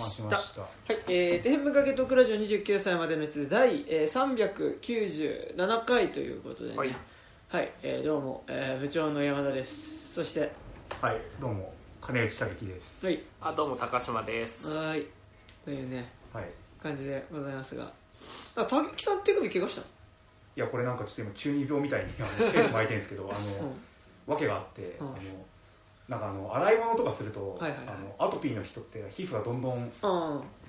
ました。はい、えー、天文かけトークラジオ29歳までの質第、えー、397回ということでね。はい、はいえーどうも、えー部長の山田です。そして。はいどうも金内武樹です。はい。あどうも高島です。はーい。というねはい。感じでございますが。あ竹木さん手首怪我したの？いやこれなんかちょっと今中二病みたいにあの 手を巻いてるんですけどあの、わけがあって、うん。あのなんかあの洗い物とかすると、はいはいはい。あのアトピーの人って皮膚がどんどん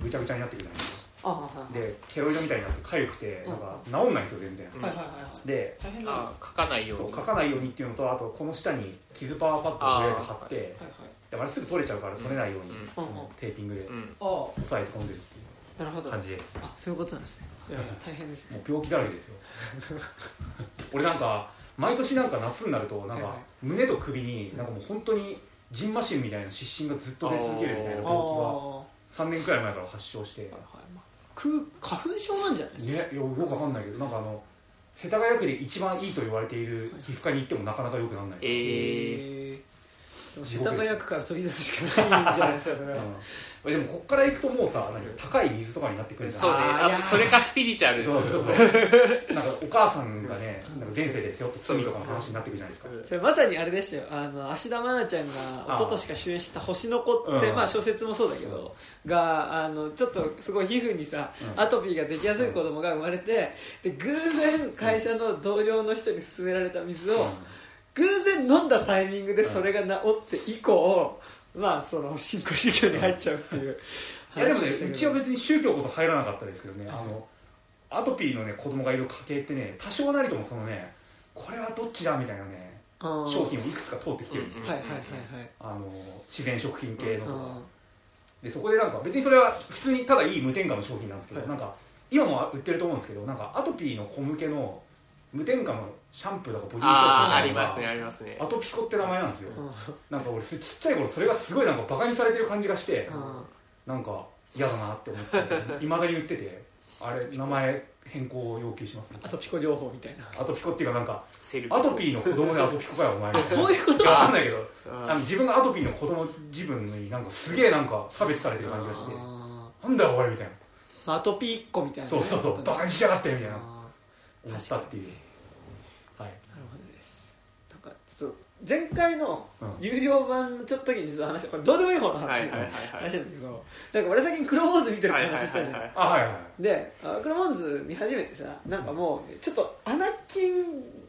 ぐちゃぐちゃになってくるじゃないですか。でケロイドみたいになって痒くてうん。なんか治んないんですよ全然、うんはいはいで書かないように。書かないようにっていうのとあとこの下に傷パワーパッドをとりあえず貼ってはいはい。でもあれすぐ取れちゃうから取れないように、うん。あのテーピングでうん。あ押さえて込んでるっていあなるほど。う感じです。あそういうことなんですね。いや大変ですね。もう病気だらけですよ。俺なんか毎年なんか夏になるとなんかはいはい。胸と首になんかもう本当にジンマシンみたいな湿疹がずっと出続けるみたいな病気がああ3年くらい前から発症して。はいはい。まあ空花粉症なんじゃないですか？ねよよくわかんないけどなんかあの世田谷区で一番いいと言われている皮膚科に行ってもなかなか良くならない、えー、えーでも世田谷区から取り出すしかないんじゃないですかそれは。うん、でもこっから行くともうさ何高い水とかになってくるじゃんそうね。あとそれかスピリチュアルですよ。そうそうそう。なんかお母さんがねなんか前世で背負った罪とかの話になってくるじゃないですか。それまさにあれでしたよ。あの芦田愛菜ちゃんが一昨年か主演した「星の子」ってうん。まあ小説もそうだけどがあのちょっとすごい皮膚にさうん。アトピーができやすい子供が生まれてで偶然会社の同僚の人に勧められた水を偶然飲んだタイミングでそれが治って以降まあその新興宗教に入っちゃうっていういやでもねうちは別に宗教こそ入らなかったですけどね、あのアトピーのね子供がいる家系ってね多少なりともそのねこれはどっちだみたいなねうん商品をいくつか通ってきてるんですよ、うんはいはいはいはい。あの自然食品系のとか、うんでそこでなんか別にそれは普通にただいい無添加の商品なんですけど、はい。なんか今も売ってると思うんですけどなんかアトピーの子向けの無添加のシャンプーとかボディーソープみあありますねありますね。アトピコって名前なんですよ、うん。なんか俺ちっちゃい頃それがすごいなんかバカにされてる感じがして、うん。なんか嫌だなって思っていまだに言っててあれ名前変更を要求しますね。アトピコ療法みたいな。アトピコっていうかなんかアトピーの子供でアトピコかよお前。そういうこと？わかんないけどうん。あの自分がアトピーの子供自分になんかすげえなんか差別されてる感じがしてあなんだよおいみたいーアトピーっ子みたいななね、そうそうそうバカにしやがってみたいな。あ思ったっていう。はい。ーなるほどです。なんかちょっと前回のうん。有料版のちょっと時にちょっと話これどうでもいい方の話,、はいはいはいはい。話なんですけどなんか俺最近クローンズ見てるって話したじゃん、はいであクロモンズ見始めてさなんかもうちょっとアナキン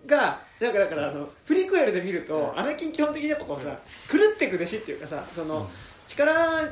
がなんかだからあのプリクエルで見るとアナキン基本的にやっぱこうさ狂ってく弟子っていうかさその、力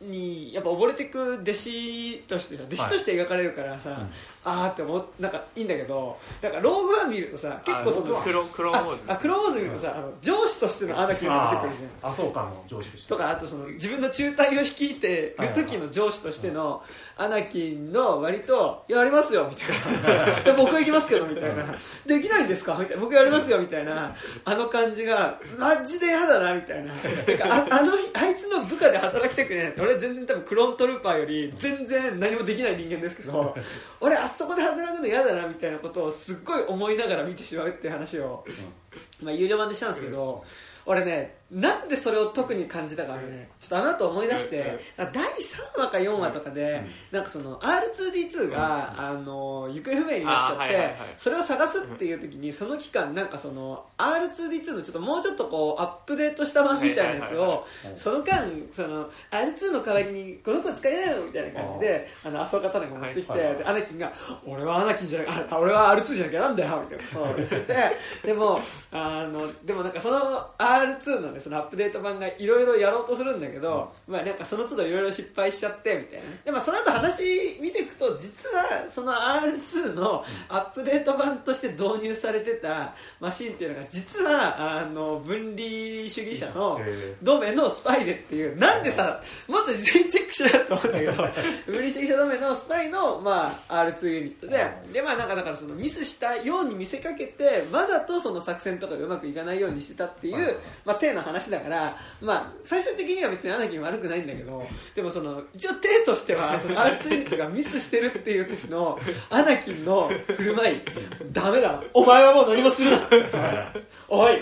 にやっぱ溺れてく弟子としてさ弟子として描かれるからさ、うんあーって思っなんかいいんだけどだからローグワン見るとさ結構そのあ黒黒モードああクローンズ見るとさあの上司としてのアナキンが出てくるじゃん。ああそうかも上司として。とかあとその自分の中隊を率いてる時の上司としてのアナキンの割と「やりますよ」みたいな「い や僕は行きますけど」みたいな「できないんですか?」みたいな「僕やりますよ」みたいな。あの感じがマジで嫌だなみたいな。なんかああのあいつの部下で働きたくないなんて俺全然多分クローントルーパーより全然何もできない人間ですけど 俺あそこで働くの嫌だなみたいなことをすっごい思いながら見てしまうっていう話をまあ、有料版でしたんですけど、俺ねなんでそれを特に感じたかね。ちょっとあの後思い出して、第3話か4話とかで、なんかその R2D2 が、あの行方不明になっちゃって、それを探すっていう時にその期間なんかその R2D2 のちょっともうちょっとこうアップデートした版みたいなやつをその間その R2 の代わりにこの子使えないのみたいな感じであの麻生方が持ってきて、アナキンが「俺はアナキンじゃなくあ俺は R2 じゃなきゃなんだよ」みたいなことを言ってて でもあのでもなんかその R2 の,、ね、そのアップデート版がいろいろやろうとするんだけど、まあ、なんかその都度いろいろ失敗しちゃってみたいな。で、まあ、その後話見ていくと実はその R2 のアップデート版として導入されてたマシンっていうのが実はあの分離主義者のへ同盟のスパイでっていうなんでさもっと事前にチェックしろよと思うんだけど 分離主義者同盟のスパイの、まあ、R2 ユニットでで、まあ、なんかだからそのミスしたように見せかけてわざとその作戦とかがうまくいかないようにしてたっていう、はいまあ、体の話だから、まあ、最終的には別にアナキン悪くないんだけどでもその一応体としてはその R2 ユニットがミスしてるっていう時のアナキンの振る舞いダメだ。お前はもう何もするな。おい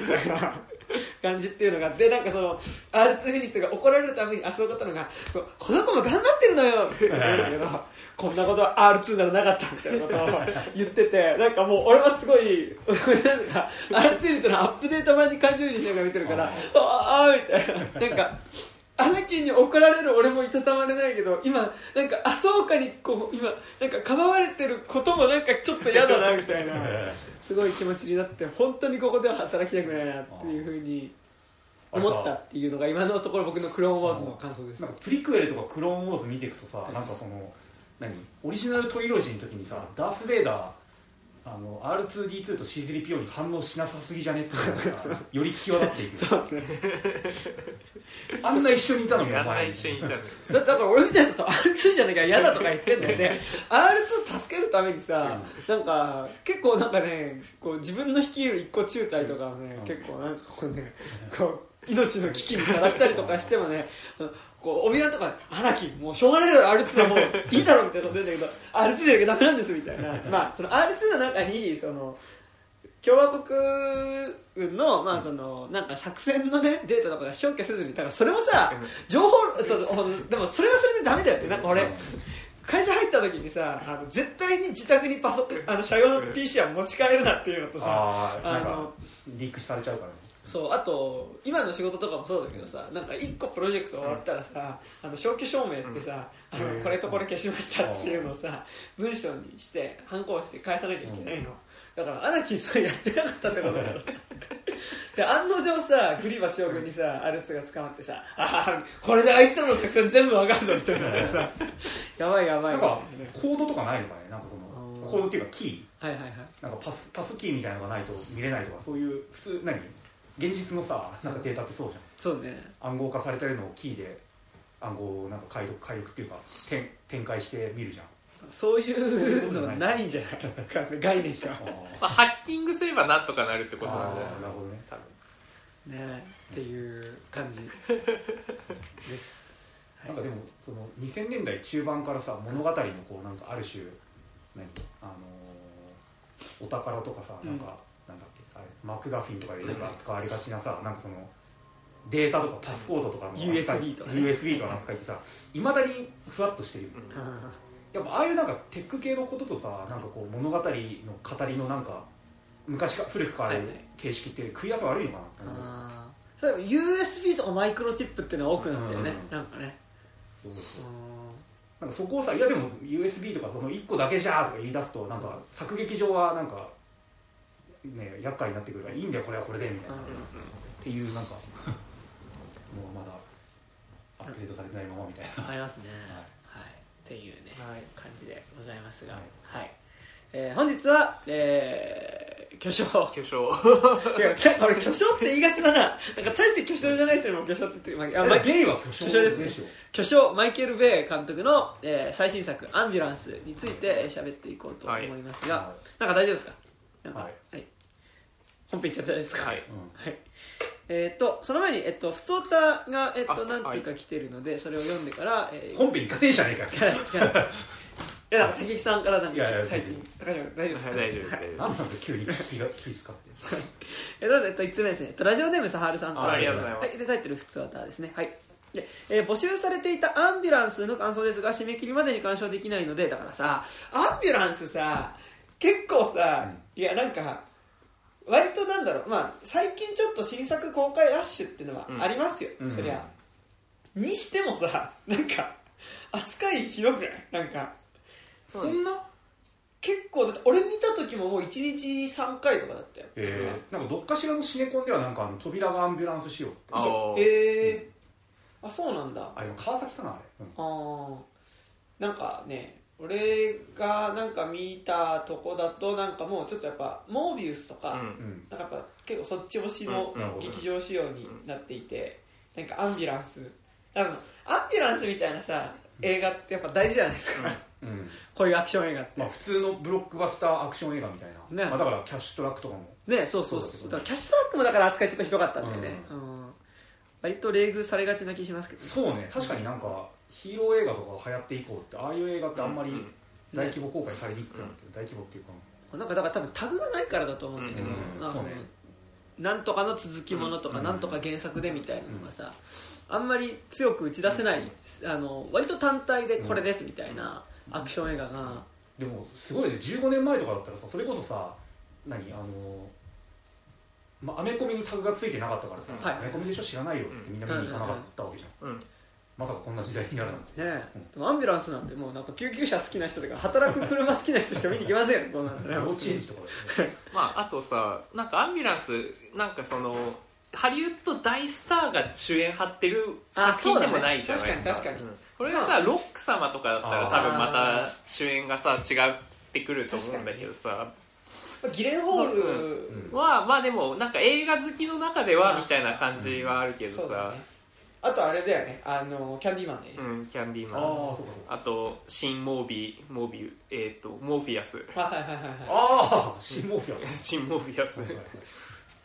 感じっていうのがあってなんかその R2 ユニットが怒られるためにあそういうことのがここの子も頑張ってるのよって言うんだけどこんなことは R2 ならなかったみたいなことを言っててなんかもう俺はすごいなんか R2 ユニットのアップデート版に感情移入しながら見てるからああーみたいな。なんかアナキンに怒られる俺もいたたまれないけど今なんかあそうかにこう今なんかかばわれてることもなんかちょっと嫌だなみたいな。すごい気持ちになって本当にここでは働きたくないなっていうふうに思ったっていうのが今のところ僕のクローンウォーズの感想です。なんかプリクエルとかクローンウォーズ見ていくとさ、なんかその何？オリジナルトリロジーの時にさダース・ベイダーあの R2D2 と C3PO に反応しなさすぎじゃねっていうのがさより際立っていく。あんな一緒にいたのにあんなお前。一緒にいたのにだってだから俺みたいなと R2 じゃなきゃ嫌だとか言ってんだよね R2 助けるためにさ、なんか結構なんかねこう自分の率いる一個中隊とかをね、うん結構なんかこうねこう命の危機にさらしたりとかしてもねこうオビワンとかで「アナキンもうしょうがないだろ R2 はもういいだろ」みたいなこと言うんだけど R2 じゃなきゃダメなんですみたいな。まあその R2 の中にその共和国軍の,、まあそのなんか作戦の、ね、データとかが消去せずにだからそれもさ情報そのでもそれはそれでダメだよってなんか俺会社入った時にさあの絶対に自宅にパソコンあの社用の PC は持ち帰るなっていうのとさあのリークされちゃうからねそうあと今の仕事とかもそうだけどさなんか1個プロジェクト終わったらさ、あの消去証明ってさ、あのへーこれとこれ消しましたっていうのをさ文章にしてハンコをして返さなきゃいけないの、だからアナキンそれやってなかったってことだよで案の定さグリバ将軍にさアルツが捕まってさああこれであいつらの作戦全部わかるぞみたいなさ。やばいやばい。なんかコードとかないのかね。なんかそのあー。コードっていうかキはいはいはい。ーなんかパスパスキーみたいなのがないと見れないとかそういう普通何？現実のさなんかデータってそうじそうね。ゃん暗号化されてるのをキーで暗号をなんか解読解読っていうか展展開して見るじゃん。そういうのないんじゃない？か概念があまあ、ハッキングすればなんとかなるってことなんじゃなるほどね。多分。ねっていう感じ。です、なんかでもその2000年代中盤からさ物語のこうなんかある種何？あのーお宝とかさなんか、なんマクガフィンとかでよく使われがちなさなんかそのデータとかパスポートとかの USB とかね。USB とかの扱いってさいまだにふわっとしてるよね。やっぱああいうなんかテック系のこととさなんかこう物語の語りのなんか昔か古くからあるはいはい。形式って食い合わせ悪いのかなって。思うあー。そういえば USB とかマイクロチップっていうのが多くなったよね、うん。なんかね。そうそうなんかそこをさいやでも USB とかその1個だけじゃーとか言い出すとなんか作劇上はなんかね厄介になってくるからいいんだよこれはこれでみたいな、うんっていうなんか もうまだアップデートされてないままみたいな、ありますね。はい。はい、っていうね、はい。感じでございますが、ははい。いえー本日は、えー、巨匠。巨匠。いや俺巨匠って言いがちだな。なんか大して巨匠じゃない人にも巨匠って言ってる、まああまあゲイは巨匠ですね。巨匠マイケル・ベイ監督の、えー最新作「アンビュランス」についてえー喋っていこうと思いますが、はなんか大丈夫ですか。はい。はい、本編いっちゃって大丈夫ですか。はい。はい。えー、とその前に、えっと、普通歌が、えっと、あ何通か来てるので、それを読んでから、えー、本編いかねえじゃねえかよ。いやいやいやなんか竹木さんからなんか最近高島君大丈夫ですか、大丈夫ですなんなんで急に気が気使ってえどうぞ、えっと、1つ目ですね、えっと、ラジオネームサハルさんから。あありがとうございます。はい、でタイトル普通歌ですね。はい。でえー募集されていたアンビュランスの感想ですが締め切りまでに鑑賞できないのでだからさアンビュランスさ結構さ、いやなんか割となんだろうまあ最近ちょっと新作公開ラッシュっていうのはありますよ、うん。そりゃ。にしてもさなんか扱いひどくない？なんかそんな？結構だって俺見た時ももう1日3回とかだったよ。えー、なんかどっかしらのシネコンではなんかあの扉がアンビュランス仕様って。あそうー。えー、あそうなんだ。あでも川崎かなあれ、うん。あー。なんかね俺がなんか見たとこだとなんかもうちょっとやっぱモービウスとか、うん。うんなんかやっぱ結構そっち推しの劇場仕様になっていて、なんかアンビュランス。あのアンビュランスみたいなさ映画ってやっぱ大事じゃないですか、うん。こういうアクション映画って、まあ、普通のブロックバスターアクション映画みたいな、ね。まあ、だからキャッシュトラックとかも。ねそうそうそう。キャッシュトラックもだから扱いちょっとひどかったんだよね、うん。割と冷遇されがちな気しますけどね。そうね。確かになんかヒーロー映画とか流行って以降ってああいう映画ってあんまりうん大規模公開されにくくなってる、大規模っていうか。なんかだから多分タグがないからだと思うんだけど、うんなんかそなんとかの続きものとか、うんなんとか原作でみたいなのがさ、あんまり強く打ち出せない、あの割と単体でこれですみたいなアクション映画が、でもすごいね。15年前とかだったらさそれこそさ何？あのまアメコミにタグがついてなかったからさ、はい。アメコミでしょ？知らないよってみんな見に行かなかったわけじゃん、うんまさかこんな時代になるなんて。ねでもアンビュランスなんてもうなんか救急車好きな人とか働く車好きな人しか見に行きませんよこんなの。ね幼稚園児とかだよね。まああとさなんかアンビュランスなんかそのハリウッド大スターが主演張ってるあ作品でもないじゃないですか。ね確かに確かに。うん。これがさ、ロック様とかだったら多分また主演がさ違ってくると思うんだけどさ。ギレンホール、うん。はまあでもなんか映画好きの中ではみたいな感じはあるけどさ。そうだねあとあれだよね。あのキャンディーマンね、うんキャンディーああマンそうかそうか。あと新モービーモービーえっ、とモーフィアス。はいはいはいはい。はいああ新モーフィアス。新モーフィアス。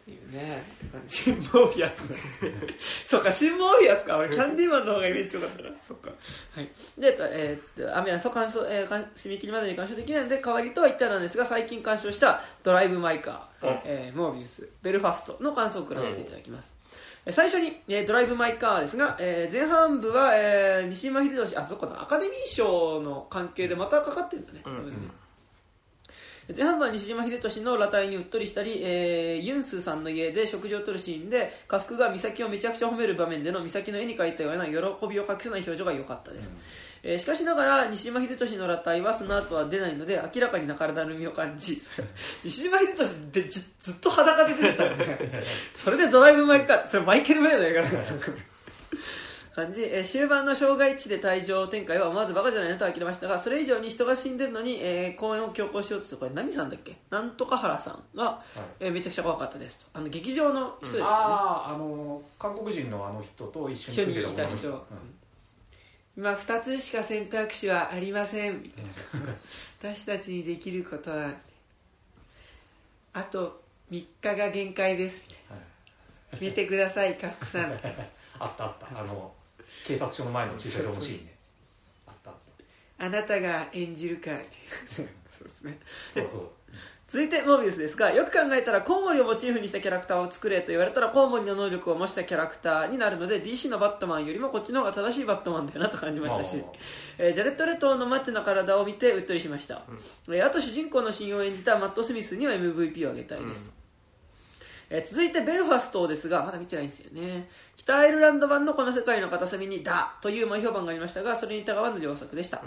いうねシンモーフィアスね。そうかシンモーフィアスか。俺キャンディーマンの方がイメージ強かったな。そっか。はい。でえっとえーっと雨はそう干渉、えー、干締め切りまでに干渉できないので代わりとは言ったらなんですが最近干渉したドライブ・マイ・カー、うん。えーモービウス。ベルファストの感想を送らせていただきます、えー最初に、えードライブ・マイ・カーですが、えー前半部は、えー西島秀俊あそこだアカデミー賞の関係でまたかかってるんだね、うん多分ね。前半部は西島秀俊の裸体にうっとりしたり、えーユンスーさんの家で食事をとるシーンで家福が美咲をめちゃくちゃ褒める場面での美咲の絵に描いたような喜びを隠せない表情が良かったです、えーしかしながら西島秀俊の裸体はその後は出ないので明らかにな体の身を感じ。そ れ西島秀俊ってじずっと裸で出てたのね。それでドライブ・マイ・カーそれマイケル・ベイの映画だ。から感じ、えー終盤の障害地で退場展開は思わずバカじゃないなと呆れましたがそれ以上に人が死んでるのに、えー公演を強行しようとするこれ何さんだっけ？なんとか原さんが、はい。えーめちゃくちゃ怖かったです。とあの劇場の人ですよね、あああの韓国人のあの人と一緒にいた人。うん今2つしか選択肢はありません。みたいな私たちにできることはあと3日が限界です。みたいはい。な決めてくださいカフさん。みたいなあったあった。あの警察署の前の駐車場のシーンねあったあっあなたが演じるかみたいなそうですね。たそうそう続いてモービウスですがよく考えたらコウモリをモチーフにしたキャラクターを作れと言われたらコウモリの能力を模したキャラクターになるので DC のバットマンよりもこっちの方が正しいバットマンだよなと感じましたし、えージャレット・レトーのマッチョな体を見てうっとりしました、えーあと主人公の親友を演じたマット・スミスには MVP をあげたいですと、えー続いてベルファストですがまだ見てないんですよね。北アイルランド版のこの世界の片隅に「だ」という前評判がありましたがそれに疑わぬ良作でした、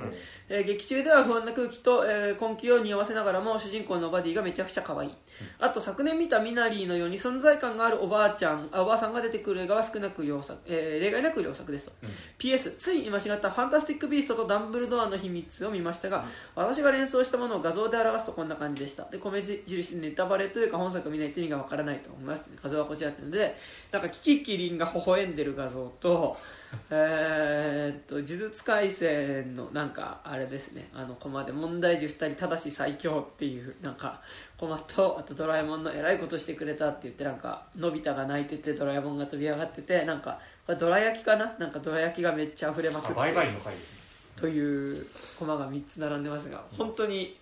えー劇中では不安な空気と、えー根気を匂わせながらも主人公のバディがめちゃくちゃ可愛い、あと昨年見たミナリーのように存在感があるおばあちゃんあおばあさんが出てくる映画は少なく良作、えー例外なく良作ですと、PS つい今しがった「ファンタスティック・ビーストとダンブルドアの秘密」を見ましたが、私が連想したものを画像で表すとこんな感じでした。で米印でネタバレというか本作見ないと意味がわからないと思います。画像はこちらってのでなんかキキキリンが微笑んでる画像と えーっと呪術廻戦のなんかあれですね。あのコマで問題児2人ただし最強っていうなんかコマとあとドラえもんの偉いことしてくれたって言ってなんかのび太が泣いててドラえもんが飛び上がっててなんかこれドラ焼きかな？なんかドラ焼きがめっちゃ溢れまくってあバイバイの回ですね。というコマが3つ並んでますが本当に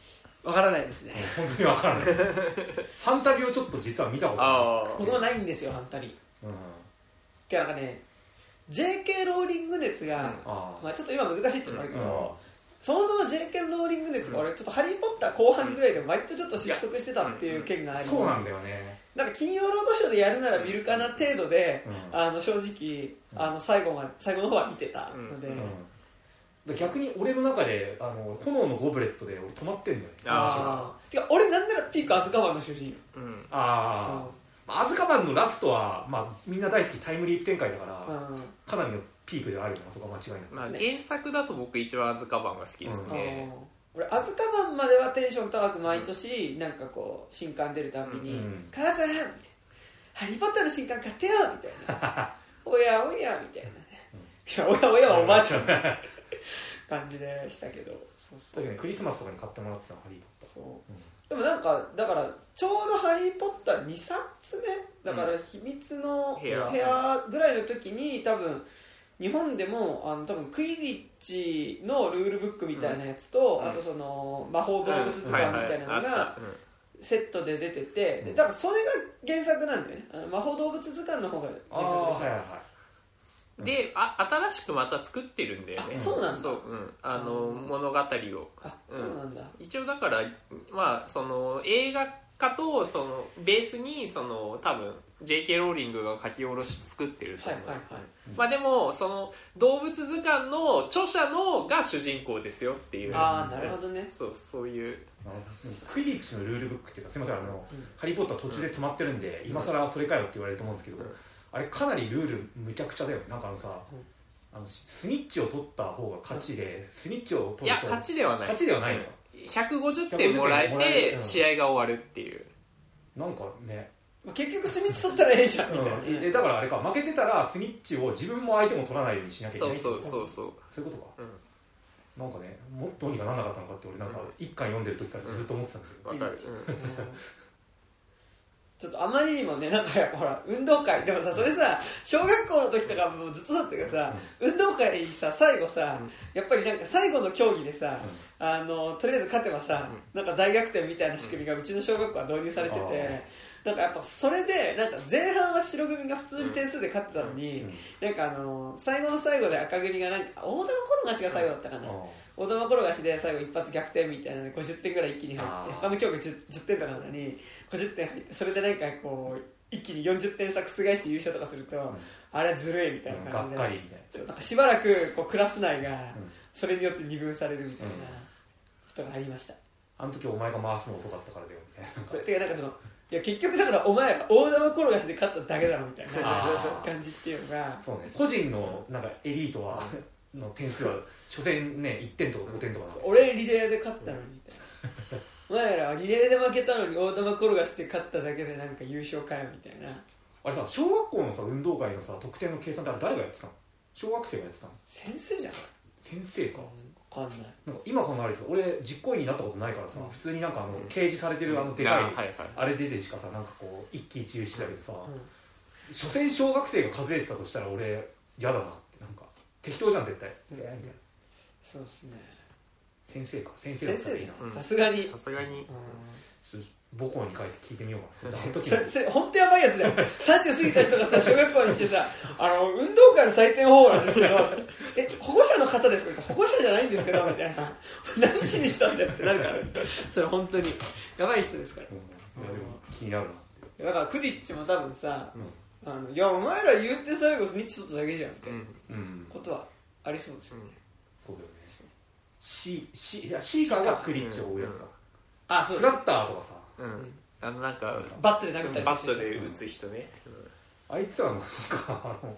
わからないですね。本当にわからない。ファンタビをちょっと実は見たことないああ僕もないんですよ本当に。うん。てかなんかね JK ローリング熱が、うん。あまあ、ちょっと今難しいってのもあるけあど、そもそも JK ローリング熱が俺ちょっと「ハリー・ポッター」後半ぐらいで割とちょっと失速してたっていう件がありそうなんだよね。なんか金曜ロードショーでやるなら見るかな程度で、うん。あの正直あの最後ま最後の方は見てたので、うん。で逆に俺の中であの炎のゴブレットで俺止まってんだよね。ああーてか俺なんならピークアズカバンの主人よ。うん。ああアズカバンのラストは、まあ、みんな大好きタイムリープ展開だから、うん。かなりのピークではあるよなそこは間違いなく、まあ、原作だと僕一番アズカバンが好きですね、俺アズカバンまではテンション高く毎年なんかこう新刊出るたびに「うん母さん!」みたいな「ハリー・ポッターの新刊買ってよ!」みたいな「おやおや」みたいなね。おやおやはおばあちゃん 感じでしたけど。そうそう。ねクリスマスとかに買ってもらってたのハリー・ポッター。そう。でもなんかだからちょうど「ハリー・ポッター」2冊目。だから秘密の部屋ぐらいの時に多分日本でもあの多分クイディッチのルールブックみたいなやつと、うん。あとその魔法動物図鑑みたいなのがセットで出ててでだからそれが原作なんだよね。あの魔法動物図鑑の方があ原作でしょ。あはいはいはい。であ新しくまた作ってるんだよね。あそうなんだ。そう、うん、あの物語を。あそうなんだ、一応だからまあその映画化とそのベースにその多分 J.K. ローリングが書き下ろし作ってると思う、はいはいはい。まあでもその動物図鑑の著者のが主人公ですよっていう。ああなるほどね。そうそういう。あのクイディッチのルールブックってさすみませんあの、うん。ハリー・ポッター途中で止まってるんで、今更それかよって言われると思うんですけど、うん。あれかなりルールむちゃくちゃだよ。ねなんかあのさ、うん。あのスニッチを取った方が勝ちで、スニッチを取るといや勝ちではない。勝ちではないの、150点もらえ150点もらえるてうん。試合が終わるっていう。なんかね、まあ、結局スミツ取ったらええじゃんみたいな、うんえだからあれか負けてたらスニッチを自分も相手も取らないようにしなきゃいけない。そうそうそう。そうそういうことか、うん。なんかねもっとどうにかならなかったのかって俺なんか一巻読んでる時からずっと思ってたんですよ、わかる、うん。ちょっとあまりにもねなんかほら運動会。でもさそれさ小学校の時とかもうずっとだったけどさ、運動会さ最後さ、うん。やっぱりなんか最後の競技でさ、あのとりあえず勝てばさ、なんか大逆転みたいな仕組みがうちの小学校は導入されてて、うんなんかやっぱそれでなんか前半は白組が普通に点数で勝ってたのに、うん。なん。かあの最後の最後で赤組がなんか大玉転がしが最後だったかな、あ大玉転がしで最後一発逆転みたいなので50点ぐらい一気に入って他の競技 10, 10点とかなのに50点入ってそれでなんかこう一気に40点差覆して優勝とかすると、あれずるいみたいな感じで、うしばらくこうクラス内がん。それによって二分されるみたいなうんことがありました、なあの時お前が回すの遅かったからだよみたいな。それてかなんかそのいや結局だからお前ら大玉転がしで勝っただけだろみたいな感じっていうのが。そうね。個人のなんかエリートはの点数は所詮ね1点とか5点とかな俺リレーで勝ったのにみたいな。お前らはリレーで負けたのに大玉転がして勝っただけでなんか優勝かよみたいな。あれさ小学校のさ運動会のさ得点の計算ってあれ誰がやってたの？小学生がやってたの？先生じゃん。先生か。分かんない。なんか今考えると俺実行委員になったことないからさ、うん。普通になんかあの掲示されてるあのでかい、あはいはい。あれででしかさなんかこう一喜一憂してたけどさ、う所詮小学生が数えてたとしたら俺嫌だなってなんか適当じゃん絶対、みたいな。そうですね。先生か。先生だ先生ったらいいな。うんさすがに。さすがに。ちょっと母校に書いて聞いてみようか。な本当やばいやつだよ。30過ぎた人がさ小学校に来てさ「あの運動会の採点方法なんですけど え保護者の方ですか?」保護者じゃないんですけど」みたいな「何しにしたんだよ」ってなるから。それ本当に。やばい人ですから。うん。いやでも気になるなだからクディッチも多分さう「あのいやお前ら言うて最後スニッチ取っただけじゃん」みたいなことはありそうですよそうだよね。C, C いやシーカーがクリッチを追うやつか、あそうフラッターとかさうん。あのなんかバットで殴ったりバットで打つ人ね。あいつらのなんかあの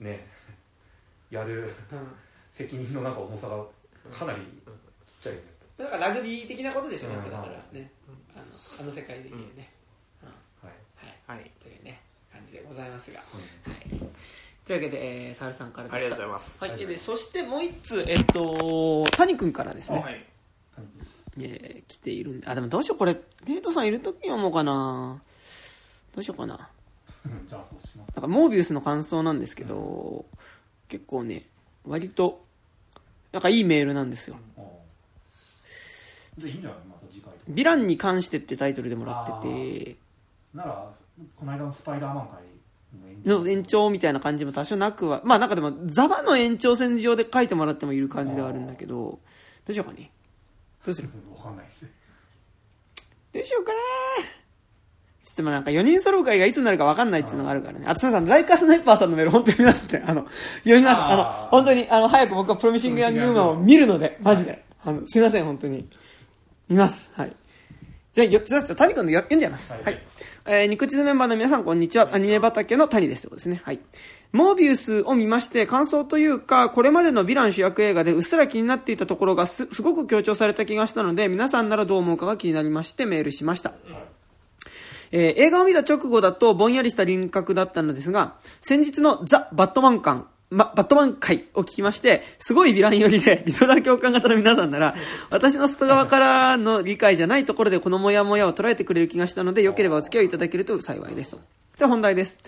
ねやるうん責任のなんか重さがかなりちっちゃいよね。だからラグビー的なことでしょうねうんだから。ね。あのあの世界でいうね、はい、はい。はい。というね感じでございますが、うん。はい、というわけで、えー、沙織さんからでありしたがとうございます。はい、でそしてもう一通えっと谷君からですね、はいえー来ているんで。あでもどうしようこれデートさんいる時読もうかな。どうしようかな。うんじゃあそうします。なんかモービウスの感想なんですけど、結構ね割となんかいいメールなんですよ。じゃあいいんじゃない？また次回「ヴィランに関して」ってタイトルでもらってて。ならこの間のスパイダーマン会の延長。みたいな感じも多少なくはまあなんかでもザバの延長線上で書いてもらってもいる感じではあるんだけどどうしようかねどうするわかんないですどうしようかなちょっとまあなんか4人揃う会がいつになるか分かんないっていうのがあるからね。あとすみません、ライカースナイパーさんのメール本当に見ますって。あの、読みます。あの、本当に、あの、早く僕はプロミシングヤングウーマンを見るので、マジで。あの、すみません、本当に。見ます。はい。じゃあ、よ、じゃあ、谷君の読んじゃいます。は。はいいえー、肉地図メンバーの皆さん、こんにちは。アニメ畑の谷です。そうですね。はい。モービウスを見まして、感想というか、これまでのヴィラン主役映画でうっすら気になっていたところがす、すごく強調された気がしたので、皆さんならどう思うかが気になりまして、メールしました。えー映画を見た直後だとぼんやりした輪郭だったのですが、先日のザ・バットマン感、ま、バットマン会を聞きまして、すごいヴィラン寄りで、リトラ共感型の皆さんなら、私の外側からの理解じゃないところでこのモヤモヤを捉えてくれる気がしたので、よければお付き合いいただけると幸いですと。では本題です。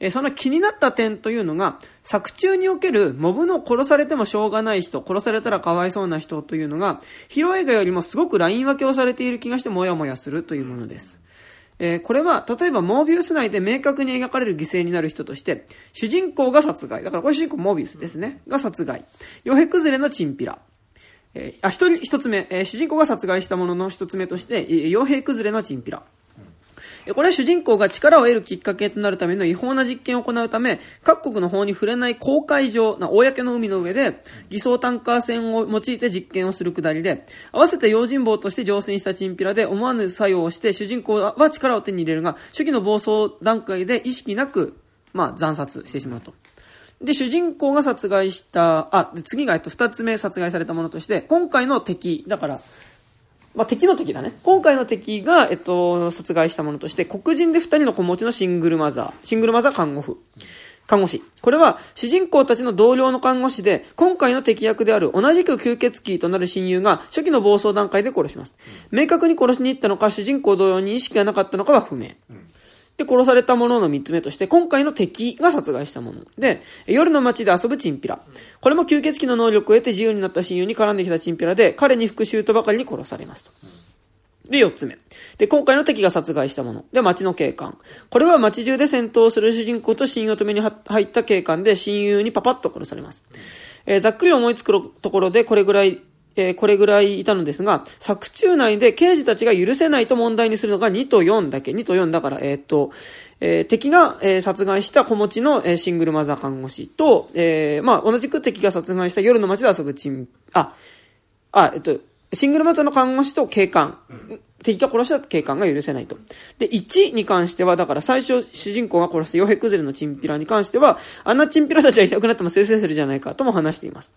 えその気になった点というのが作中におけるモブの殺されてもしょうがない人殺されたらかわいそうな人というのがヒロ映画よりもすごくライン分けをされている気がしてモヤモヤするというものですえーこれは、例えば、モービウス内で明確に描かれる犠牲になる人として、主人公が殺害。だから、これ主人公モービウスですね。が殺害。傭兵崩れのチンピラ。えーあ、一人、一つ目、えー主人公が殺害したものの一つ目として、え傭兵崩れのチンピラ。これは主人公が力を得るきっかけとなるための違法な実験を行うため、各国の法に触れない公海上、な公の海の上で、偽装タンカー船を用いて実験をするくだりで、合わせて用心棒として乗船したチンピラで思わぬ作用をして主人公は力を手に入れるが、初期の暴走段階で意識なく、まあ、惨殺してしまうと。で、主人公が殺害した、あ、で次が、えっと、二つ目殺害されたものとして、今回の敵、だから、まあ、敵の敵だね。今回の敵が、えっと、殺害したものとして、黒人で二人の子持ちのシングルマザー、シングルマザー看護婦。看護師。これは、主人公たちの同僚の看護師で、今回の敵役である同じく吸血鬼となる親友が、初期の暴走段階で殺します。明確に殺しに行ったのか、主人公同様に意識がなかったのかは不明。で、殺されたものの三つ目として、今回の敵が殺害したもの。で、夜の街で遊ぶチンピラ。これも吸血鬼の能力を得て自由になった親友に絡んできたチンピラで、彼に復讐とばかりに殺されますと。で、四つ目。で、今回の敵が殺害したもの。で、街の警官。これは街中で戦闘する主人公と親友を止めに入った警官で、親友にパパッと殺されます。えーざっくり思いつくところで、これぐらい、えーこれぐらいいたのですが、作中内で刑事たちが許せないと問題にするのが2と4だけ。2と4だから、えーっと、えー敵が、えー殺害した子持ちの、えーシングルマザー看護師と、えーまあ、同じく敵が殺害した夜の街で遊ぶチン、あ、あ、えっと、シングルマザーの看護師と警官、敵が殺した警官が許せないと。で、1に関しては、だから最初主人公が殺した傭兵崩れのチンピラに関しては、あんなチンピラたちはいなくなっても生成するじゃないかとも話しています。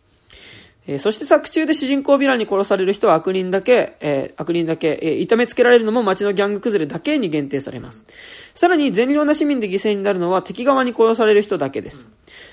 えーそして作中で主人公ヴィランに殺される人は悪人だけ、えー悪人だけ、えー痛めつけられるのも街のギャング崩れだけに限定されます。さらに善良な市民で犠牲になるのは敵側に殺される人だけです。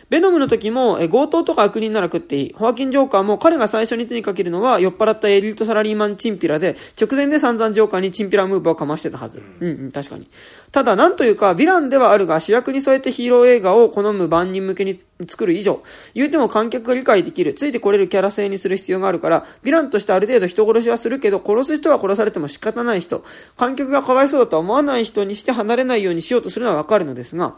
ベノムの時も、えー強盗とか悪人なら食っていい。ホアキン・ジョーカーも彼が最初に手にかけるのは酔っ払ったエリートサラリーマンチンピラで、直前で散々ジョーカーにチンピラムーブをかましてたはず。うん、うん、確かに。ただ、なんというか、ヴィランではあるが主役に添えてヒーロー映画を好む万人向けに作る以上、言うても観客が理解できる、ついてこれるキャラ性にする必要があるから、ヴィランとしてある程度人殺しはするけど、殺す人は殺されても仕方ない人、観客がかわいそうだとは思わない人にして離れないないようにしようとするのはわかるのですが、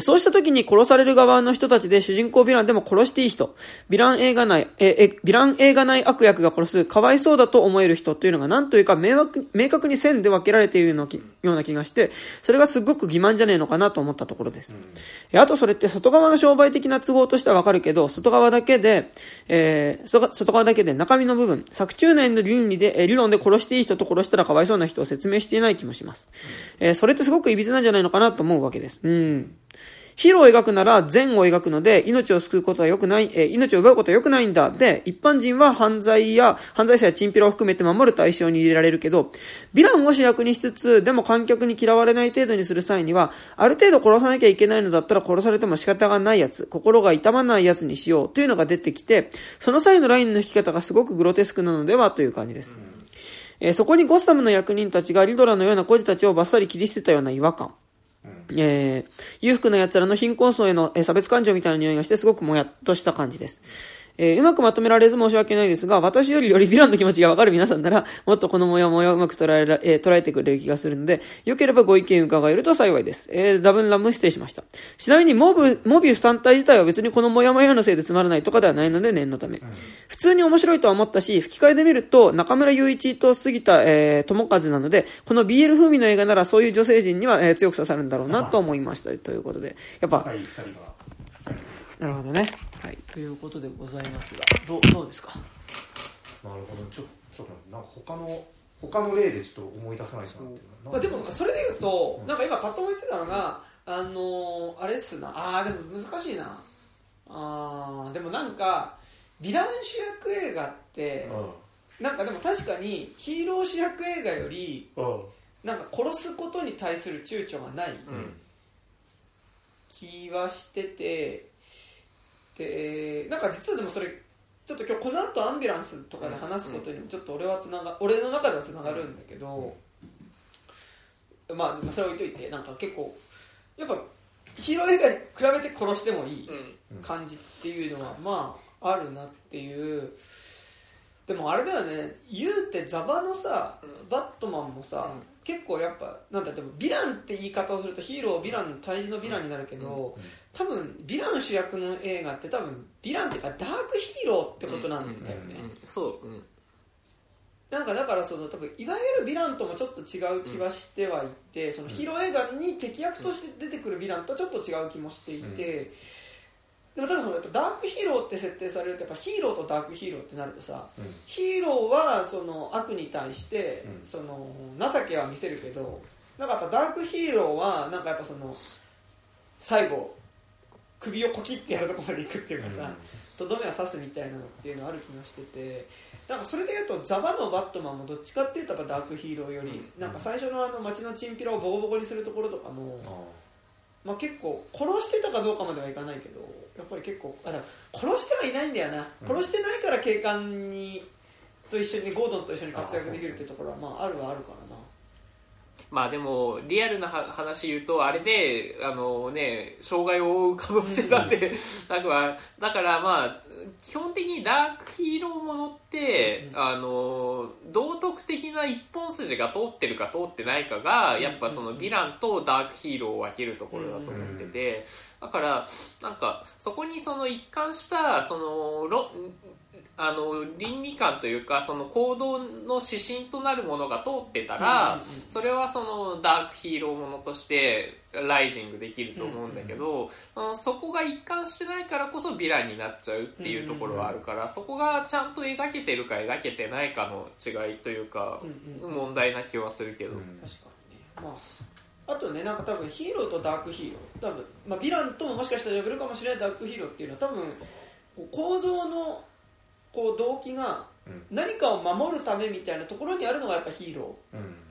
そうした時に殺される側の人たちで主人公ヴィランでも殺していい人、ヴィラン映画内、え、え、ヴィラン映画内悪役が殺す、かわいそうだと思える人というのが何というか明確明確に線で分けられているような気がして、それがすごく欺瞞じゃねえのかなと思ったところです。えあとそれって外側の商売的な都合としてはわかるけど、外側だけで、えー外側だけで中身の部分、作中内の倫理で、えー理論で殺していい人と殺したらかわいそうな人を説明していない気もします。えーそれってすごく歪なんじゃないのかなと思うわけです。うん。ヒーローを描くなら善を描くので、命を救うことは良くない、えー命を奪うことは良くないんだ。で、一般人は犯罪や、犯罪者やチンピラを含めて守る対象に入れられるけど、ヴィランを主役にしつつ、でも観客に嫌われない程度にする際には、ある程度殺さなきゃいけないのだったら殺されても仕方がないやつ、心が痛まないやつにしようというのが出てきて、その際のラインの引き方がすごくグロテスクなのではという感じです。えーそこにゴッサムの役人たちがリドラのような孤児たちをバッサリ切り捨てたような違和感。えー裕福な奴らの貧困層への差別感情みたいな匂いがしてすごくもやっとした感じです。えーうまくまとめられず申し訳ないですが、私よりよりヴィランの気持ちがわかる皆さんなら、もっとこの模様模様をうまく捉えら、えー捉えてくれる気がするので、よければご意見伺えると幸いです。えーダブンラム失礼しました。ちなみにモブ、モビウス単体自体は別にこのモヤモヤのせいでつまらないとかではないので念のため。普通に面白いとは思ったし、吹き替えで見ると、中村雄一と杉田、えー、友和なので、この BL 風味の映画ならそういう女性陣には、えー強く刺さるんだろうなと思いました。ということで。やっぱ、なるほどね。はい。ということでございますが、どう、どうですか？なるほど。ちょちょっとなんか他の他の例でちょっと思い出さないとなっていうまあ、でもなんかそれで言うと、なんか今パッと思いついたのが、あのーあれっすな、あーでも難しいな。あーでもなんか、ヴィラン主役映画って、なんかでも確かにヒーロー主役映画より、うんうん。なんか殺すことに対する躊躇がないうん。気はしてて、で、なんか実はでもそれ、ちょっと今日この後アンビュランスとかで話すことにもちょっと俺はつなが、俺の中ではつながるんだけど、まあでもそれは置いといて、なんか結構、やっぱヒーロー映画に比べて殺してもいいうん。感じっていうのはまああるなっていう。でもあれだよね。言うてザバのさうん。バットマンもさ、うん結構やっぱなんだでもヴィランって言い方をするとヒーローヴィラン対峙のヴィランになるけど、多分ヴィラン主役の映画って多分ヴィランっていうかダークヒーローってことなんだよね、うんそううん。なんかだからその多分いわゆるヴィランともちょっと違う気はしてはいて、そのヒーロー映画に敵役として出てくるヴィランとはちょっと違う気もしていて、でもただそのやっぱダークヒーローって設定されるとやっぱヒーローとダークヒーローってなるとさヒーローはその悪に対してうん。その情けは見せるけどなんかやっぱダークヒーローはなんかやっぱその最後首をコキってやるところまで行くっていうかさ、とどめは刺すみたいなのっていうのある気がしててなんかそれでいうとザバのバットマンもどっちかっていうとやっぱダークヒーローより、うん。なんか最初のあの街のチンピラをボコボコにするところとかも、まあ、結構殺してたかどうかまではいかないけどやっぱり結構あ殺してはいないんだよな、うん。殺してないから警官にと一緒にゴードンと一緒に活躍できるっていうところはまああるはあるからなまあでもリアルなは話言うとあれであのね障害を負う可能性だってなくはだからまあ基本的にダークヒーローものって、うん。あの道徳的な一本筋が通ってるか通ってないかが、うん。やっぱそのヴィランとダークヒーローを分けるところだと思ってて、だからなんかそこにその一貫したそのろあの倫理観というかその行動の指針となるものが通ってたら、うんうんうん。それはそのダークヒーローものとしてライジングできると思うんだけど、あのそこが一貫してないからこそヴィランになっちゃうっていうところはあるから、そこがちゃんと描けてるか描けてないかの違いというかうん、うん問題な気はするけど、確かにね。まあ。あとねなんか多分ヒーローとダークヒーロー。多分、まあ、ヴィランとももしかしたら呼べるかもしれないダークヒーローっていうのは多分行動のこう動機が何かを守るためみたいなところにあるのがやっぱヒーロ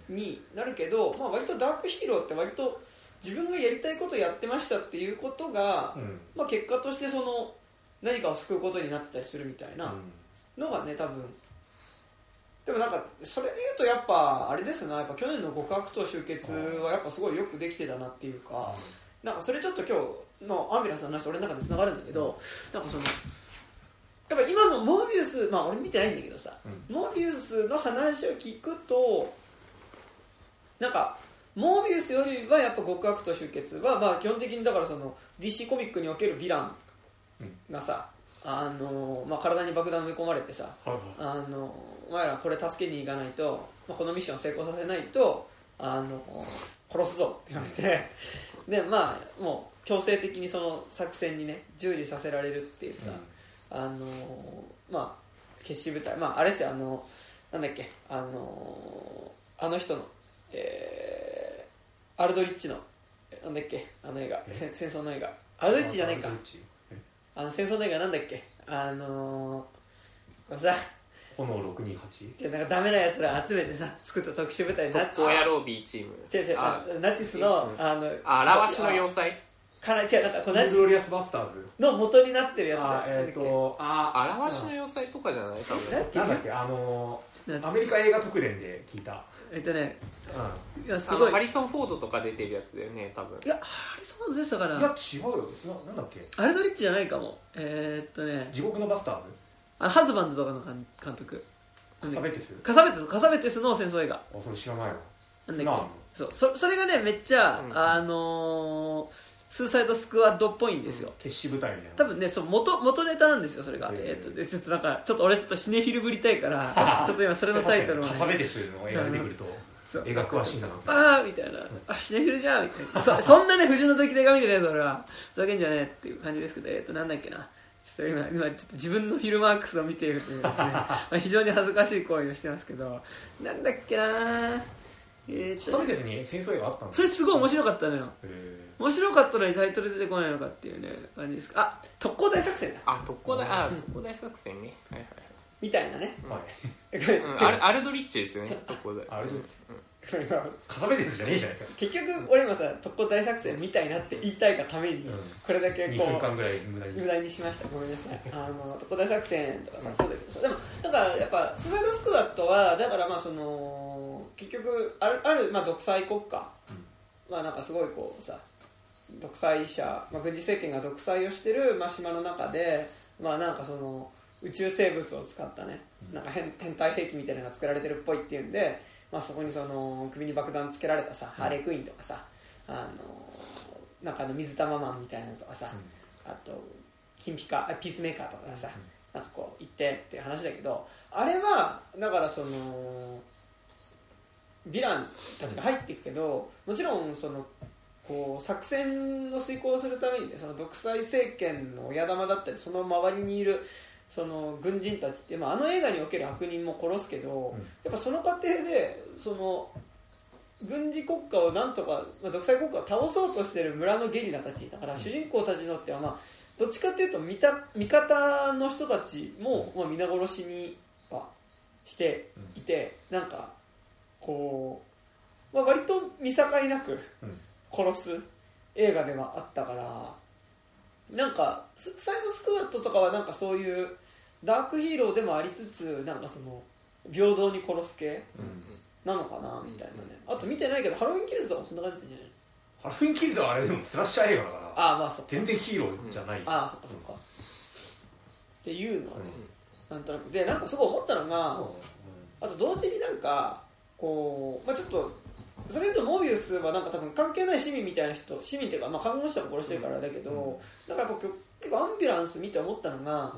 ーになるけど、まあ、割とダークヒーローって割と自分がやりたいことをやってましたっていうことが、まあ、結果としてその何かを救うことになってたりするみたいなのがね多分。でもなんかそれで言うとやっぱあれですな。やっぱ去年の極悪と集結はやっぱすごいよくできてたなっていうか。なんかそれちょっと今日のアンビランスの話と俺の中でつながるんだけどなんかそのやっぱ今のモービウスまあ俺見てないんだけどさモービウスの話を聞くとなんかモービウスよりはやっぱ極悪と集結はまあ基本的にだからその DC コミックにおけるヴィランがさ、あのまあ、体に爆弾埋め込まれてさあのお前らこれ助けに行かないと、まあ、このミッションを成功させないとあの殺すぞって言われてでまあもう強制的にその作戦にね従事させられるっていうさ、あのまあ決死部隊まああれですよあのなんだっけあのあの人のえーアルドリッチのなんだっけあの映画え？戦戦争の映画。アルドリッチじゃないか。あの戦争の映画なんだっけ？あのこれさ。炎628じゃあなんかダメなやつら集めてさ作った特殊部隊ナチ特攻野郎 B チーム。違う違うああナチスの、うんあのあらわしの要塞？かな違うなんかこうナチスグロリアスバスターズ。の元になってるやつだ。あえっとああらわしの要塞とかじゃない多分なんだっけ？なんだっけ？あのちょっと待って。アメリカ映画特連で聞いた。えっとねいやすあごい。のハリソン・フォードとか出てるやつだよね多分。いやハリソンでしたかいやら違うよ。ななんだっけ？アルドリッチじゃないかも。えーっとね。地獄のバスターズ？あのハズバンドとかの監監督カサベテス？カサベテス。カサベテスの戦争映画。あそれ知らないわ。なんだっけ？そう。そそれがねめっちゃ、うん。あのースーサイドスクワッドっぽいんですよ、決死部隊みたいな。多分ねそう元元ネタなんですよそれが、えーっとでちょっとなんかちょっと俺ちょっとシネフィルぶりたいからちょっと今それのタイトルを、カサベね、テスの映画出てくるとそう。映画詳しいんだな。ああみたいな、あシネフィルじゃんみたいな。そそんなね不純な時でが見てないぞ俺はふざけんじゃねえっていう感じですけどえーっとなんだっけな。ちょっと今今ちょっと自分のフィルマークスを見ているというですね。まあ非常に恥ずかしい行為をしてますけど。なんだっけなえーっとカサベテスに戦争映画あったんそれすごい面白かったのよ。へ面白かったのにタイトル出てこないのかっていうね感じですあ特攻大作戦だ。あ特攻大あ特攻大作戦ね。はいはいみたいなね。ーはい。はい、うん、アルアルドリッチですよね特攻大。あれうんカサベテスじゃねえじゃないか。結局俺今さ特攻大作戦みたいなって言いたいがためにうん。これだけ2こう分間ぐらい無駄に。無駄にしました。ごめんなさい。あの特攻大作戦とかさそうだけどさ。でもなんかやっぱスサイドスクワットはだからまあその結局あるある、まあ、独裁国家、まあなんかすごいこうさ独裁者、まあ、軍事政権が独裁をしてる、まあ、島の中で、まあ、なんかその宇宙生物を使ったねなんか変天体兵器みたいなのが作られてるっぽいっていうんで、まあ、そこにその首に爆弾つけられたさ、ハーレークイーンとかさあのなんかあの水玉マンみたいなのとかさ、あと金ピカあピースメーカーとかがさ、なんかこう行ってっていう話だけどあれはだからそのヴィランたちが入っていくけどもちろんそのこう作戦を遂行するためにねその独裁政権の親玉だったりその周りにいるその軍人たちって、まあ、あの映画における悪人も殺すけど、うん。やっぱその過程でその軍事国家をなんとか、まあ、独裁国家を倒そうとしてる村のゲリラたちだから主人公たちにとっては、まあ、どっちかっていうと味た味方の人たちも、まあ、皆殺しにはしていて、なんかこう、まあ、割と見境なくうん殺す？映画ではあったから。なんかスサイドスクワットとかはなんかそういうダークヒーローでもありつつなんかその平等に殺す系なのかなみたいなね。あと見てないけどハロウィンキルズとかもそんな感じじゃない？ハロウィンキッズはあれでもスラッシャー映画だから。ああまあそっか。全然ヒーローじゃない、ああそっかそっか。っていうのはねなんとなく。でなんかすごい思ったのがあと同時になんかこう、まあ、ちょっとそれとモービウスはなんか多分関係ない市民みたいな人市民っていうか、まあ、看護師とか殺してるからだけど、だから僕結構アンビュランス見て思ったのが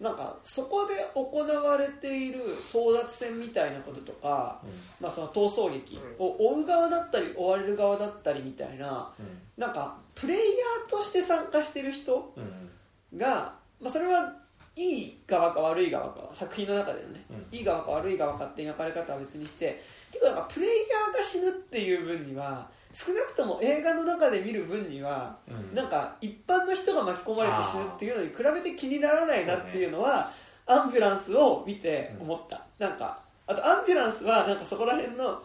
なんかそこで行われている争奪戦みたいなこととか、まあ、その逃走劇を追う側だったり追われる側だったりみたいななんかプレイヤーとして参加してる人が、まあ、それはいい側か悪い側か作品の中でのね、ういい側か悪い側かって描かれ方は別にして結構なんかプレイヤーが死ぬっていう分には少なくとも映画の中で見る分にはなんか一般の人が巻き込まれて死ぬっていうのに比べて気にならないなっていうのはアンビュランスを見て思った、なんかあとアンビュランスはなんかそこら辺の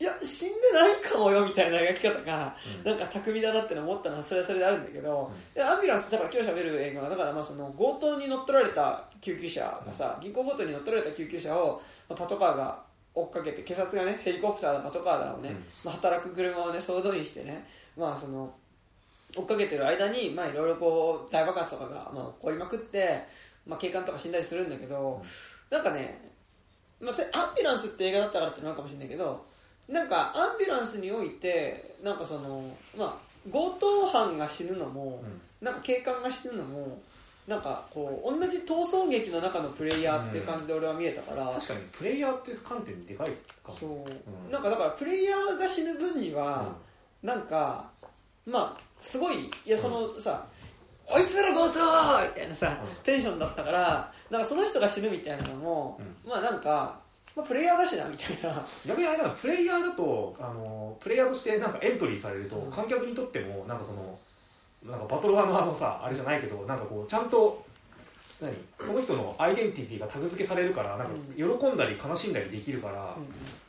いや死んでないかもよみたいな描き方がなんか巧みだなっての思ったのはそれはそれであるんだけど、でアンビュランスだから今日喋る映画はだからまあその強盗に乗っ取られた救急車がさ銀行強盗に乗っ取られた救急車を、まあ、パトカーが追っかけて警察がねヘリコプターだパトカーだをね、まあ、働く車をね総動員してねまあその追っかけてる間にまあいろいろこう大爆発とかが、まあ、起こりまくって、まあ、警官とか死んだりするんだけど、なんかね、まあ、それアンビュランスって映画だったからってのもあるかもしれないけどなんかアンビュランスにおいてなんかその、まあ、強盗犯が死ぬのも、なんか警官が死ぬのもなんかこう同じ逃走劇の中のプレイヤーっていう感じで俺は見えたから、確かにプレイヤーって観点でかいかも。そう、うん。なんかだからプレイヤーが死ぬ分には、なんかまあすごいいやそのさ、あいつら強盗!みたいなさ、うん。テンションだったからなんかその人が死ぬみたいなのも、まあなんか、まあ、プレイヤーだしなみたいな。逆にあれだなプレイヤーだとあのプレイヤーとしてなんかエントリーされると、うん。観客にとってもなんかそのなんかバトルワのあのさあれじゃないけどなんかこうちゃんと何その人のアイデンティティがタグ付けされるからなんか喜んだり悲しんだりできるから、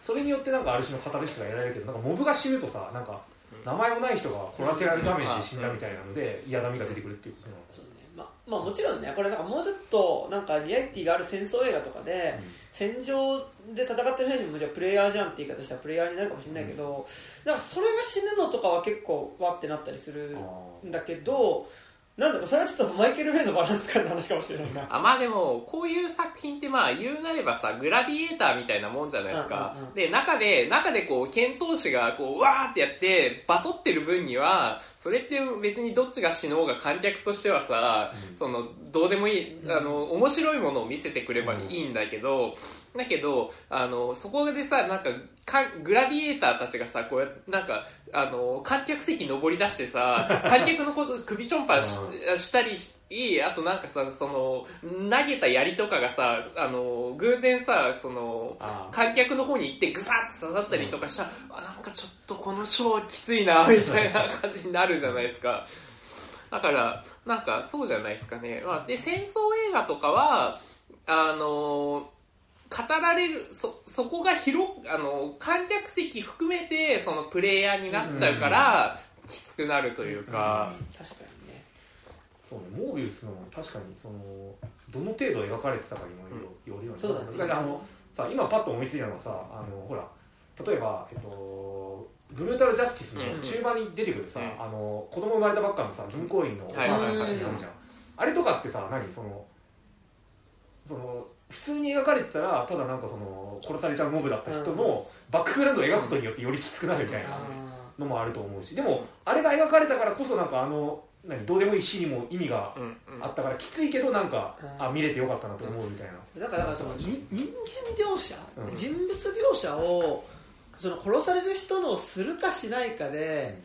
それによってなんかある種のカタルシスが得られるけどなんかモブが死ぬとさなんか名前もない人がコラテラルダメージで死んだみたいなので嫌味が出てくるっていうことなまあ、まあもちろんねこれなんかもうちょっとなんかリアリティがある戦争映画とかで、戦場で戦ってる選手もじゃあプレイヤーじゃんって言い方したらプレイヤーになるかもしれないけど、なんかそれが死ぬのとかは結構わってなったりするあんだけどなんだそれはちょっとマイケル・ベイのバランス感の話かもしれないな あまあでもこういう作品ってまあ言うなればさグラディエーターみたいなもんじゃないですか、うんうんうんで中で中でこう剣闘士がこうわーってやってバトってる分にはそれって別にどっちが死のうが観客としてはさ、うん。そのどうでもいいあの面白いものを見せてくればいいんだけど、だけどあのそこでさなんかかグラディエーターたちがさこうやってなんかあの観客席登り出してさ 観客のこと首ちょんぱししたりしあとなんかさその投げた槍とかがさあの偶然さそのあ観客の方に行ってグサッて刺さったりとかしたら、あなんかちょっとこのショーきついな みたいな感じになるじゃないですか。だからなんかそうじゃないですかね、まあ、で戦争映画とかはあの語られるそそこが広あの観客席含めてそのプレイヤーになっちゃうから、きつくなるというか、確かに。ねそうねモービウスの確かにそのどの程度描かれてたかにもよるよね。そうだね。あのさ今パッと思いついたのがさあのほら例えば、えっと、ブルータル・ジャスティスの中盤に出てくるさ、うん。あの子供生まれたばっかのさ銀行員のお母さんの話になるじゃん、あれとかってさ何？そのその普通に描かれてたらただなんかその殺されちゃうモブだった人のバックグラウンドを描くことによってよりきつくなるみたいなあのもあると思うし。でもあれが描かれたからこそなんかあの何どうでもいい詩にも意味があったからきついけどなんかうん。あ見れてよかったなと思うみたいな。ーだからだからそのに人間描写、うん。人物描写をその殺される人のするかしないかで、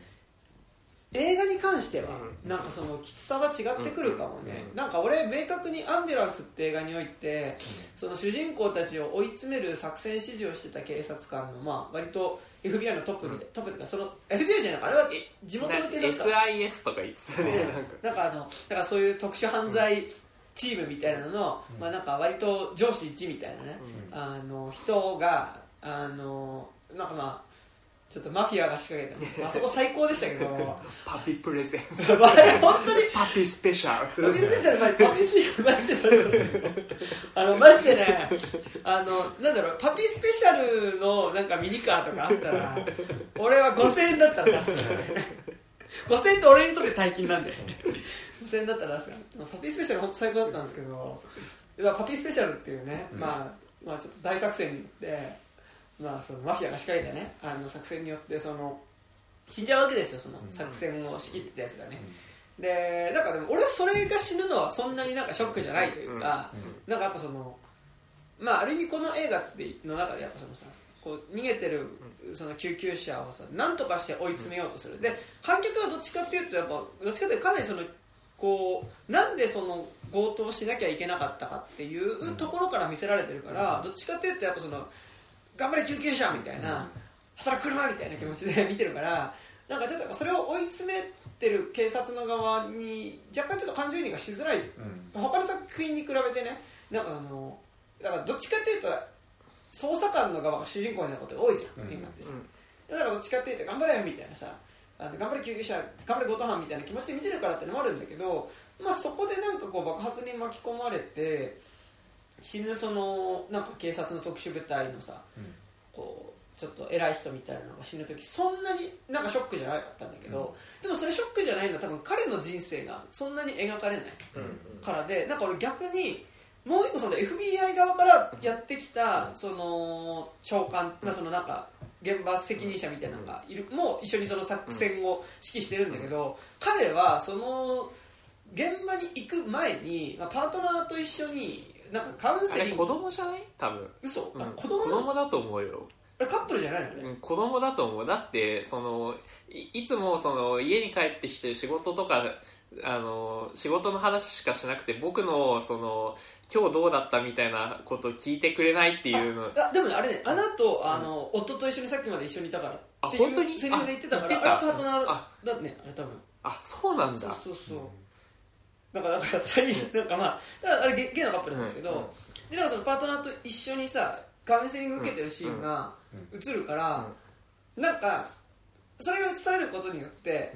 映画に関しては、うん。なんかそのきつさは違ってくるかもね、うん。なんか俺明確に「アンビュランス」って映画においてその主人公たちを追い詰める作戦指示をしてた警察官の、まあ、割と FBI のトップみたい、トップというかその FBI じゃなくあれはえ地元の警察官。SIS とか言ってたねなんか。あのだからそういう特殊犯罪チームみたいなのの、うん。まあ、なんか割と上司1みたいなね、うん。あの人があのなんかまあちょっとマフィアが仕掛けた、まあそこ最高でしたけどパピプレゼン。まああれ本当に。パピスペシャル。パピスペシャル、パピスペシャル、マジでそれあの、マジでね、あの、なんだろう、パピスペシャルのなんかミニカーとかあったら、俺は5000円だったら出すからね。5000円って俺にとって大金なんで。5000円だったら出すから。パピスペシャル本当最高だったんですけど、まあパピスペシャルっていうね、うん。まあ、まあちょっと大作戦によって、まあそのマフィアが仕掛けたね、あの作戦によって、その、死んじゃうわけですよ、その作戦を仕切ってたやつがね。でなんかでも俺はそれが死ぬのはそんなになんかショックじゃないというか、なんかやっぱそのまあある意味この映画っての中でやっぱそのさこう逃げてるその救急車をさ何とかして追い詰めようとする。で観客はどっちかっていうとやっぱどっちかっていうとかなりそのこうなんでその強盗しなきゃいけなかったかっていうところから見せられてるから、どっちかっていうとやっぱその頑張れ救急車みたいな、働く車みたいな気持ちで 見てるからなんかちょっとそれを追い詰めてる警察の側に若干ちょっと感情移入がしづらい。他の作品に比べてねなんかあのだからどっちかっていうと捜査官の側が主人公になることが多いじゃん、うん。映画ってさ。だからどっちかっていうと頑張れよみたいなさあの頑張れ救急車頑張れ強盗犯みたいな気持ちで見てるからってのもあるんだけど、まあ、そこでなんかこう爆発に巻き込まれて死ぬそのなんか警察の特殊部隊のさこうちょっと偉い人みたいなのが死ぬ時そんなになんかショックじゃなかったんだけど、でもそれショックじゃないのは多分彼の人生がそんなに描かれない。からでなんか俺逆にもう一個その FBI 側からやってきたその長官、まあ、そのなんか現場責任者みたいなのがいるもう一緒にその作戦を指揮してるんだけど彼はその現場に行く前に、まあ、パートナーと一緒になんかカウンセリング。供じゃない？多分。嘘。あうん。子供子供だと思うよ。あれカップルじゃないの？ね、うん子供だと思う。だってそのいいつもその家に帰ってきて仕事とかあの仕事の話しかしなくて僕のその今日どうだったみたいなことを聞いてくれないっていうの。あでもねあれね穴とあの、夫と一緒にさっきまで一緒にいたから。あ本当に？セリフで言ってたからあパートナーあだねあれ多分。あそうなんそうだそうそう、だからだから最初なんかまあだからあれゲゲイのカップルなんだけど、うん。でなんかそのパートナーと一緒にさカウンセリング受けてるシーンが映るから、なんかそれが映されることによって、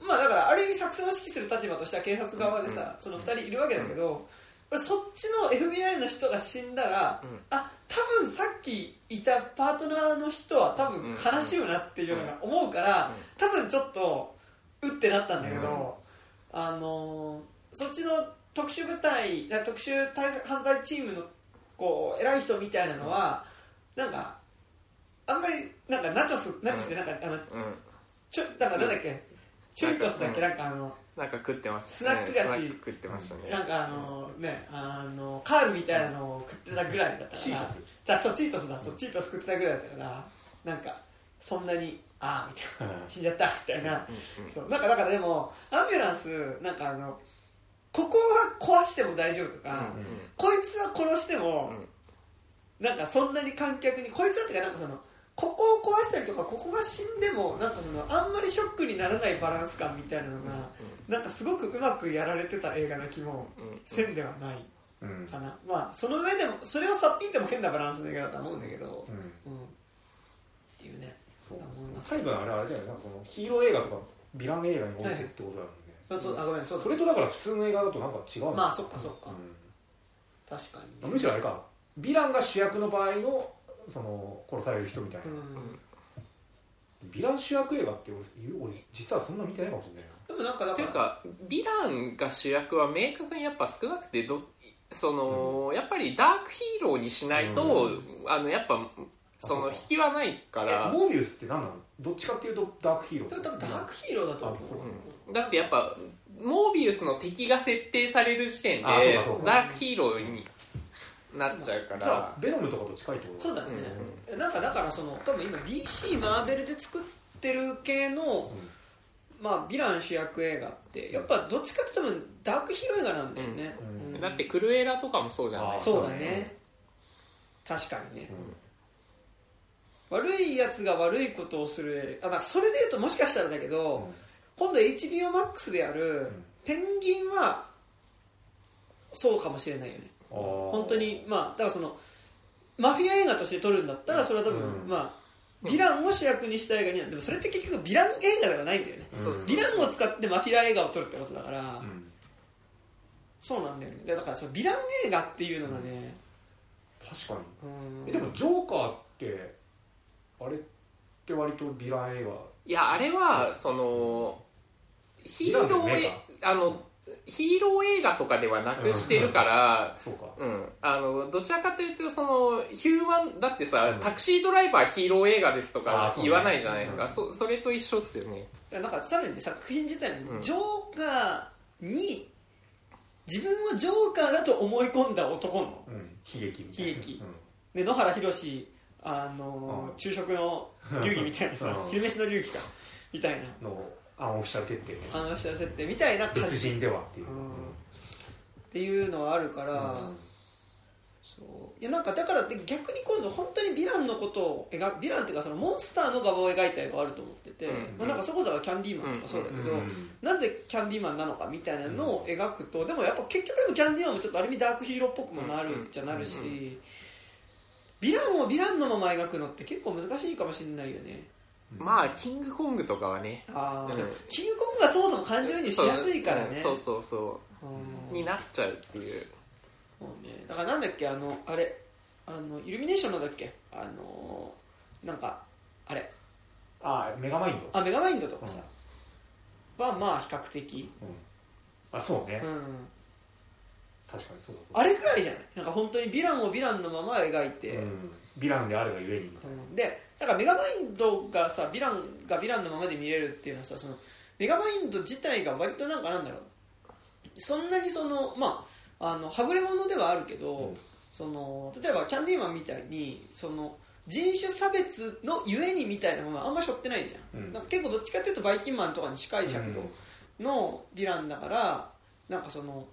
まあだからある意味作戦を指揮する立場としては警察側でさ、その2人いるわけだけど、俺そっちの FBI の人が死んだら、うん。あ多分さっきいたパートナーの人は多分悲しむなっていうのが思うから、多分ちょっとうってなったんだけど、あのーそっちの特殊部隊特殊対策犯罪チームのこう偉い人みたいなのは、なんかあんまりなんかナチョスナチョスでなんか、あのうん。ちょなんかなんだっけ、チュントスだっけ？ななんかあのなんか食ってましたスナック菓子食ってましたね。なんかあのねあのカールみたいなのを食ってたぐらいだったから。チートス。じゃあそうチートスだ。そうチートス食ってたぐらいだったから。なんかそんなにああみたいな。死んじゃったみたいな。うんうん。そう。なんかだからでもアンビュランスなんかあのここは壊しても大丈夫とか、うん。こいつは殺しても、うん。なんかそんなに観客にこいつはっていうかなんかそのここを壊したりとかここが死んでもなんかそのあんまりショックにならないバランス感みたいなのが、なんかすごくうまくやられてた映画な気もうん。うんせんではないうん。かな、まあその上でもそれをさっぴいても変なバランスの映画だとは思うんだけど、うん。うん、っていうね。そう。思います。最後のあれあれだよねなんかそのヒーロー映画とかヴィラン映画においてってことだよね、あそうあごめんそそれとだから普通の映画だとなんか違うの？まあそっかそっか。う確かにんむしろあれか。ヴィランが主役の場合のその殺される人みたいな、うん。ヴィラン主役映画って俺俺実はそんな見てないかもしれないなでもなんかだとからいうかヴィランが主役は明確にやっぱ少なくてどその、やっぱりダークヒーローにしないと、うあのやっぱその引きはないから。えモービウスって何なの？どっちかっていうとダークヒーロー。多分ダークヒーローだと思うだってやっぱモービウスの敵が設定される時点であそうかそうか。ダークヒーローになっちゃうかじゃらあベノムとかと近いってこと？そうだね、なんかだからその多分今 DC マーベルで作ってる系の、まあ、ヴィラン主役映画ってやっぱどっちかって多分ダークヒーロー映画なんだよね、うん。うん。だってクルエラとかもそうじゃない？あそうだね。そうだね。確かにね、う悪いやつが悪いことをするあだからそれでいうともしかしたらだけど、今度 HBOMAX でやる、ん。ペンギンはそうかもしれないよね。本本当にまあだからそのマフィア映画として撮るんだったらそれは多分、うん。まあヴィランを主役にした映画になるでもそれって結局ヴィラン映画ではないんだよね。そうそうヴィランを使ってマフィア映画を撮るってことだから、うん。そうなんだよね。だからそのヴィラン映画っていうのがね、確かに。でもジョーカーってあれって割とヴィラン映画？いやあれはそのヒーローあのヒーロー映画とかではなくしてるから、そうか。うん、あのどちらかというとそのヒューマンだってさ、うん。タクシードライバーヒーロー映画ですとあか言わないじゃないですか、うん。そそれと一緒っすよね。だからなんかさらにね作品自体に、うんジョーカーに自分をジョーカーだと思い込んだ男の、うん。悲劇みたいな。悲劇。ね、野原宏あのーうん。昼食の流儀みたいなさうん。昼飯の流儀か。みたいな。うんのアンオフィシャル設定ね。あの人の設定みたいな感じ。別人ではっていう。うん。っていうのはあるから、うんそう。いやなんかだからって逆に今度本当にヴィランのことを描くヴィランっていうかそのモンスターの側を描いた絵があると思ってて、うん。まあ、なんかそこそこキャンディーマンとかそうだけど、うん。なぜキャンディーマンなのかみたいなのを描くと、でもやっぱ結局でもキャンディーマンもちょっとある意味ダークヒーローっぽくもなるっちゃなるし、ヴィランをヴィランのまま描くのって結構難しいかもしれないよねまあキングコングとかはね。あー、うん。でもキングコングはそもそも感情移入しやすいからね。そうそうそうんう。になっちゃうっていう。そうね、だからなんだっけあのあれあのイルミネーションのだっけ？あのなんかあれ。あメガマインド。あメガマインドとかさ、はまあ比較的、あそうね。うん、確かにそうだそう。だあれくらいじゃない？なんか本当にヴィランをヴィランのまま描いて、うん。ヴィランであるがゆえにみたいうん。でなんかメガマインドがさヴィランがヴィランのままで見れるっていうのはさそのメガマインド自体が割となんかなんだろう。そんなにそのまああのはぐれ者ではあるけど、うん。その例えばキャンディーマンみたいにその人種差別のゆえにみたいなものはあんましょってないじゃん,、うん。なんか結構どっちかっていうとバイキンマンとかに近い尺度のヴィランだからなんかその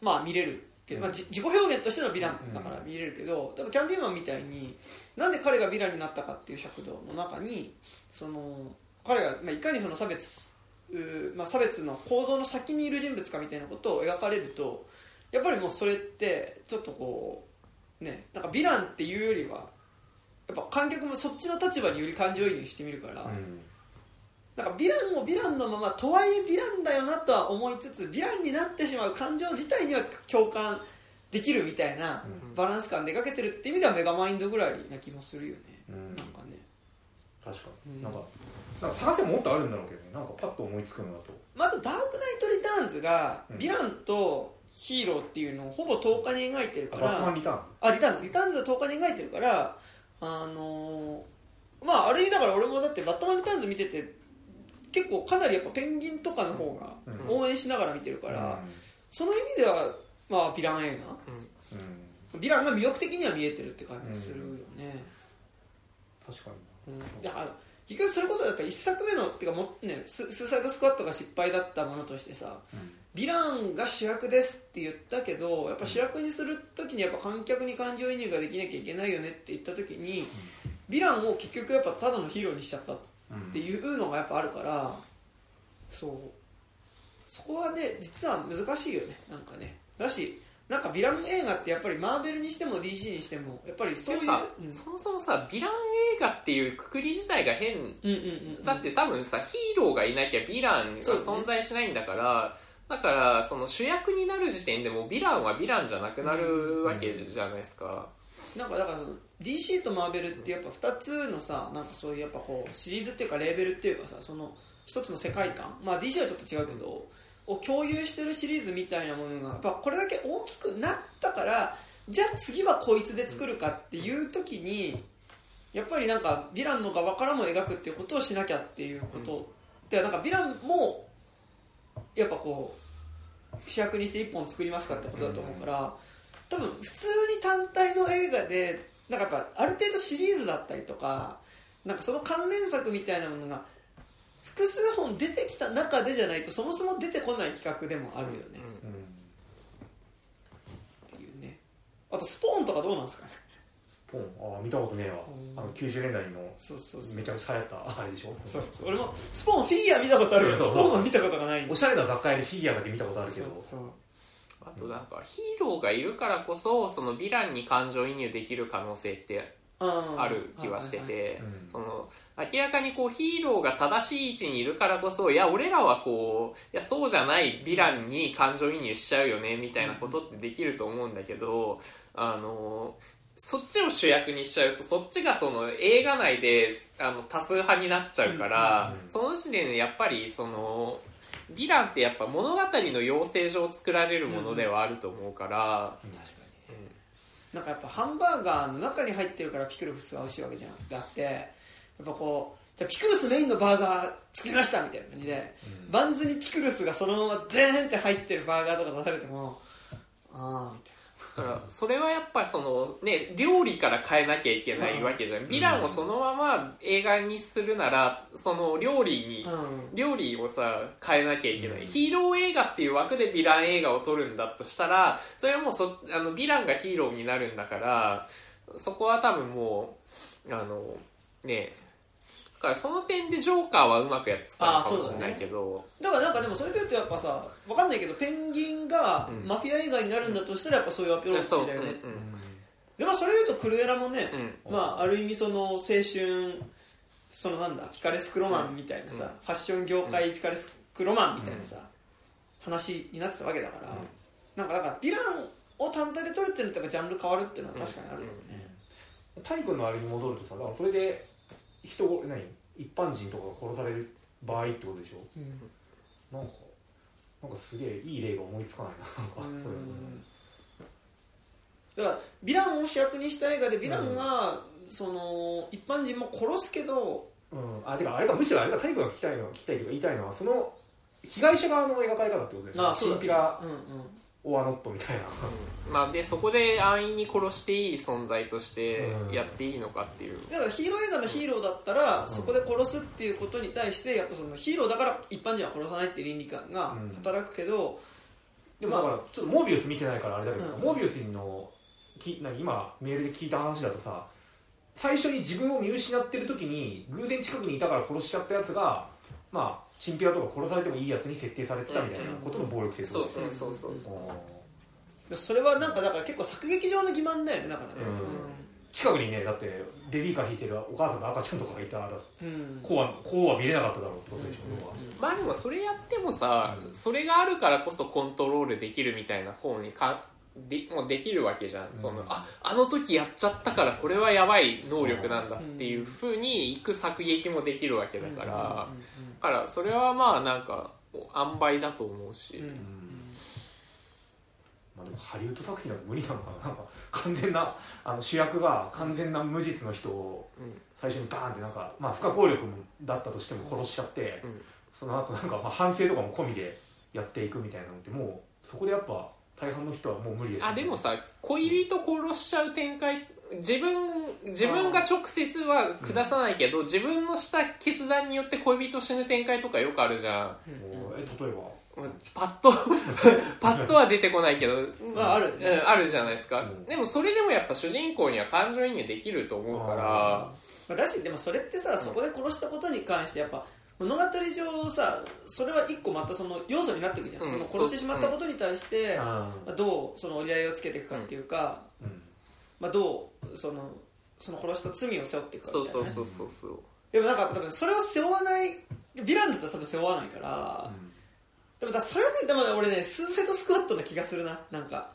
まあ見れるけど、まあ、じ自己表現としてのヴィランだから見れるけど、でもキャンディーマンみたいになんで彼がヴィランになったかっていう尺度の中にその彼が、まあ、いかにその差別まあ、差別の構造の先にいる人物かみたいなことを描かれるとやっぱりもうそれってちょっとこうねなんかヴィランっていうよりはやっぱ観客もそっちの立場により感情移入してみるから、うんなんかヴィランをヴィランのままとはいえヴィランだよなとは思いつつヴィランになってしまう感情自体には共感できるみたいなうん。バランス感で描けてるっていう意味ではメガマインドぐらいな気もするよね、うん。なんかね、確かうんに。なん。かなんか探せばもっとあるんだろうけどね。なんかパッと思いつくのだと。まあ、あとダークナイト・リターンズがうん。ヴィランとヒーローっていうのをほぼ10日に描いてるかバットマンらリターン。あリターンズ。リターンズは10日に描いてるからあのーまあある意味だから俺もだってバットマン・リターンズ見てて結構かなりやっぱペンギンとかの方がうん。応援しながら見てるから、うん。その意味ではまあヴィラン映画？うん。ヴィランが魅力的には見えてるって感じするよね、確かに。うん、だから結局それこそやっぱ一作目のっていうかも、ね、ススーサイドスクワットが失敗だったものとしてさヴィランが主役ですって言ったけどやっぱ主役にする時にやっぱ観客に感情移入ができなきゃいけないよねって言った時にヴィランを結局やっぱただのヒーローにしちゃったん。ていうのがやっぱあるからそう。そこはね実は難しいよね。なんかね。だしなんかヴィラン映画ってやっぱりマーベルにしても DC にしてもやっぱりそういうそもそもさヴィラン映画っていうくくり自体が変。うんうんうんうん。だって多分さヒーローがいなきゃヴィランが存在しないんだからだからその主役になる時点でもうヴィランはヴィランじゃなくなるわけじゃないですか、なんかだからその DC とマーベルってやっぱ2つのさなんかそういうやっぱこうシリーズっていうかレーベルっていうかさその一つの世界観。まあ DC はちょっと違うけどを共有してるシリーズみたいなものがやっぱこれだけ大きくなったからじゃあ次はこいつで作るかっていう時にやっぱりなんかヴィランの側からも描くっていうことをしなきゃっていうこと、でなんかヴィランもやっぱこう主役にして一本作りますかってことだと思うから多分普通に単体の映画でなんかやっぱある程度シリーズだったりとかなんかその関連作みたいなものが複数本出てきた中でじゃないとそもそも出てこない企画でもあるよね、うんっていうね。あとスポーンとかどうなんですかね。ポン？ああ見たことねえわ。うん。あの90年代のそうそうそう。めちゃくちゃ流行ったあれでしょ？そうそう。俺もスポーンフィギュア見たことあるけどスポーンは見たことがないんで。おしゃれな雑貨屋でフィギュアだけ見たことあるけそうどそうあとなんかヒーローがいるからこそそのヴィランに感情移入できる可能性ってある気はしててうん。その明らかにこうヒーローが正しい位置にいるからこそいや俺らはこういやそうじゃないヴィランに感情移入しちゃうよねみたいなことってできると思うんだけどあのそっちを主役にしちゃうとそっちがその映画内であの多数派になっちゃうから、うん。その時点でやっぱりそのヴィランってやっぱ物語の養成上作られるものではあると思うから、確かになんかやっぱハンバーガーの中に入ってるからピクルスは美味しいわけじゃん。だってやっぱこうじゃあピクルスメインのバーガー作りましたみたいな感じで、バンズにピクルスがそのままデーンって入ってるバーガーとか出されてもああみたいだからそれはやっぱそのね料理から変えなきゃいけないわけじゃん、ヴィランをそのまま映画にするならその料理に、なうん。料理をさ変えなきゃいけない、うん。ヒーロー映画っていう枠でヴィラン映画を撮るんだとしたらそれはもうそあのヴィランがヒーローになるんだからそこは多分もうあのねだからその点でジョーカーはうまくやってたのかもしれないけど、だからなんかでもそれで言うとやっぱさわかんないけどペンギンがうん。マフィア映画になるんだとしたらやっぱそういうアプローチだよね、うんでもそれで言うとクルエラもね、うん。まあ、ある意味その青春そのなんだピカレスクロマンみたいなさ、うん。ファッション業界ピカレスクロマンみたいなさ、話になってたわけだから、うん。なんかだからヴィランを単体で撮るっていうのとジャンル変わるっていうのは確かにあるよね、タイ君のあれに戻るとさだからそれで人を何？一般人とかが殺される場合ってことでしょ？うん。なんかなんかすげえいい例が思いつかないな。なんかうん。そういうのだからヴィランを主役にした映画でヴィランが、その一般人も殺すけどうん、あてかあれかむしろあれかタイ君が聞きたいのは聞きたいというか言いたいのはその被害者側の描かれ方ってことだよね。チンピラ。うんうんオアノットみたいな。まあ、でそこで安易に殺していい存在としてうん。やっていいのかっていう、だからヒーロー映画のヒーローだったら、ん。そこで殺すっていうことに対してやっぱそのヒーローだから一般人は殺さないっていう倫理観がうん。働くけど、でもだからちょっとモービウス見てないからあれだけどさ、うん。モービウスのき何今メールで聞いた話だとさ最初に自分を見失ってる時に偶然近くにいたから殺しちゃったやつがまあチンピラとか殺されてもいいやつに設定されてたみたいなことの暴力性そうそうそうそう。うん。それはなんかだから結構作劇上の欺瞞だよねだからね。近くにねだってベビーカー引いてるお母さんの赤ちゃんとかがいたらうん、うんこうはこうは見れなかっただろうってことでしょ、要は。まあでもそれやってもさ、それがあるからこそコントロールできるみたいな方にかでもうできるわけじゃん、そのああの時やっちゃったからこれはやばい能力なんだっていうふうにいく作劇もできるわけだから、だからそれはまあなんか塩梅だと思うし、うんうんまあ、でもハリウッド作品だと無理なのかな。なんか完全なあの主役が完全な無実の人をうん最初にバーンってなんか、まあ、不可抗力だったとしても殺しちゃって、うん。その後なんかまあ反省とかも込みでやっていくみたいなのってもうそこでやっぱ大半の人はもう無理ですよね。あでもさ恋人殺しちゃう展開自分自分が直接は下さないけど、自分のした決断によって恋人死ぬ展開とかよくあるじゃん。もうえ例えば？パッと パッとは出てこないけど、まああるうん、あるじゃないですか、うん。でもそれでもやっぱ主人公には感情移入できると思うからまあ、だしでもそれってさそこで殺したことに関してやっぱ物語上さそれは一個またその要素になっていくじゃん、うん。その殺してしまったことに対して、あまあ、どうその折り合いをつけていくかっていうか、ーうん。まあ、どうそのその殺した罪を背負っていくかみたいな、ね、そうそうそうそう。でもなんか多分それを背負わないヴィランだったら多分背負わないから、でもだそれはねでもね俺ねスーサイドスクワットな気がするな。なんか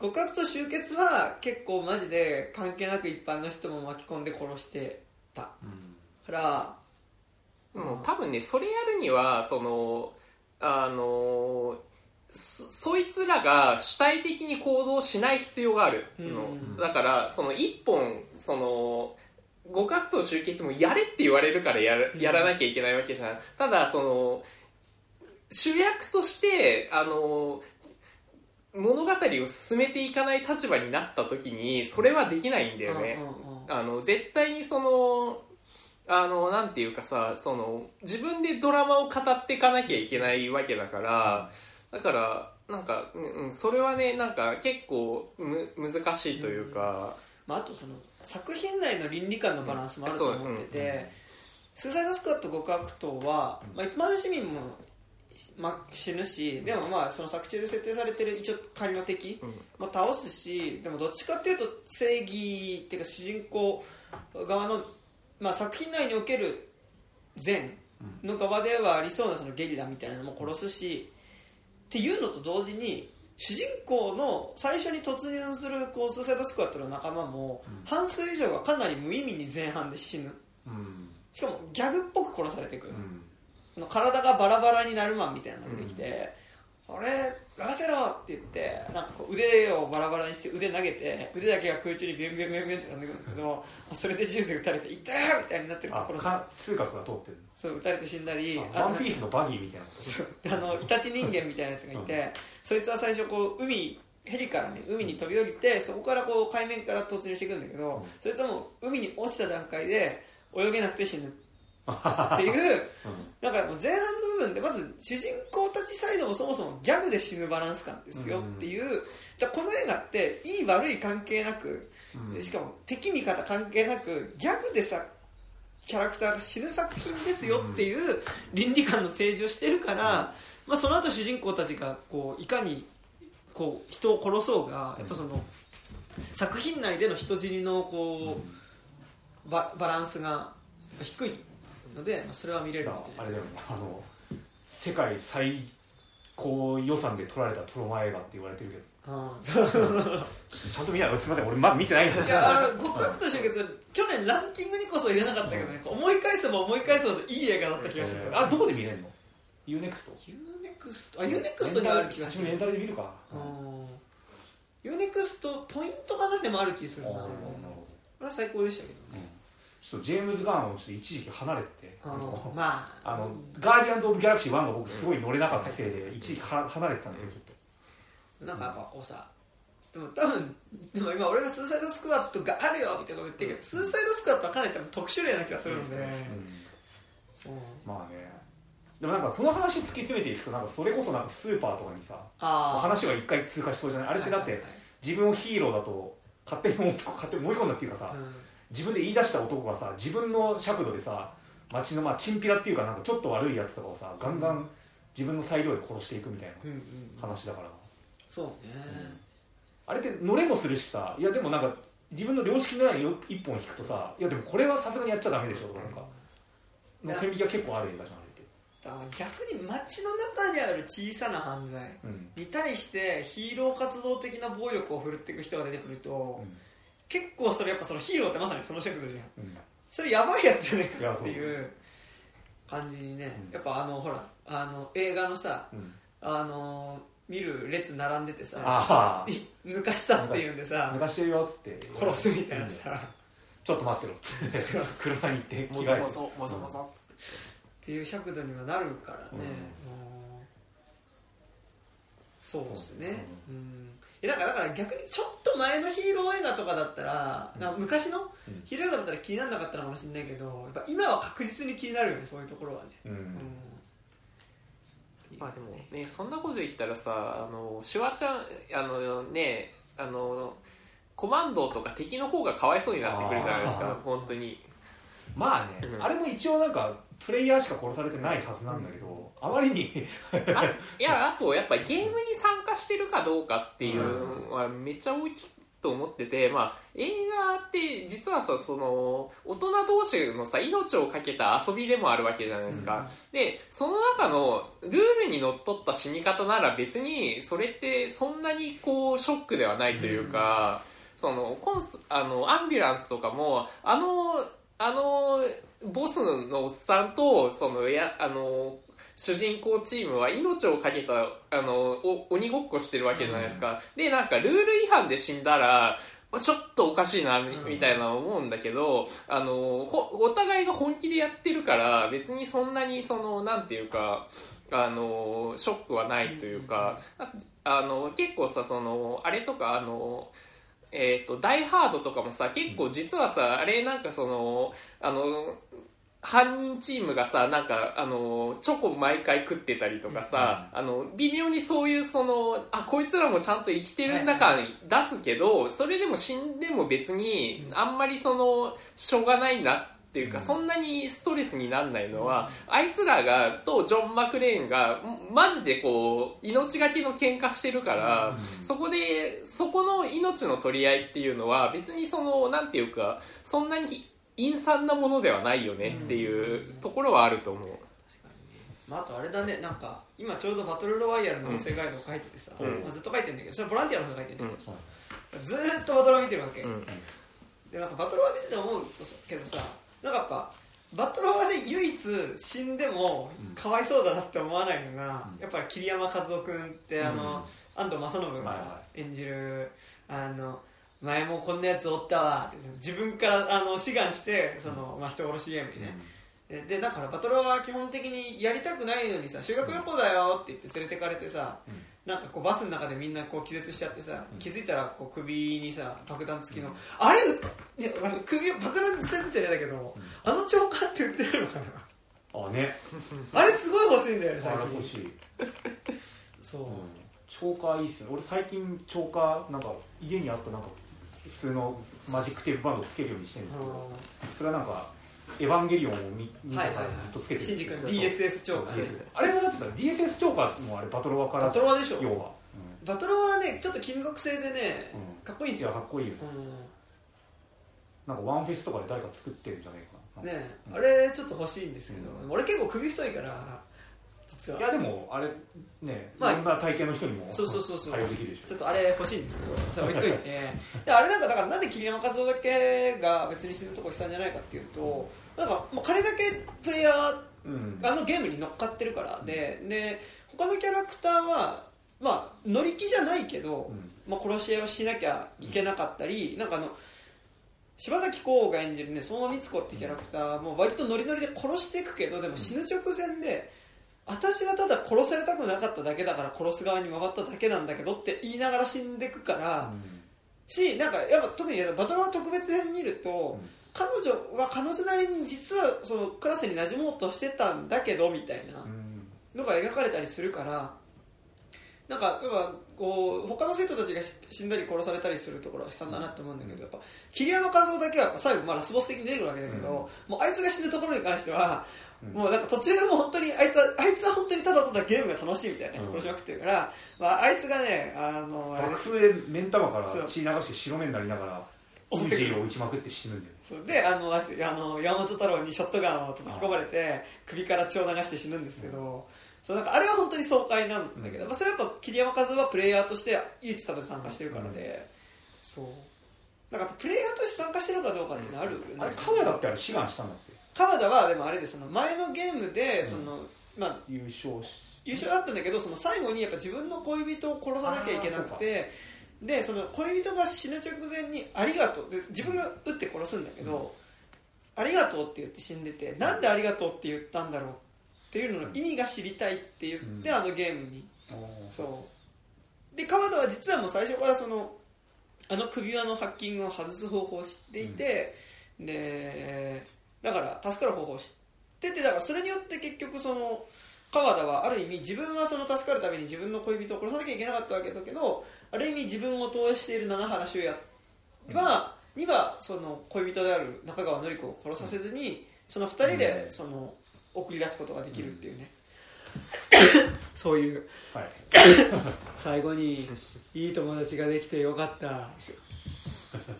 極悪と終結は結構マジで関係なく一般の人も巻き込んで殺してたうん。からうん、多分ねそれやるにはそのあのそそいつらが主体的に行動しない必要があるの、うん。だからその一本その極悪と終結もやれって言われるからやるやらなきゃいけないわけじゃん。ただその主役としてあの物語を進めていかない立場になった時にそれはできないんだよね、あの絶対にそのあのなんていうかさその自分でドラマを語っていかなきゃいけないわけだからだからなんか、うんうん、それはねなんか結構む難しいというか、まあ、あとその作品内の倫理観のバランスもあると思ってて、うんスーサイドスクワット極悪党は、まあ、一般市民も、まあ、死ぬしでもまあその作中で設定されてる一応仮の敵うん。も倒すしでもどっちかっていうと正義っていうか主人公側の、まあ、作品内における善の側ではありそうなそのゲリラみたいなのも殺すしっていうのと同時に主人公の最初に突入するこうスーサイドスクワットの仲間もうん。半数以上がかなり無意味に前半で死ぬ。うん。しかもギャグっぽく殺されていく、うん。その体がバラバラになるマンみたいなのが出てきて「俺任せろ!」って言ってなんか腕をバラバラにして腕投げて腕だけが空中にビュンビュンビュンビュンって飛んでくるんだけどそれで銃で撃たれて「痛い!」みたいになってるとあころ。か通覚が通ってるそう撃たれて死んだりあワンとピースのバギーみたいなそうであのイタチ人間みたいなやつがいて、そいつは最初こう海ヘリからね海に飛び降りてそこからこう海面から突入していくんだけど、うん。そいつはもう海に落ちた段階で泳げなくて死ぬっていうなんかもう前半の部分でまず主人公たちサイドもそもそもギャグで死ぬバランス感ですよっていう、だからこの映画っていい悪い関係なく、うん。しかも敵味方関係なくギャグでさキャラクターが死ぬ作品ですよっていう倫理観の提示をしてるから、まあ、その後主人公たちがこういかにこう人を殺そうがやっぱその作品内での人死にのこうババランスが低いので、まあ、それは見れるみたいなあれだよね。あの世界最高予算で撮られたトロマ映画って言われてるけど。あちゃんと見ないすみません。俺まだ見てないんですーいやあの極悪と終結去年ランキングにこそ入れなかったけどね、思い返せば思い返すほどいい映画だった気がする、えーあれどこで見れるの ?UNEXT? ユーネクスト？あユーネクストにはある気がする。久しぶりにレンタルで見るか U-NEXTポイントがなでもある気するな。こあーなるほれは最高でしたけどどうんちょっとジェームズ・ガンをちょっと一時期離れててああののまああのガーディアンズ・オブ・ギャラクシー1が僕すごい乗れなかったせいで一時期は離れてたんですよちょっとなんかやっぱこうさでも多分でも今俺がスーサイドスクワッドがあるよみたいなこと言ってるけど、スーサイドスクワッドはかなり多分特殊例な気がするので、そう。まあね。でもなんかその話突き詰めていくとなんかそれこそなんかスーパーとかにさ話は一回通過しそうじゃない？あれってだって自分をヒーローだと勝手に思い勝手に思い込んだっていうかさ自分で言い出した男がさ自分の尺度でさ街のまあチンピラっていうかなんかちょっと悪いやつとかをさガンガン自分の裁量で殺していくみたいうんうんうん。な話だから。そうね、あれって乗れもするしさいやでもなんか自分の良識のないよ一本引くとさいやでもこれはさすがにやっちゃダメでしょとかなんかの線引きが結構ある映画じゃん逆に街の中にある小さな犯罪うん。に対してヒーロー活動的な暴力を振るっていく人が出てくると、結構それやっぱそのヒーローってまさにその尺度じゃんうんそれやばいやつじゃねえかっていう感じにね、うん。やっぱあのほらあの映画のさうん。あの見る列並んでてさああい抜かしたっていうんでさ抜かしてるよっつって。殺すみたいなさ、ちょっと待ってろっつって。車に行って着もそ替えて。もそもそもそっつって。っていう尺度にはなるからね、うん。う。んそうですね、うんだからだから逆にちょっと前のヒーロー映画とかだったら、うん。な昔のうん。ヒーロー映画だったら気にならなかったのかもしれないけどやっぱ今は確実に気になるよねそういうところはね、うん。うん。まあでもねそんなこと言ったらさあのシュワちゃんあのねあのコマンドとか敵の方がかわいそうになってくるじゃないですか本当に。まあね、うん。あれも一応なんかプレイヤーしか殺されてないはずなんだけど、あまりにあいやあとやっぱゲームに参加してるかどうかっていうのはめっちゃ大きと思ってて、まあ、映画って実はさその大人同士のさ命を懸けた遊びでもあるわけじゃないですか、でその中のルールにのっとった死に方なら別にそれってそんなにこうショックではないというか、そのコンスあのアンビュランスとかもあのあのボスのおっさんとそのやあの主人公チームは命を懸けたあのお鬼ごっこしてるわけじゃないですか、でなんかルール違反で死んだらちょっとおかしいなみみたいな思うんだけど、あのほお互いが本気でやってるから別にそんなにそのなんていうかあのショックはないというか、ああの結構さそのあれとかあのえー、とダイハードとかもさ結構実はさ、あれなんかそのあの犯人チームがさなんかあのチョコ毎回食ってたりとかさ、あの微妙にそういうそのあこいつらもちゃんと生きてる中に出すけど、それでも死んでも別にあんまりそのしょうがないなっていうか、そんなにストレスにならないのは、あいつらがとジョン・マクレーンがマジでこう命がけの喧嘩してるから、そこでそこの命の取り合いっていうのは別にそのなんていうかそんなに陰惨なものではないよねっていうところはあると思う。まあ、あとあれだね。なんか今ちょうどバトルロワイヤルの音声ガイドを書いててさ、うん。まあ、ずっと書いてるんだけどそれボランティアの人が書いてるんだけどさ、うん。ずーっとバトロワ見てるわけ、うん。でなんかバトロワ見てて思うけどさなんかやっぱバトロワで唯一死んでもうん。かわいそうだなって思わないのが、うん。やっぱり桐山和夫君ってあの、安藤正信が演じるあの前もこんなやつおったわって自分からあの志願してその、まあ、人殺しゲームにね、ででだからバトルは基本的にやりたくないのにさ修学旅行だよって言って連れてかれてさ、うんなんかこうバスの中でみんなこう気絶しちゃってさ、うん。気づいたらこう首にさ爆弾付きの、うん。あれ？いやあの首を爆弾捨ててるだけど、あの長官って売ってるのかな？あね。あれすごい欲しいんだよね最あれ近。欲しい、そう、うん、チョーカーいいっすね。俺最近チョーカーなんか家にあったなんか普通のマジックテープバンドつけるようにしてるんですけどそれはなんかエヴァンゲリオンを見見てからはい。はいはいずっとつけてる。シンジ君 DSS 超過ねあれもだってさ DSS 超過もあれバトロワからバトロワでしょ。要は、バトロはねちょっと金属製でね、うん。かっこいいんですよ。かっこいいよ。ねなんかワンフェスとかで誰か作ってるんじゃないかな。ねうん。あれちょっと欲しいんですけど、うん。俺結構首太いから実は。いやでもあれね、まあいろんな体型の人にもそうそうそうそう。対応できるでしょ。ちょっとあれ欲しいんですけどそれ置いといて。であれなんかだからなんで桐山和夫だけが別に死ぬとこしたんじゃないかっていうとなんかもう彼だけプレイヤーうん。あのゲームに乗っかってるからでで他のキャラクターはまあ乗り気じゃないけど、うん。まあ、殺し合いをしなきゃいけなかったり、なんかあの柴咲コウが演じるね相馬光子ってキャラクターも割とノリノリで殺していくけどでも死ぬ直前で、私はただ殺されたくなかっただけだから殺す側に回っただけなんだけどって言いながら死んでいくから、しなんかやっぱ特にバトルは特別編見ると、うん。彼女は彼女なりに実はそのクラスに馴染もうとしてたんだけどみたいなうん。のが描かれたりするからなんかやっぱこう他の生徒たちがし死んだり殺されたりするところは悲惨だなって思うんだけどやっぱ桐山和夫だけは最後、まあ、ラスボス的に出てくるわけだけど、うん。もうあいつが死ぬところに関しては、うんもうなんか途中も本当にあいつはあいつは本当にただただゲームが楽しいみたいなうん。殺しまくってるから、まあ、あいつがねあの爆風で目ん玉から血流して白目になりながらウ襲ってくる。ジーを打ちまくって死ぬんだよそう。であのあの山本太郎にショットガンを叩き込まれて首から血を流して死ぬんですけど、そうなんかあれは本当に爽快なんだけど、うんまあ、それはやっぱ桐山和夫はプレイヤーとして唯一多分参加してるからで、そう。なんかプレイヤーとして参加してるかどうかっていうのあるよね、あれ鎌田ってあれ志願したんだって川田はでもあれでその前のゲームでその、まあ優勝し。優勝だったんだけどその最後にやっぱ自分の恋人を殺さなきゃいけなくてでその恋人が死ぬ直前に「ありがとう」で自分が撃って殺すんだけど「ありがとう」って言って死んでてなんで「ありがとう」って言ったんだろうっていうのの意味が知りたいって言って、うん。あのゲームに。そそう。で川田は実はもう最初からそのあの首輪のハッキングを外す方法を知っていて、でだから助かる方法を知っててだからそれによって結局その川田はある意味自分はその助かるために自分の恋人を殺さなきゃいけなかったわけだけどある意味自分を投影している七原修也は、にはその恋人である中川紀子を殺させずにその二人でその送り出すことができるっていうね、そういう。はい。最後にいい友達ができてよかった。ですよ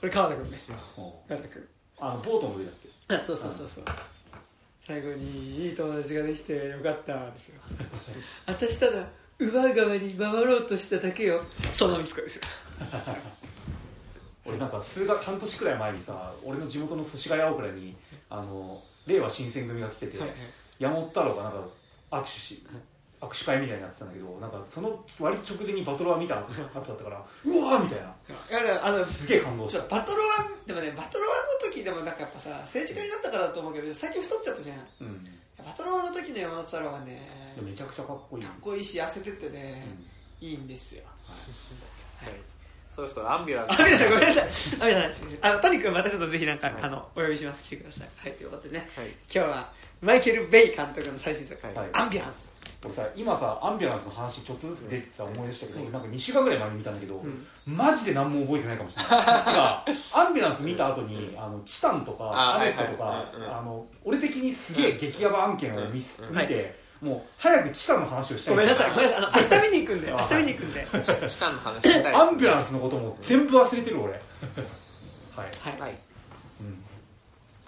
れ川田君ね。う。ん川田君。あのボートの上だっけ？あ そうそうそうそう。最後にいい友達ができてよかったんですよ。私ただ奪う側に回ろうとしただけよ。そのみつこですよ。俺なんか数学半年くらい前にさ俺の地元の寿司ヶ谷大倉にあの令和新選組が来てて、はいはい。山本太郎がなんか握手し握手会みたいになってたんだけどなんかその割と直前にバトルは見た後 後だったからうわーみたいな。いやあのすげえ感動しちょたバトルワンでもねバトルワンの時でもなんかやっぱさ政治家になったからだと思うけど最近太っちゃったじゃん。うん。バトルワンの時の山本太郎はねめちゃくちゃかっこいい。かっこいいし痩せててうね、ん。いいんですよ。はい。そろそろアンビュランあ、スごめんなさい、ごめんなさい。あ、ごめんなさい。あの、トニックまたちょっとぜひなんか、はい。あの、お呼びします。来てください。はい、ということでね、はい。今日は、マイケル・ベイ監督の最新作、はい。はいアンビュランス。俺さ今さアンビュランスの話ちょっとずつ出てさ思い出したけど、なんか2週間ぐらい前に見たんだけど、ん。マジで何も覚えてないかもしれない。アンビュランス見た後にあのチタンとかあアネットとか、はいはいうんうん。あの俺的にすげえ激ヤバ案件を見,、うん。見てもう早くチタンの話をしたい。ごめんなさい、ごめんなさい。あの、明日見に行くんで、あ明日見に行くんで。はい。チタンの話したいです、ね、アンビュランスのことも全部忘れてる俺。はい、はい。うん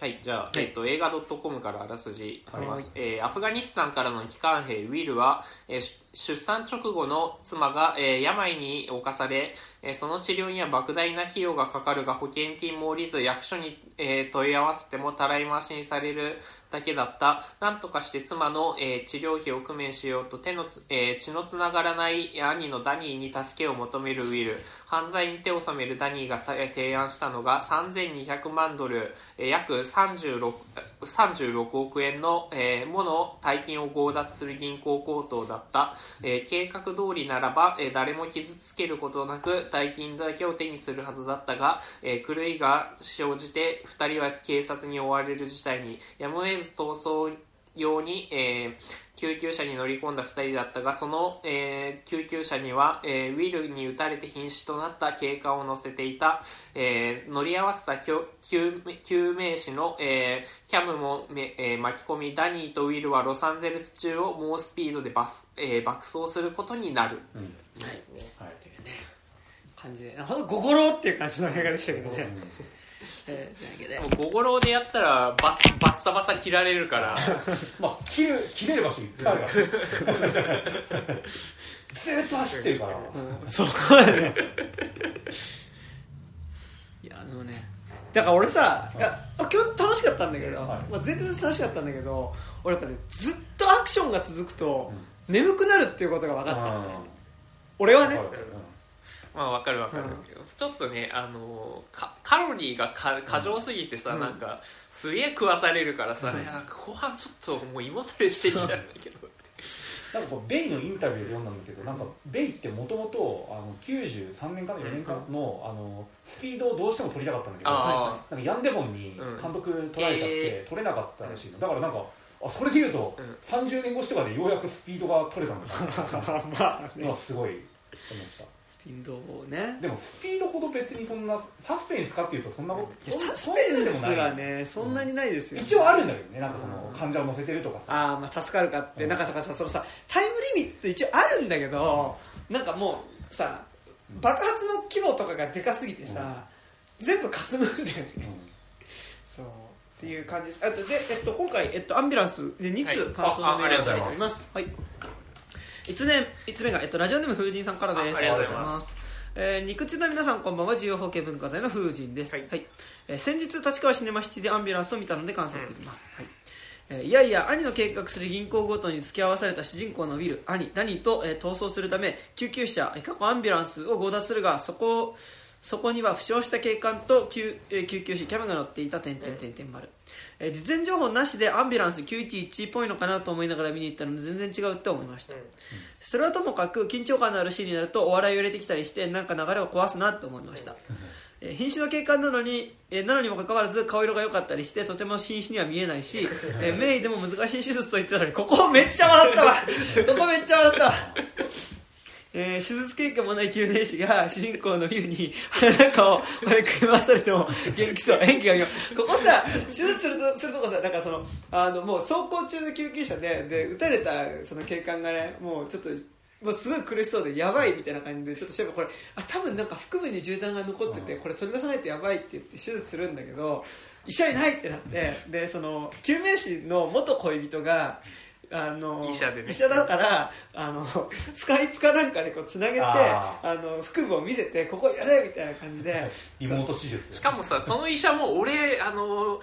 はい、じゃあ、えっと、映画 .com からあらすじあります、えーアフガニスタンからの帰還兵ウィルは、えーし出産直後の妻が、えー病に侵され、えーその治療には莫大な費用がかかるが保険金も下りず役所に、えー問い合わせてもたらい回しにされるだけだった。なんとかして妻の、え治療費を工面しようと手のつ、え血のつながらない兄のダニーに助けを求めるウィル。犯罪に手を染めるダニーが提案したのが3200万ドル、え約36 36億円の、えもの大金を強奪する銀行強盗だった、えー計画通りならば、えー誰も傷つけることなく大金だけを手にするはずだったが、えー狂いが生じて2人は警察に追われる事態にやむを得ず逃走用に、えー救急車に乗り込んだ2人だったがその、えー救急車には、えーウィルに撃たれて瀕死となった警官を乗せていた、えー乗り合わせた救救救命士の、えーキャムもめ、えー巻き込みダニーとウィルはロサンゼルス中を猛スピードでバス、えー爆走することになる、うん。ですね。はい。とい。うね、感じで、ほんと、ごごろっていう感じの映画でしたけどね。えー、というわけで。ゴゴロでやったらバッバッサバサ切られるから。まあ切る切れる場所い。っぱいあるからずーっと走ってるから、そう。だね。いや、でもね。だから俺さ、い。や今日楽しかったんだけど、はい。まあ、全然楽しかったんだけど俺やっぱねずっとアクションが続くと、眠くなるっていうことが分かった、俺はね。わかる。まあわかるわかるけど、ちょっとねあのカロリーがか過剰すぎてさ、うん。なんかすげえ食わされるからさ、うん。いやなんか後半ちょっともう胃もたれしてきちゃうんだけど なんかこうベイのインタビューで読んだんだけどなんかベイってもともと93年かな4年かのあのスピードをどうしても取りたかったんだけどあなんかヤンデボンにうん。監督取られちゃって、え取れなかったらしいの。だからなんかあそれでいうと、うん。30年越しとかでようやくスピードが取れたのかな。まあのはすごい思っスピードをね。たでもスピードほど別にそんなサスペンスかっていうとそんなことサスペンスはそんなでもない。ねそんなにないですよ、一応あるんだけどねなんかそのうん患者を乗せてるとかさ。ああまあ助かるかって、うん。なんかささそのさタイムリミット一応あるんだけどなんかもうさ爆発の規模とかがでかすぎてさ、全部霞むんだよね、うん。そう。っていう感じです。あとで、えっと、今回、えっと、アンビュランスで2はい。通感想のメールをいただいております。はい5つ目5つ目が、えっと、ラジオネーム風神さんからです。あありがとうございます。えー、肉地の皆さんこんばんは重要保険文化財の風神です、はい。えー先日立川シネマシティでアンビュランスを見たので感想を送ります、はい。えーいやいや兄の計画する銀行ごとに付き合わされた主人公のウィル兄ダニーと、えー逃走するため救急車えー過去アンビュランスを強奪するがそこそこには負傷した警官と救,、えー救急車キャブが乗っていた点々点々丸、えー事前情報なしでアンビュランス911っぽいのかなと思いながら見に行ったので全然違うって思いました、それはともかく緊張感のあるシーンになるとお笑いを入れてきたりしてなんか流れを壊すなと思いました、えー瀕死の警官なのに、えーなのにもかかわらず顔色が良かったりしてとても瀕死には見えないし、えー 名医でも難しい手術と言ってたのにここめっちゃ笑ったわ。ここめっちゃ笑ったわえー手術経験もない救命士が主人公のビルに鼻の中をこれ組み回されても元気そう。演技がいいよここさ手術するとするとこさなんかそのあのもう走行中の救急車でで撃たれたその警官がねもうちょっともうすごい苦しそうでやばいみたいな感じでちょっと調べこれあ多分なんか腹部に銃弾が残っててうん。これ取り出さないとやばいって言って手術するんだけど医者いないってなってでその救命士の元恋人があの医者でね。だからあのスカイプかなんかでこうつなげてああの腹部を見せてここやれみたいな感じで。リモート手術。しかもさその医者も俺あの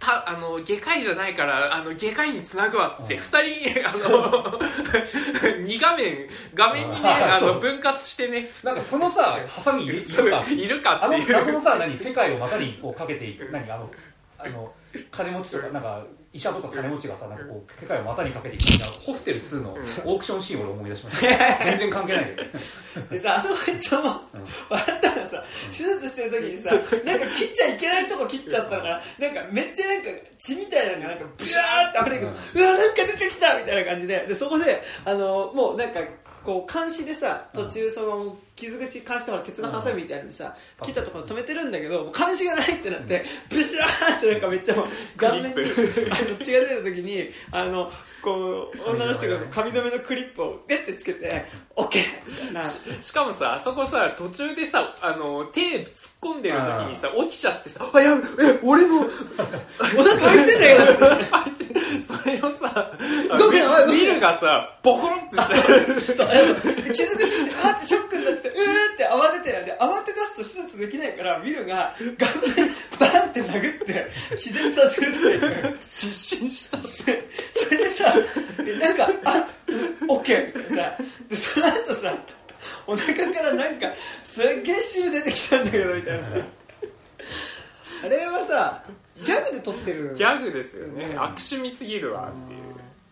たあの外科医じゃないからあの外科医につなぐわっつってうん。2人あの 2画面画面にねあの分割してね。なんかそのさハサミい るかいるかあのっていう。謎のさ何世界を股にこうかけていく何あのあの金持ちとかなんか医者とか金持ちがさなんかこう世界を股にかけていくみたいなホステル2のオークションシーンを俺思い出しました。全然関係ないけど。でさあそこめっちゃもううん笑ったのがさ手術してる時にさなんか切っちゃいけないとこ切っちゃったのからなんかめっちゃなんか血みたいなのがなんかブシャーって溢れてくる、うわなんか出てきたみたいな感じで。でそこであのもうなんかこう監視でさ途中その傷口監視とか鉄のハサミみたいなのでさうん。切ったところ止めてるんだけどもう監視がないってなってブシャーってなんかめっちゃもう顔面にあの血が出る時にあのこう女の人が髪留めのクリップをペッてつけて OK みたいな。しかもさあそこさ途中でさあの手突っ込んでる時にさ起きちゃってさ「あやえ俺の お腹開いてんだけど。それをさ動くなビルがさボコロってさ。傷口見てあーってショックになっててうーって慌ててで慌て出すと手術できないからビルが顔面バンって殴って気絶させるっていう。失神したそれでさなんかあオッケーみたいなさ。でその後さお腹からなんかすっげえ汁出てきたんだけどみたいなさ。あれはさギャグで撮ってる。ギャグですよね。うん。悪趣味すぎるわっていう。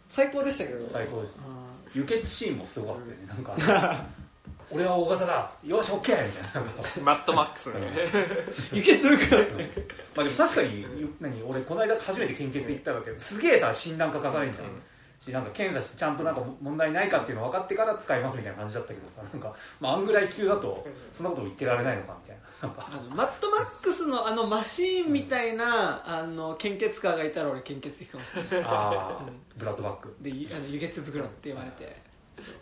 最高でしたけど。最高です。あ輸血シーンもすごかったよね。なんか俺は大型だ。っつってよし OK みたいな。マットマックスのねー輸血袋ってまあでも確かにゆ何？俺この間初めて献血行ったわけすげえさ診断書かされるんだよ、しなんか検査してちゃんとなんか問題ないかっていうの分かってから使いますみたいな感じだったけどさ。なんか、まあ、あんぐらい急だとそんなこと言ってられないのかみたいな。あのマットマックスのあのマシーンみたいなあの献血カーがいたら俺献血行くかもしれない。ああブラッドバック。でいあの輸血袋って言われて。そう。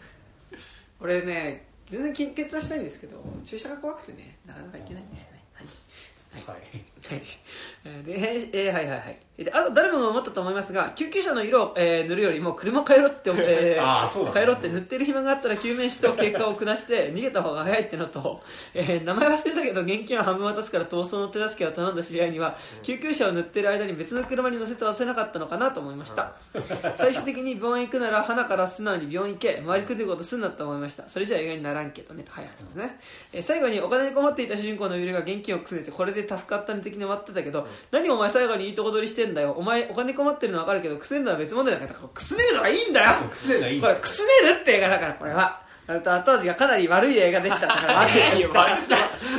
俺ね全然献血はしたいんですけど注射が怖くてねなかなかいけないんですよね。はい。はい。で、えーはいはいはい。であと誰もが思ったと思いますが救急車の色を、えー塗るよりも車を変えろって、えー変えろって塗ってる暇があったら救命士と経過を下して 逃げた方が早いってのと、えー名前忘れたけど現金は半分渡すから逃走の手助けを頼んだ知り合いには救急車を塗ってる間に別の車に乗せて渡せなかったのかなと思いました。最終的に病院行くなら花から素直に病院行け周りくどいことすんなと思いました。それじゃ映画にならんけどねと。はいはいそうですね、えー最後にお金に困っていた主人公のビルが現金をくすねてこれで助かったね的に終わってたけど、何お前最後にいいとこ取りしてんだよ。お前お金困ってるの分かるけどくすねるのは別問題だから。くすねるのはいいんだよ。くすねるのはいいんこだれくすねるって映画だからこれは。あと当時がかなり悪い映画でしただか。ら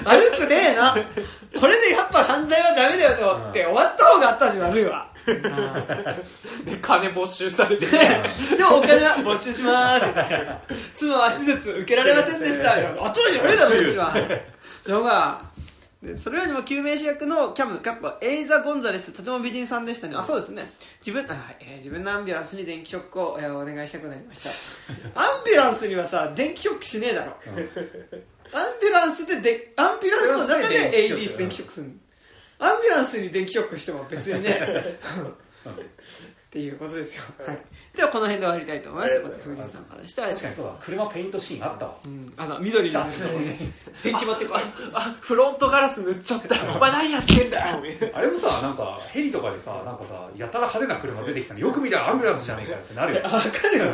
悪くねえな。これでやっぱ犯罪はダメだよと思って終わった方が後味悪いわ。で金没収されて。でもお金は没収します。妻は手術受けられませんでした後味悪いだろこっちは。しょうがでそれよりも救命士役のキャムキャップはエイザ・ゴンザレスとても美人さんでしたね。あそうですね。自分あ、はい。えー自分のアンビュランスに電気ショックを、えーお願いしたくなりましたアンビュランスにはさ電気ショックしねえだろ。アンビュランスででアンビュランスの中で電気ショック AEDs 電気ショックするアンビュランスに電気ショックしても別にね っていうことですよ、はい、ではこの辺で終わりたいと思います。藤井さんからでした確かにそうだ。車ペイントシーンあったわ。うん、あの緑の電気持ってこい。あフロントガラス塗っちゃった。お前何やってんだよ。あれもさなんかヘリとかでさなんかさやたら派手な車出てきたのよく見たらアンブランスじゃねえかよってなるよ。あ分かるよ。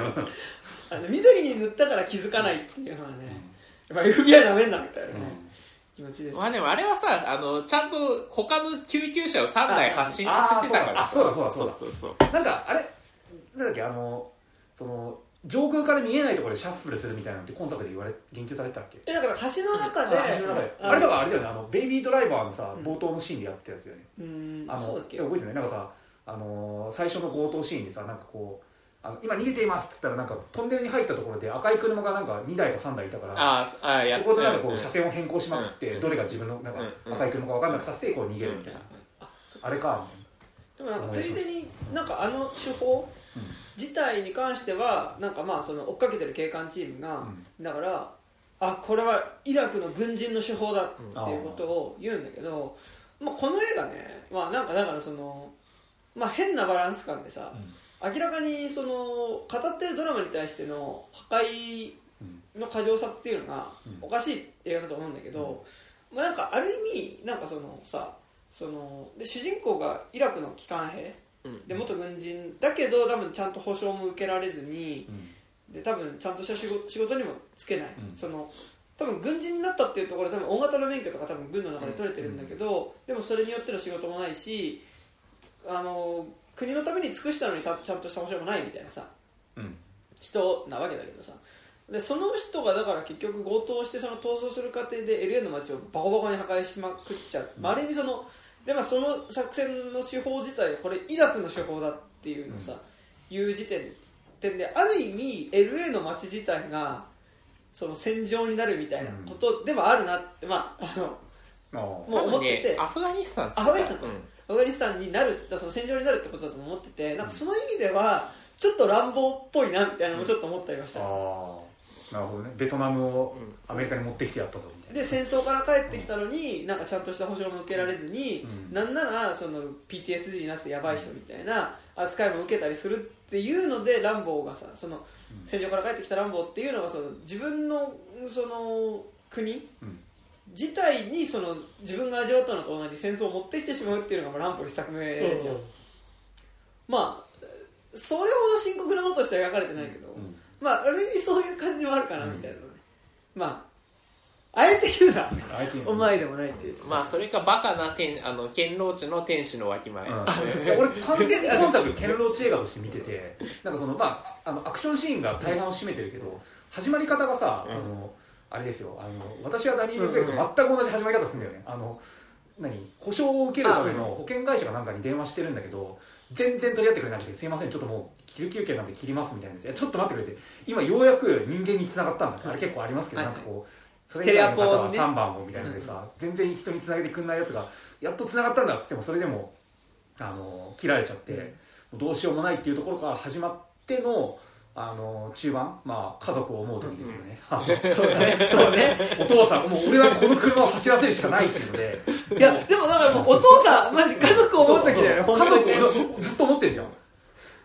あの緑に塗ったから気づかないっていうのはねやっぱ FBI なめんなみたいなね、気持ちです。まあでもあれはさあのちゃんと他の救急車を3台発進させてたからあそうだそうだそうだ。そうそうなんかあれなんだっけあのその上空から見えないところでシャッフルするみたいなのって今作で言われ言及されてたっけ？えだから橋の中であ橋の中で。ああれだからあれだよねあのベイビードライバーのさうん。冒頭のシーンでやってたやつよね。うん。あのそうだっけ？覚えてない？なんかさあのー最初の強盗シーンでさなんかこうあの今逃げていますっつったらなんかトンネルに入ったところで赤い車がなんか2台か3台いたからあーあーやそこでなんかこううん車線を変更しまくってうんどれが自分のなんかうん赤い車か分かんなくさせてこう逃げるみたいな。あれかでもなんかついでになんかあの手法自体に関してはなんかまあその追っかけてる警官チームが、だからあこれはイラクの軍人の手法だっていうことを言うんだけど、まあ、この映画ね、まあ、なんかだからその、まあ、変なバランス感でさ、明らかにその語ってるドラマに対しての破壊の過剰さっていうのがおかしい映画だと思うんだけど、まあ、なんかある意味なんかそのさそので主人公がイラクの機関兵うん。で元軍人だけど多分ちゃんと保証も受けられずにうん。で多分ちゃんとした仕事仕事にもつけない、うん。その多分軍人になったっていうところで多分大型の免許とか多分軍の中で取れてるんだけど、でもそれによっての仕事もないしあの国のために尽くしたのにたちゃんとした保証もないみたいなさ。うん。人なわけだけどさ。でその人がだから結局強盗してその逃走する過程で LA の街をバコバコに破壊しまくっちゃう、まあ、ある意味そので、まあ、その作戦の手法自体これイラクの手法だっていうのをさ、いう時点点である意味 LA の街自体がその戦場になるみたいなことでもあるなって、まあ、あのあもう思ってて。ねアフガニスタンっすよアアフガニスタンになるその戦場になるってことだと思っててなんかその意味ではちょっと乱暴っぽいなみたいなのもちょっと思ったりました、あなるほどね。ベトナムをアメリカに持ってきてやったぞみたいなで戦争から帰ってきたのになんかちゃんとした保証も受けられずに、うん。なんならその PTSD になってやばい人みたいな扱いも受けたりするっていうのでランボーがさそのうん。戦場から帰ってきたランボーっていうのがその自分のその国うん自体にその自分が味わったのと同じ戦争を持ってきてしまうっていうのがまあランボー一作目じゃん、まあそれほど深刻なものとしては描かれてないけど、うん。まあある意味そういう感じもあるかなみたいなのね、まああえて言うな。お前でもないっていうと。まあそれかバカな天あの堅牢地の天使のわきまえ、うん 俺完全に今作堅牢地映画として見ててなんかそのまああのアクションシーンが大半を占めてるけど始まり方がさ、うん。あのあれですよ。あの私はダニエル・クと全く同じ始まり方するんだよね。あの何保証を受けるための保険会社がなんかに電話してるんだけど全然取り合ってくれなくてすいませんちょっともう昼休憩なんで切りますみたいなちょっと待ってくれて。今ようやく人間に繋がったんだ。あれ結構ありますけど、はい。なんかこうそれ以外の方はテレアポね3番をみたいなのでさ、全然人に繋げてくんないやつがやっと繋がったんだって言ってもそれでもあの切られちゃって、どうしようもないっていうところから始まってのあの中盤、まあ、家族を思う時ですよね、そうね。そうね。お父さんもう俺はこの車を走らせるしかないっていうので。いやでもだからもうお父さんマジ家族を思う時だよね家族をずっと思ってるじゃん。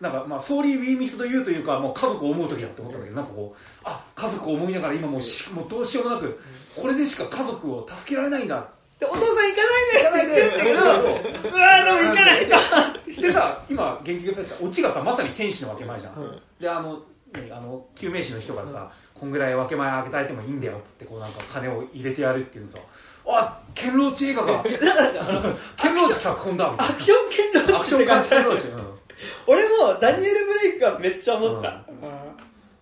なんかまあソーリー・ウィー・ミスというというかもう家族を思う時だって思ったんだけどなんかこうあ家族を思いながら今もうしもうどうしようもなくこれでしか家族を助けられないんだ。でお父さん行かないでって言ってるんだけどうわーでも行かないとでさ今言及されたオチがさまさに天使の分け前じゃん、うん。であの何あの救命士の人からさ、こんぐらい分け前あげてあげてもいいんだよってこうなんか金を入れてやるっていうのさ。あ堅牢地映画が。堅牢地脚本だ。みたいアクション剣道なアクション感って感じ堅牢地、うん。俺もダニエル・ブレイクがめっちゃ思った、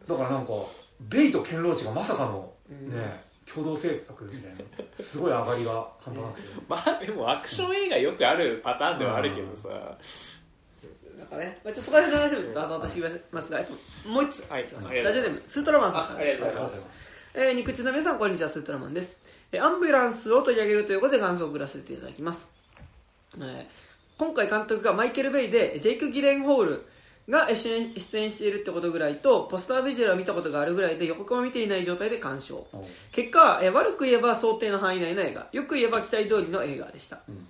だからなんかベイと堅牢地がまさかのうん。ね、共同制作みたいなすごい上がりが半端なくて。まあでもアクション映画よくあるパターンではあるけどさ、なんかね、まあ、ちょっとそこら辺の話もちょっと後々しますが、えっともう一つ、はい。ラジオネーム、スートラマンさんからあありがとうございます。えー、肉の皆さん、こんにちは、スートラマンです。えーアンブランスを取り上げるということで感想を送らせていただきます。えー今回監督がマイケル・ベイで、ジェイク・ギレンホールがえー出演出演しているってことぐらいと、ポスタービジュアルを見たことがあるぐらいで予告も見ていない状態で鑑賞。う。ん結果、えー悪く言えば想定の範囲内の映画、よく言えば期待通りの映画でした。うん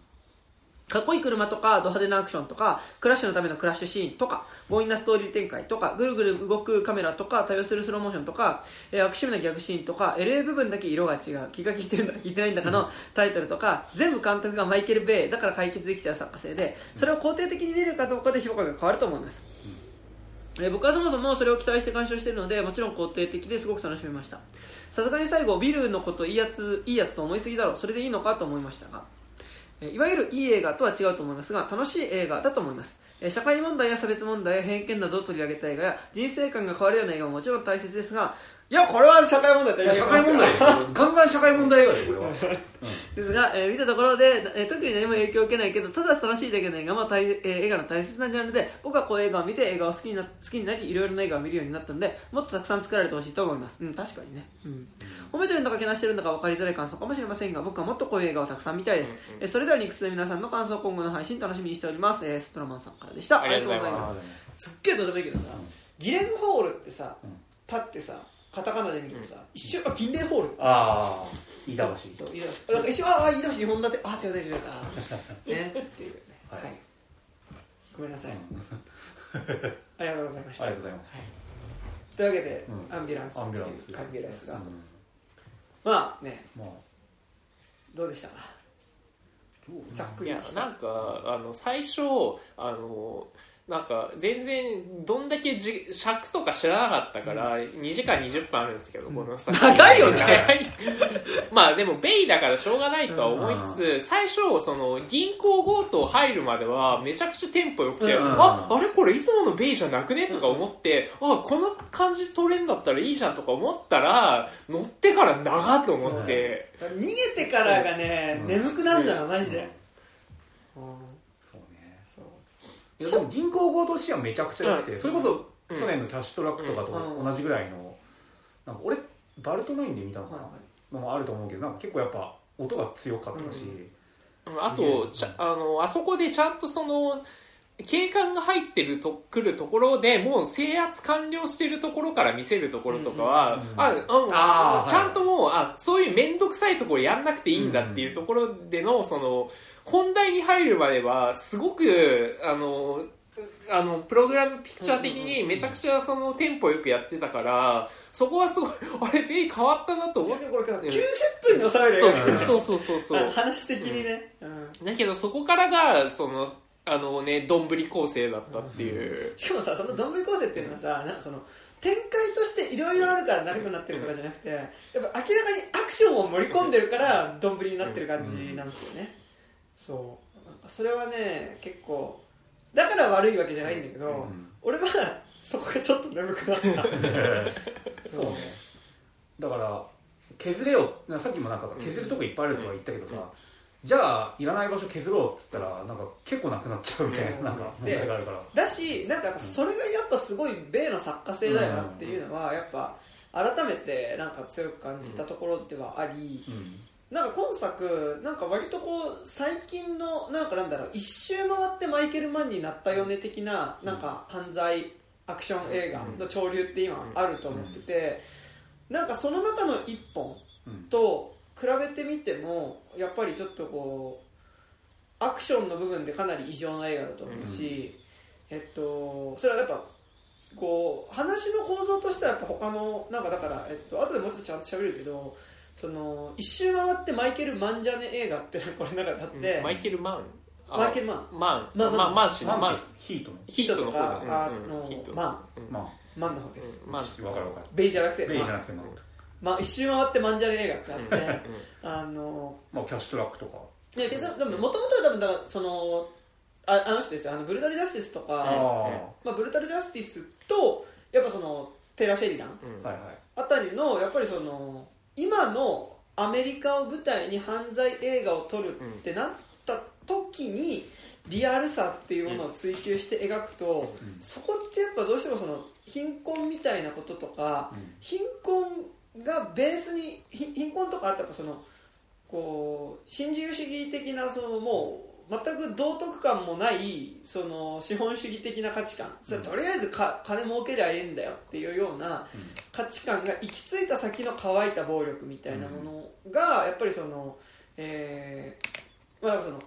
かっこいい車とかド派手なアクションとかクラッシュのためのクラッシュシーンとか強引なストーリー展開とかぐるぐる動くカメラとか多用するスローモーションとか、えー、アクシブなギャグシーンとか LA 部分だけ色が違う。気が利いてるんだか利いてないんだかのタイトルとか全部監督がマイケル・ベイだから解決できちゃう作家性でそれを肯定的に見れるかどうかで評価が変わると思います、えー僕はそもそもそれを期待して鑑賞しているのでもちろん肯定的ですごく楽しめました。さすがに最後ビルのこといいやついいやつと思いすぎだろう。それでいいのかと思いましたがえーいわゆるいい映画とは違うと思いますが楽しい映画だと思います。えー社会問題や差別問題や偏見などを取り上げた映画や人生観が変わるような映画ももちろん大切ですがいやこれは社会問題といや社会問題。ですよガンガン社会問題映画だよこれは、ですが、えー見たところで、えー特に何も影響を受けないけどただ楽しいだけの映画も大、えー映画の大切なジャンルで僕はこういう映画を見て映画を好きにな好きになりいろいろな映画を見るようになったのでもっとたくさん作られてほしいと思います、うん、確かにね、うん、褒めてるんだかけなしてるんだか分かりづらい感想かもしれませんが僕はもっとこういう映画をたくさん見たいです、うんうん。えそれではニクスの皆さんの感想今後の配信楽しみにしております、えーストラマンさんからでした。ありがとうございあます。すっげえどうでもいいけどさ、ギレンホールってさ、うん。パッてさカタカナで見るとさ、一瞬あギレンホール。ああ飯田橋。そう飯田橋。なんか一瞬ああ飯田橋日本立てあ違う違う違う。ねっていうね。は、はい。いごめんなさい、うん。ありがとうございました。ありがとうございます。というわけで、うん。アンビュランスっていうアンビュランス。アンビュランスが、うんまあね。まあどうでした？ざっくいやりとした。なんかあの最初あのなんか全然どんだけじ尺とか知らなかったから、2時間20分あるんですけど、この作品長いよね。まあでもベイだからしょうがないとは思いつつ、最初その銀行強盗入るまではめちゃくちゃテンポよくて、うん。ああれこれいつものベイじゃなくねとか思って、あこの感じ取れんだったらいいじゃんとか思ったら乗ってから長っと思って。逃げてからがね、うん。眠くなるのよマジで、うんいやでも銀行強盗シーンはめちゃくちゃ良くて、うん。それこそうん。去年のキャッシュトラックとかとうん。同じぐらいの、なんか俺バルトナインで見たのかな、のもあると思うけどなんか結構やっぱ音が強かったし、あとちゃあのあそこでちゃんとその警官が入ってると来るところでもう制圧完了してるところから見せるところとかは、あ、うんあーちゃんともうあそういう面倒くさいところやんなくていいんだっていうところでのその本題に入るまではすごくあのあのプログラムピクチャー的にめちゃくちゃそのテンポよくやってたからそこはすごい あれベイ変わったなと思ってこれから90分に収める映そう。そうそうそうそう。あ 話的にね、うん。だけどそこからがそのあのねどんぶり構成だったっていう、しかもさそのどんぶり構成っていうのはさなんかその展開としていろいろあるから長くなってるとかじゃなくてやっぱ明らかにアクションを盛り込んでるからどんぶりになってる感じなんですよね、そう。それはね結構だから悪いわけじゃないんだけど、うん。俺はそこがちょっと眠くなった。そうね。だから削れよ。なさっきもなんかさ削るとこいっぱいあるとは言ったけどさ、じゃあいらない場所削ろうっつったらなんか結構なくなっちゃうみたいな,、うん。なんか問題があるから。だしなんかやっぱそれがやっぱすごい米の作家性だよなっていうのはやっぱ改めてなんか強く感じたところではあり、うんなんか今作なんか割とこう最近のなんかなんだろう一周回ってマイケル・マンになったよね的ななんか犯罪アクション映画の潮流って今あると思っててなんかその中の一本うん。と比べてみてもやっぱりちょっとこうアクションの部分でかなり異常な映画だと思うし、えっとそれはやっぱこう話の構造としてはやっぱ他のなんかだから、えっと後でもうちょっとちゃんと喋るけどその一周回ってマイケル・マンジャネ映画って これの中であって、マイケル・マン？あマイケルマン。マン。まあまあまあマン氏のマンマン。ってヒートの。ヒートの方だ。とかあうんのヒート。マうんまマンの方です、マン。あ分かる分かる。ベイじゃなくてベイじゃマンなくても、まあ、一周回ってマンジャネ映画ってあって、うんあのまあ、キャッシュトラックとか。いやでももともとは多分だからそのああの人ですよ。あのブルータル・ジャスティスとかあまあ、ブルータル・ジャスティスとやっぱそのテラ・シェリダンうん。あはいはい。あたりのやっぱりその今のアメリカを舞台に犯罪映画を撮るってなった時にリアルさっていうものを追求して描くと、うん。そこってやっぱどうしてもその貧困みたいなこととかうん。貧困がベースに貧貧困とかあってやっぱそのこう新自由主義的なそのもう全く道徳感もないその資本主義的な価値観。それとりあえずか金儲けりゃええんだよっていうような価値観が行き着いた先の乾いた暴力みたいなものがやっぱりその、えーまあ、その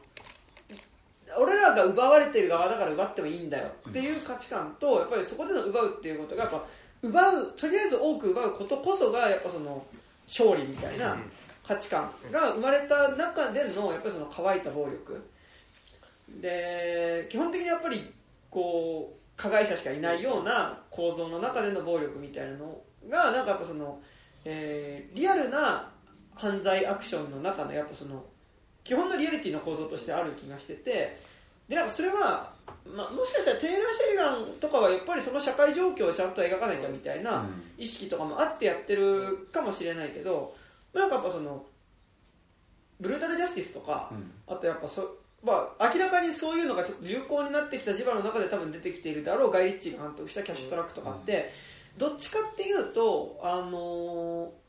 俺らが奪われてる側だから奪ってもいいんだよっていう価値観とやっぱりそこでの奪うっていうことがやっぱ奪うとりあえず多く奪うことこそがやっぱその勝利みたいな価値観が生まれた中でのやっぱりその乾いた暴力で基本的にやっぱりこう加害者しかいないような構造の中での暴力みたいなのがなんかやっぱその、えーリアルな犯罪アクションの中のやっぱその基本のリアリティの構造としてある気がしててでなんかそれは、まあ、もしかしたらテイラー・シェリガンとかはやっぱりその社会状況をちゃんと描かなきゃみたいな意識とかもあってやってるかもしれないけどなんかやっぱそのブルータル・ジャスティスとかうん。あとやっぱそ、まあ、明らかにそういうのがちょっと流行になってきた磁場の中で多分出てきているであろうガイ・リッチーが監督したキャッシュトラックとかって、どっちかっていうと、あのー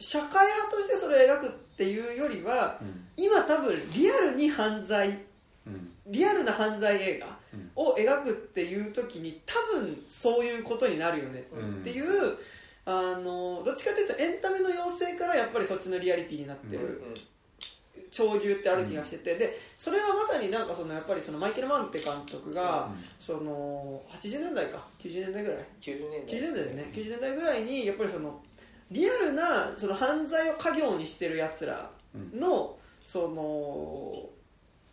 社会派としてそれを描くっていうよりはうん。今多分リアルに犯罪うん。リアルな犯罪映画うん。を描くっていう時に多分そういうことになるよねっていう、あのどっちかっていうとエンタメの要請からやっぱりそっちのリアリティになってる潮流ってある気がしてて、でそれはまさになんかそのやっぱりそのマイケル・マンって監督が、その80年代か90年代ぐらい？90年代90年代だよね。90年代ぐらいにやっぱりそのリアルなその犯罪を家業にしてるやつらのその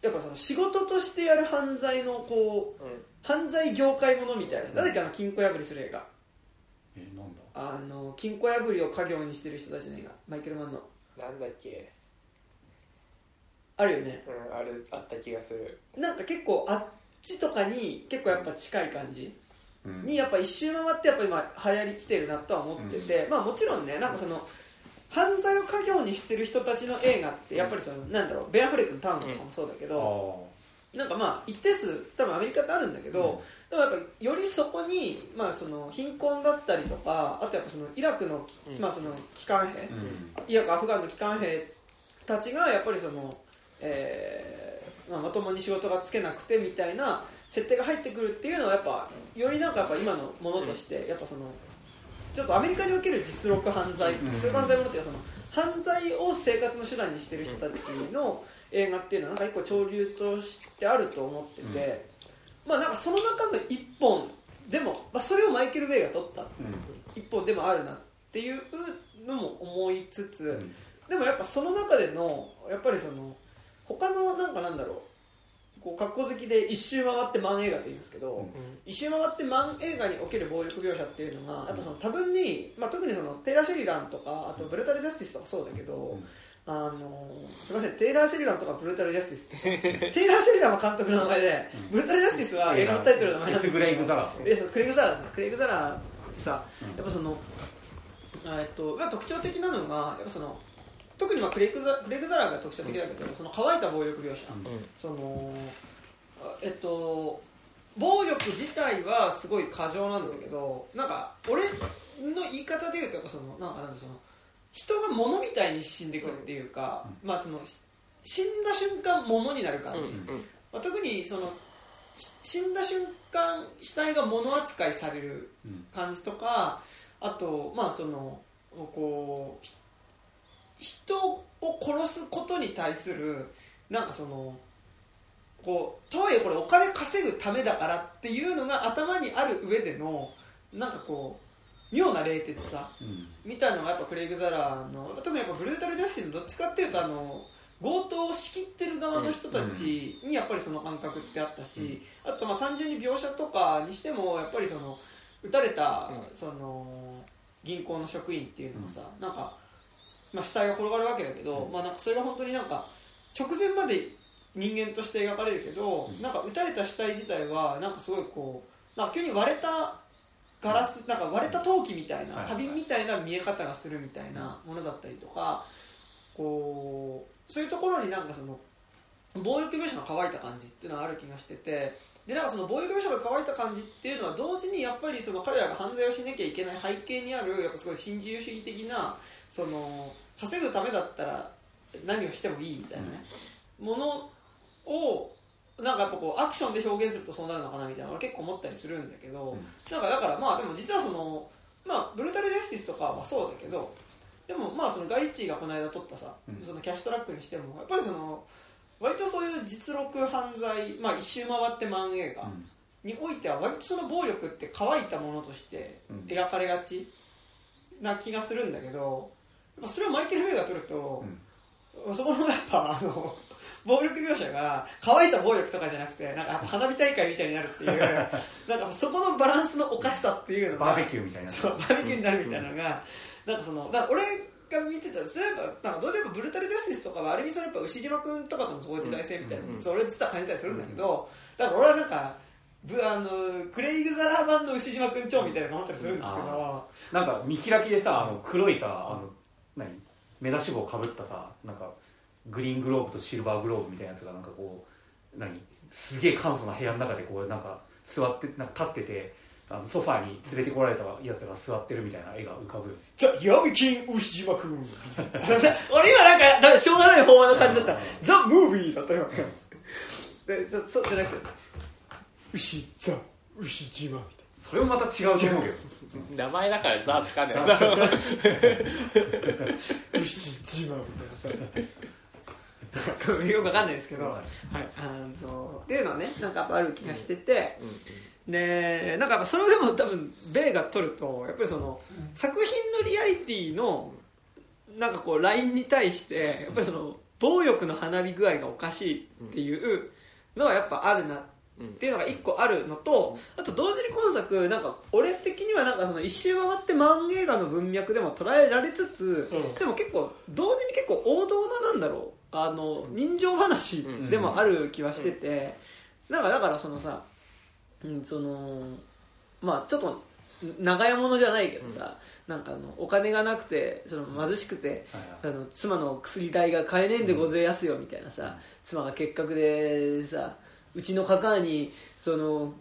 やっぱその仕事としてやる犯罪のこううん。犯罪業界ものみたいな、なんだっけあの金庫破りする映画。えなんだ？あの金庫破りを家業にしてる人たちの映画。マイケル・マンの。なんだっけ？あるよね。うんあるあった気がする。なんか結構あっちとかに結構やっぱ近い感じうん。にやっぱ一周回ってやっぱ今流行りきてるなとは思ってて、まあもちろんねなんかその犯罪を家業にしてる人たちの映画ってやっぱりそのなんだろうベン・アフレックのタウンとかもそうだけあど、ーなんかまあ一定数多分アメリカってあるんだけど、でもやっぱよりそこに、まあ、その貧困だったりとかあとやっぱそのイラクの,、うん。まあ、その機関兵、うん。イラクアフガンの機関兵たちがやっぱりその、えーまあ、まともに仕事がつけなくてみたいな設定が入ってくるっていうのはやっぱよりなんかやっぱ今のものとして、やっぱそのちょっとアメリカにおける実録犯罪、うん。実録犯罪ものっていうかその犯罪を生活の手段にしてる人たちの映画っていうのはなんか一個潮流としてあると思ってて、まあなんかその中の一本でも、まあ、それをマイケル・ベイが撮った一本でもあるなっていうのも思いつつ、うん。でもやっぱその中でのやっぱりその他のなんかなんだろうこう格好好きで一周回ってマン映画と言いますけど、うん。一周回ってマン映画における暴力描写っていうのがやっぱその多分に、まあ、特にそのテイラー・シェリダンとかあとブルータル・ジャスティスとかそうだけど、ん。あのすみませんテイラー・シェリダンとかブルータル・ジャスティスってテイラー・シェリダンは監督の名前で、ブルータル・ジャスティスは映画のタイトルの名前なんですエスクレイグザラクレイグ・ザラクレイグ・ザラーってさ、うん。やっぱそのえっとまあ特徴的なのがやっぱその特にまあクレイグザクレイグ・ザラーが特徴的だけど、その乾いた暴力描写、うん。そのあえっと暴力自体はすごい過剰なんだけどなんか俺の言い方で言うとやっぱそのなんかなんだその人が物みたいに死んでいくっていうか、まあそのし死んだ瞬間物になる感じ、うん。うん。まあ、特にそのし死んだ瞬間死体が物扱いされるうん。感じとかあとまあそのこうひ人を殺すことに対するなんかそのこうとはいえこれお金稼ぐためだからっていうのが頭にある上でのなんかこう妙な冷徹さうん。みたいなのがやっぱクレイグ・ザラーの特にやっぱブルータル・ジャスティスのどっちかっていうとあの強盗を仕切ってる側の人たちにやっぱりその感覚ってあったし、あとまあ単純に描写とかにしてもやっぱりその撃たれたうん。その銀行の職員っていうのもさ、なんか、まあ、死体が転がるわけだけど、うん。まあ、なんかそれが本当になんか直前まで人間として描かれるけど、うん。なんか撃たれた死体自体はなんかすごいこうなんか急に割れたガラスなんか割れた陶器みたいなはい花瓶みたいな見え方がするみたいなものだったりとかこうそういうところになんかその暴力描写が乾いた感じっていうのがある気がしててでなんかその暴力描写が乾いた感じっていうのは同時にやっぱりその彼らが犯罪をしなきゃいけない背景にあるやっぱすごい新自由主義的なその稼ぐためだったら何をしてもいいみたいなね、ものをなんかやっぱこうアクションで表現するとそうなるのかなみたいなのは結構思ったりするんだけど、なんかだからまあでも実はそのまあブルータルジャスティスとかはそうだけどでもまあそのガイリッチーがこの間撮ったさ、うん。そのキャッシュトラックにしてもやっぱりその割とそういう実録犯罪、まあ、一周回ってマン映画においては割とその暴力って乾いたものとしてうん。描かれがちな気がするんだけどやっぱそれをマイケル・ベイが撮ると、そこのやっぱあの暴力描写が乾いた暴力とかじゃなくてなんか花火大会みたいになるっていう なんかそこのバランスのおかしさっていうのがバーベキューみたいなそうバーベキューになるみたいなのが、なんかそのだ俺が見てたらそれやっぱなんかどうしてもブルータル・ジャスティスとかはある意味そのやっぱ牛島君とかとのそういう時代性みたいな、うんそれ実は感じたりするんだけど、だから俺はなんかぶあのクレイグ・ザラー版の牛島君超みたいなの思ったりするんですけど、なんか見開きでさあの黒いさあの何？目出し帽かぶったさなんかグリーングローブとシルバーグローブみたいなやつがなんかこう何？すげえ簡素な部屋の中でこうなんか座ってなんか立っててあのソファーに連れてこられたやつが座ってるみたいな絵が浮かぶ。よザ・闇金牛島君。俺今なんかしょうがない方の感じだった。ザ・ムービーだったよ。でそそうじゃなくて牛ザ・牛島みたいそれもまた違うと思うけど。名前だからザつかんない。な牛島みたいなさ よくわかんないですけど、ははいい、あのっていうのはねなんかやっぱある気がしてて、でなんかやっぱそれでも多分米が取るとやっぱりその作品のリアリティのなんかこうラインに対してやっぱりその暴力の花火具合がおかしいっていうのはやっぱあるなっていうのが一個あるのとあと同時に今作なんか俺的にはなんかその一周回って漫画映画の文脈でも捉えられつつ、うん。でも結構同時に結構王道ななんだろうあの人情話でもある気はしてて、なんかだからそのさ、うん、そのまあちょっと長屋物じゃないけどさ、なんかあのお金がなくてその貧しくてはいはい。あの妻の薬代が買えねえんでごぜえやすよみたいなさ、妻が結核でさうちのカカにその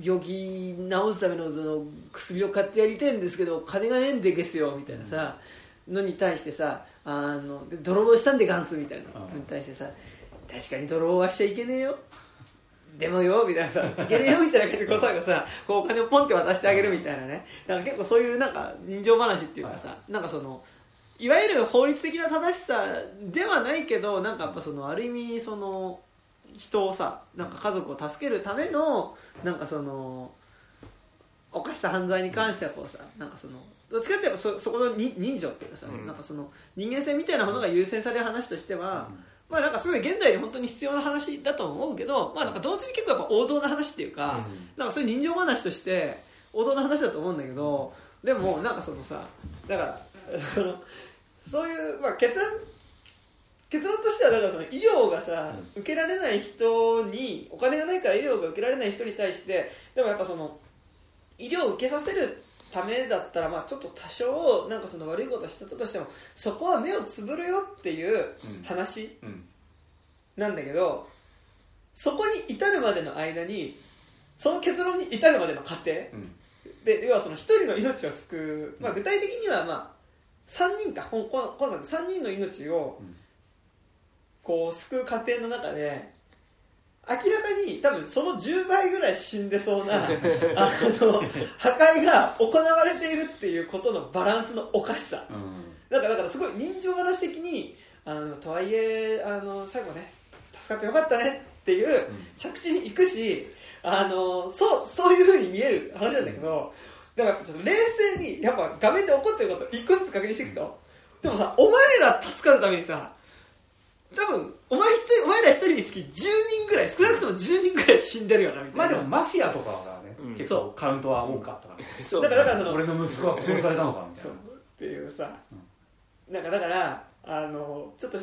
病気治すためのその薬を買ってやりてえんですけど金がねえんでげすよみたいなさ、のに対してさあので泥棒したんでガンスみたいなの。に対してさ確かに泥棒はしちゃいけねえよ。でもよみたいなさいけねえよみたいな感じで最後さこうお金をポンって渡してあげるみたいなね。なんか結構そういうなんか人情話っていうかさ、なんかそのいわゆる法律的な正しさではないけどなんかやっぱそのある意味その人をさなんか家族を助けるためのなんかその犯した犯罪に関してはこうさなんかそのどっちかっていうとそそこのに人情っていうかさ、うん。なんかその人間性みたいなものが優先される話としては、まあなんかすごい現代に本当に必要な話だと思うけど、まあなんか同時に結構やっぱ王道な話っていうか、なんかそういう人情話として王道な話だと思うんだけど、でもなんかそのさ、だからそのそういうまあ結論結論としてはだからその医療がさ、受けられない人にお金がないから医療が受けられない人に対してでもやっぱその医療を受けさせるためだったらまあちょっと多少なんかその悪いことしてたとしてもそこは目をつぶるよっていう話うん。なんだけどそこに至るまでの間にその結論に至るまでの過程うん。で要はその1人の命を救う、まあ、具体的にはまあ3人か今作3人の命をうんこう救う過程の中で明らかに多分その10倍ぐらい死んでそうな あの破壊が行われているっていうことのバランスのおかしさ。うん。だからだからすごい人情話的にあのとはいえあの最後ね助かってよかったねっていう着地に行くしあのそうそういうふうに見える話なんだけどでもやっぱちょっと冷静にやっぱ画面で起こってることを一個ずつ確認していくと。でもさお前ら助かるためにさ多分お前一人お前ら一人につき10人ぐらい少なくとも10人ぐらい死んでるよなみたいな。まあでもマフィアとかはね、うん。結構カウントは多かったから、そうだからだからその俺の息子は殺されたのかみたそいう。なっていうさ、なんかだからあのちょっと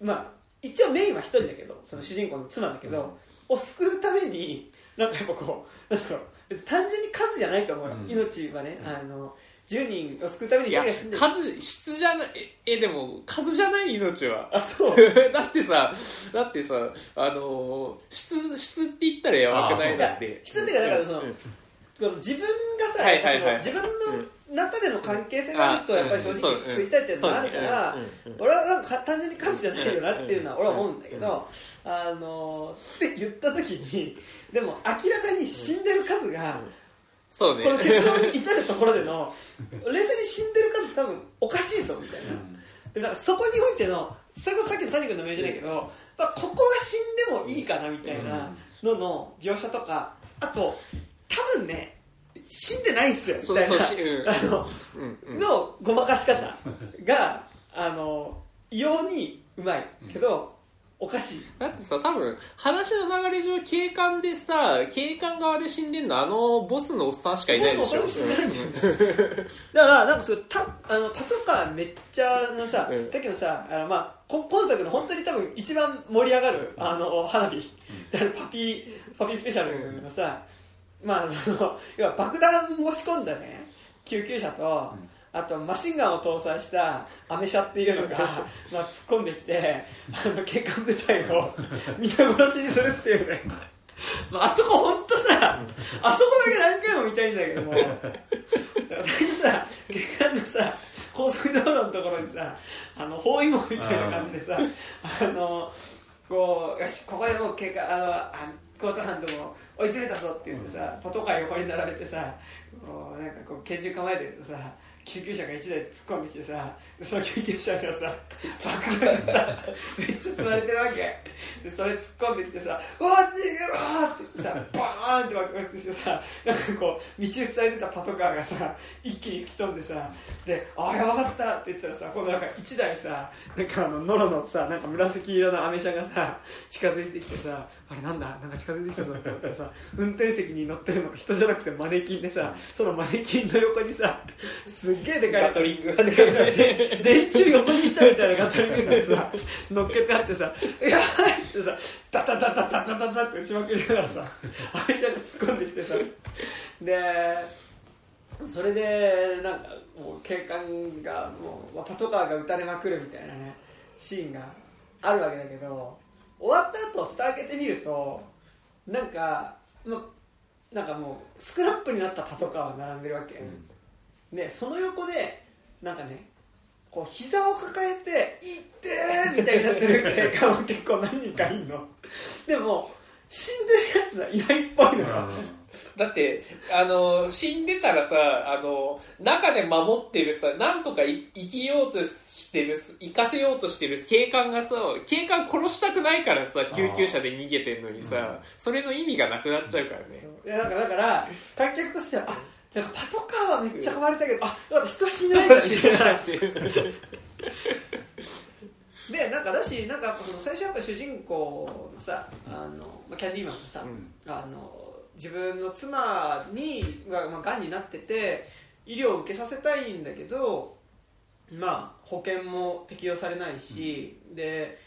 まあ一応メインは一人だけどその主人公の妻だけど、を救うためになんかやっぱこうなんだろう別に単純に数じゃないと思うよ、うん。命はね、うん。あの10人を救うためにいや1人が死んでる。数質じゃないええでも数じゃない命は。あそう。だってさだってさあのー質質って言ったらやばくない？だ。って。質っていうかだからそのうん。この自分がさ、はいはいはい。その自分の中での関係性がある人はやっぱり正直救いたいっていうのがあるから、うん。うんうん。俺はなんか単純に数じゃないよなっていうのは俺は思うんだけど、あのって言った時にでも明らかに死んでる数が、そうね。この結論に至るところでの 冷静に死んでる数多分おかしいぞみたいな、でなんかそこにおいてのそれこそさっきの谷君のメールじゃないけど、まあ、ここが死んでもいいかなみたいなのの描写とかあと多分ね死んでないんすよみたいな。のごまかし方があの異様にうまいけど、おかしい。だってさ多分話の流れ上警官でさ警官側で死んでんのあのボスのおっさんしかいないでしょ。ボスのおっさんしかいないんだ だからなんかそうたあのパトカーめっちゃのさ、うん。だけどさあの、まあ、こ今作の本当に多分一番盛り上がるあの花火、であるパピーパピースペシャルのさ、まあその要は爆弾を仕込んだね救急車と、あとマシンガンを搭載したアメ車っていうのが、まあ、突っ込んできてあの警官部隊を皆殺しにするっていうね。まああそこ本当ささあそこだけ何回も見たいんだけども。最初さ下官のさ高速道路のところにさあの包囲網みたいな感じでさあのこうよしここでもう警官あのあコートハンドも追い詰めたぞって言ってさ、パトカー横に並べてさこうなんかこう拳銃構えてるとさ救急車が1台突っ込んできてさその救急車がさ 爆弾がさめっちゃ積まれてるわけでそれ突っ込んできてさ「うわ逃げろ!」って言ってさバーンって爆発してさなんかこう道塞いでたパトカーがさ一気に吹き飛んでさで「ああやばかった!」って言ってたらさ今度なんか1台さなんかあのノロのさなんか紫色のアメ車がさ近づいてきてさあれなんだなんか近づいてきたぞって思ったらさ運転席に乗ってるのが人じゃなくてマネキンでさそのマネキンの横にさすっげえでかいガトリングでかいで電柱横にしたみたいなガトリングがさ乗っけてあってさ「やばい!」ってさダダダダダダダダって打ちまくりながらさアメ車が突っ込んできてさでそれでなんかもう警官がもうパトカーが撃たれまくるみたいなねシーンがあるわけだけど終わった後蓋開けてみるとなんか、ま、なんかもうスクラップになったパトカーが並んでるわけ、でその横でなんかねこう膝を抱えて「いってー!」みたいになってる警官も結構何人かいんの。でも死んでるやつはいないっぽいのよだってあの死んでたらさあの中で守ってるさなんとかい生きようとしてる生かせようとしてる警官がさ警官殺したくないからさ救急車で逃げてんのにさそれの意味がなくなっちゃうからね。いやなんかだから観客としてはあなんかパトカーはめっちゃ壊れたけどあだから人は死んでないんだ。みたいなっていう。でなんかだしなんかその最初やっぱ主人公のさあの、まあ、キャンディーマンがさ、あの自分の妻にが、まあ、がんになってて医療を受けさせたいんだけどまあ保険も適用されないし、で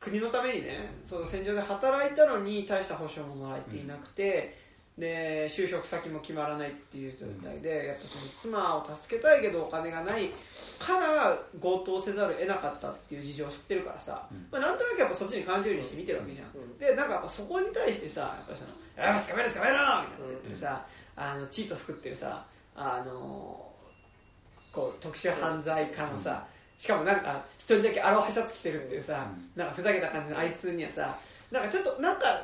国のためにねその戦場で働いたのに大した保証ももらえていなくて、で就職先も決まらないっていう状態で、やっぱその妻を助けたいけどお金がないから強盗せざるを得なかったっていう事情を知ってるからさ、まあ、なんとなくやっぱそっちに感情移入して見てるわけじゃん、うん。でなんかそこに対してさやっぱりその「あ捕まえろ捕まえろ!」みたいな言ってるさ、あのチート作ってるさあのこう特殊犯罪家のさ、しかもなんか一人だけアロハシャツ着てるっていうさ、なんかふざけた感じのあいつにはさなんかちょっとなんか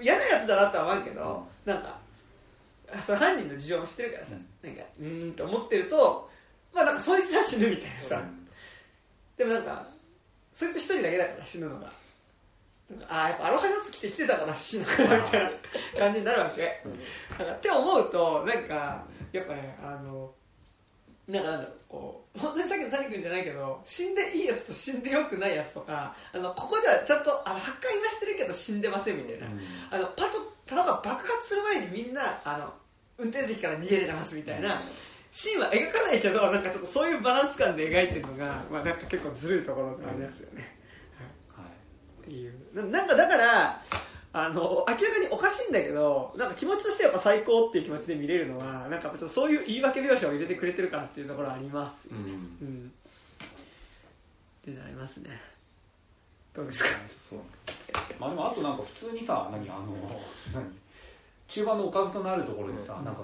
嫌なやつだなとは思うけど、なんかあそれ犯人の事情も知ってるからさ、なんかうーんと思ってるとまあなんかそいつは死ぬみたいなさ、でもなんかそいつ一人だけだから死ぬのがああやっぱアロハシャツ着てきてたから死ぬのかなみたいな感じになるわけ、なんかって思うとなんかやっぱねあのなんかなんだろうこう本当にさっきの谷君じゃないけど死んでいいやつと死んでよくないやつとかあのここではちゃんとあの破壊はしてるけど死んでませんみたいな、あのパトパトが爆発する前にみんなあの運転席から逃げれてますみたいなシーンは描かないけどなんかちょっとそういうバランス感で描いてるのが、まあ、なんか結構ずるいところがありますよね、っていう。ななんかだからあの明らかにおかしいんだけどなんか気持ちとしてやっぱ最高っていう気持ちで見れるのはなんかちょっとそういう言い訳描写を入れてくれてるからっていうところはあります。よねうん、ってなりますね。どうですか？そう。まあでもあとなんか普通にさ何あの何中盤のおかずとなるところでさ、なんか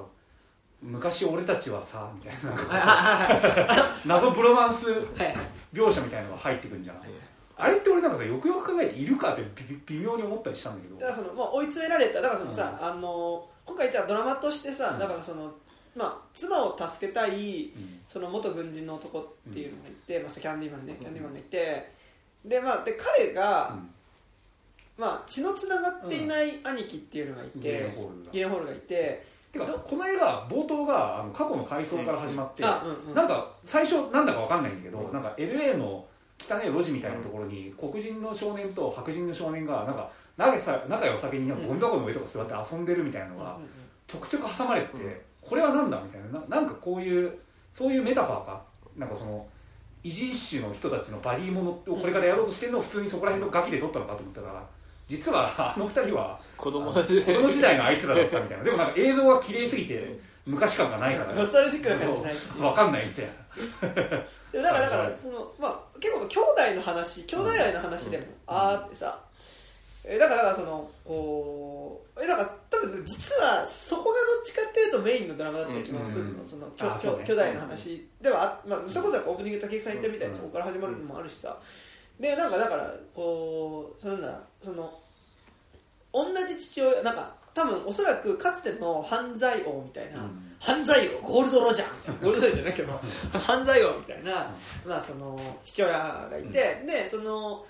昔俺たちはさみたいな。謎プロマンスはい描写みたいなのが入ってくるんじゃない、あれって俺なんかさよくよく考えているかって微微妙に思ったりしたんだけど。だからその、まあ、追い詰められた。だからそのさ、あの今回言ったドラマとしてさ、うん。だからその、まあ、妻を助けたいうん。その元軍人の男っていうのがいて、まあ、キャンディーマンねキャンディーマンがいて、でまあ、で彼が、まあ、血のつながっていない兄貴っていうのがいて、ギレンホールが。いて。てかこの映画冒頭があの過去の回想から始まって、なんか最初なんだかわかんないんだけど、うん。なんか LA の汚い路地みたいなところに黒人の少年と白人の少年がなんか仲さ仲良さげにゴミ箱の上とか座って遊んでるみたいなのがちょくちょく挟まれてて、うん。これはなんだみたいな。ななんかこういうそういうメタファーか？なんかその異人種の人たちのバディものをこれからやろうとしてるのを普通にそこら辺のガキで撮ったのかと思ったら実はあの二人は子供。子供時代のあいつらだったみたいな。でもなんか映像が綺麗すぎて昔感がないから。ノスタルジックな感じしない？分かんないみたいな。でだからだからその、まあ、結構兄弟の話兄弟愛の話でもあってさ、えだからだからそのこうえなんか多分実はそこがどっちかっていうとメインのドラマだった気もするの、そのきょきあそうね。ょ兄弟の話ではあ、まあ、それこそオープニング竹内さん言ったみたいにうんそこから始まるのもあるしさ。でなんかだからこうそのなんだその同じ父親なんか多分おそらくかつての犯罪王みたいな、うん。犯罪王ゴールド・ロジャーみたいな ゴールド・ロジャーじゃないけど犯罪王みたいな、まあ、その父親がいて、でその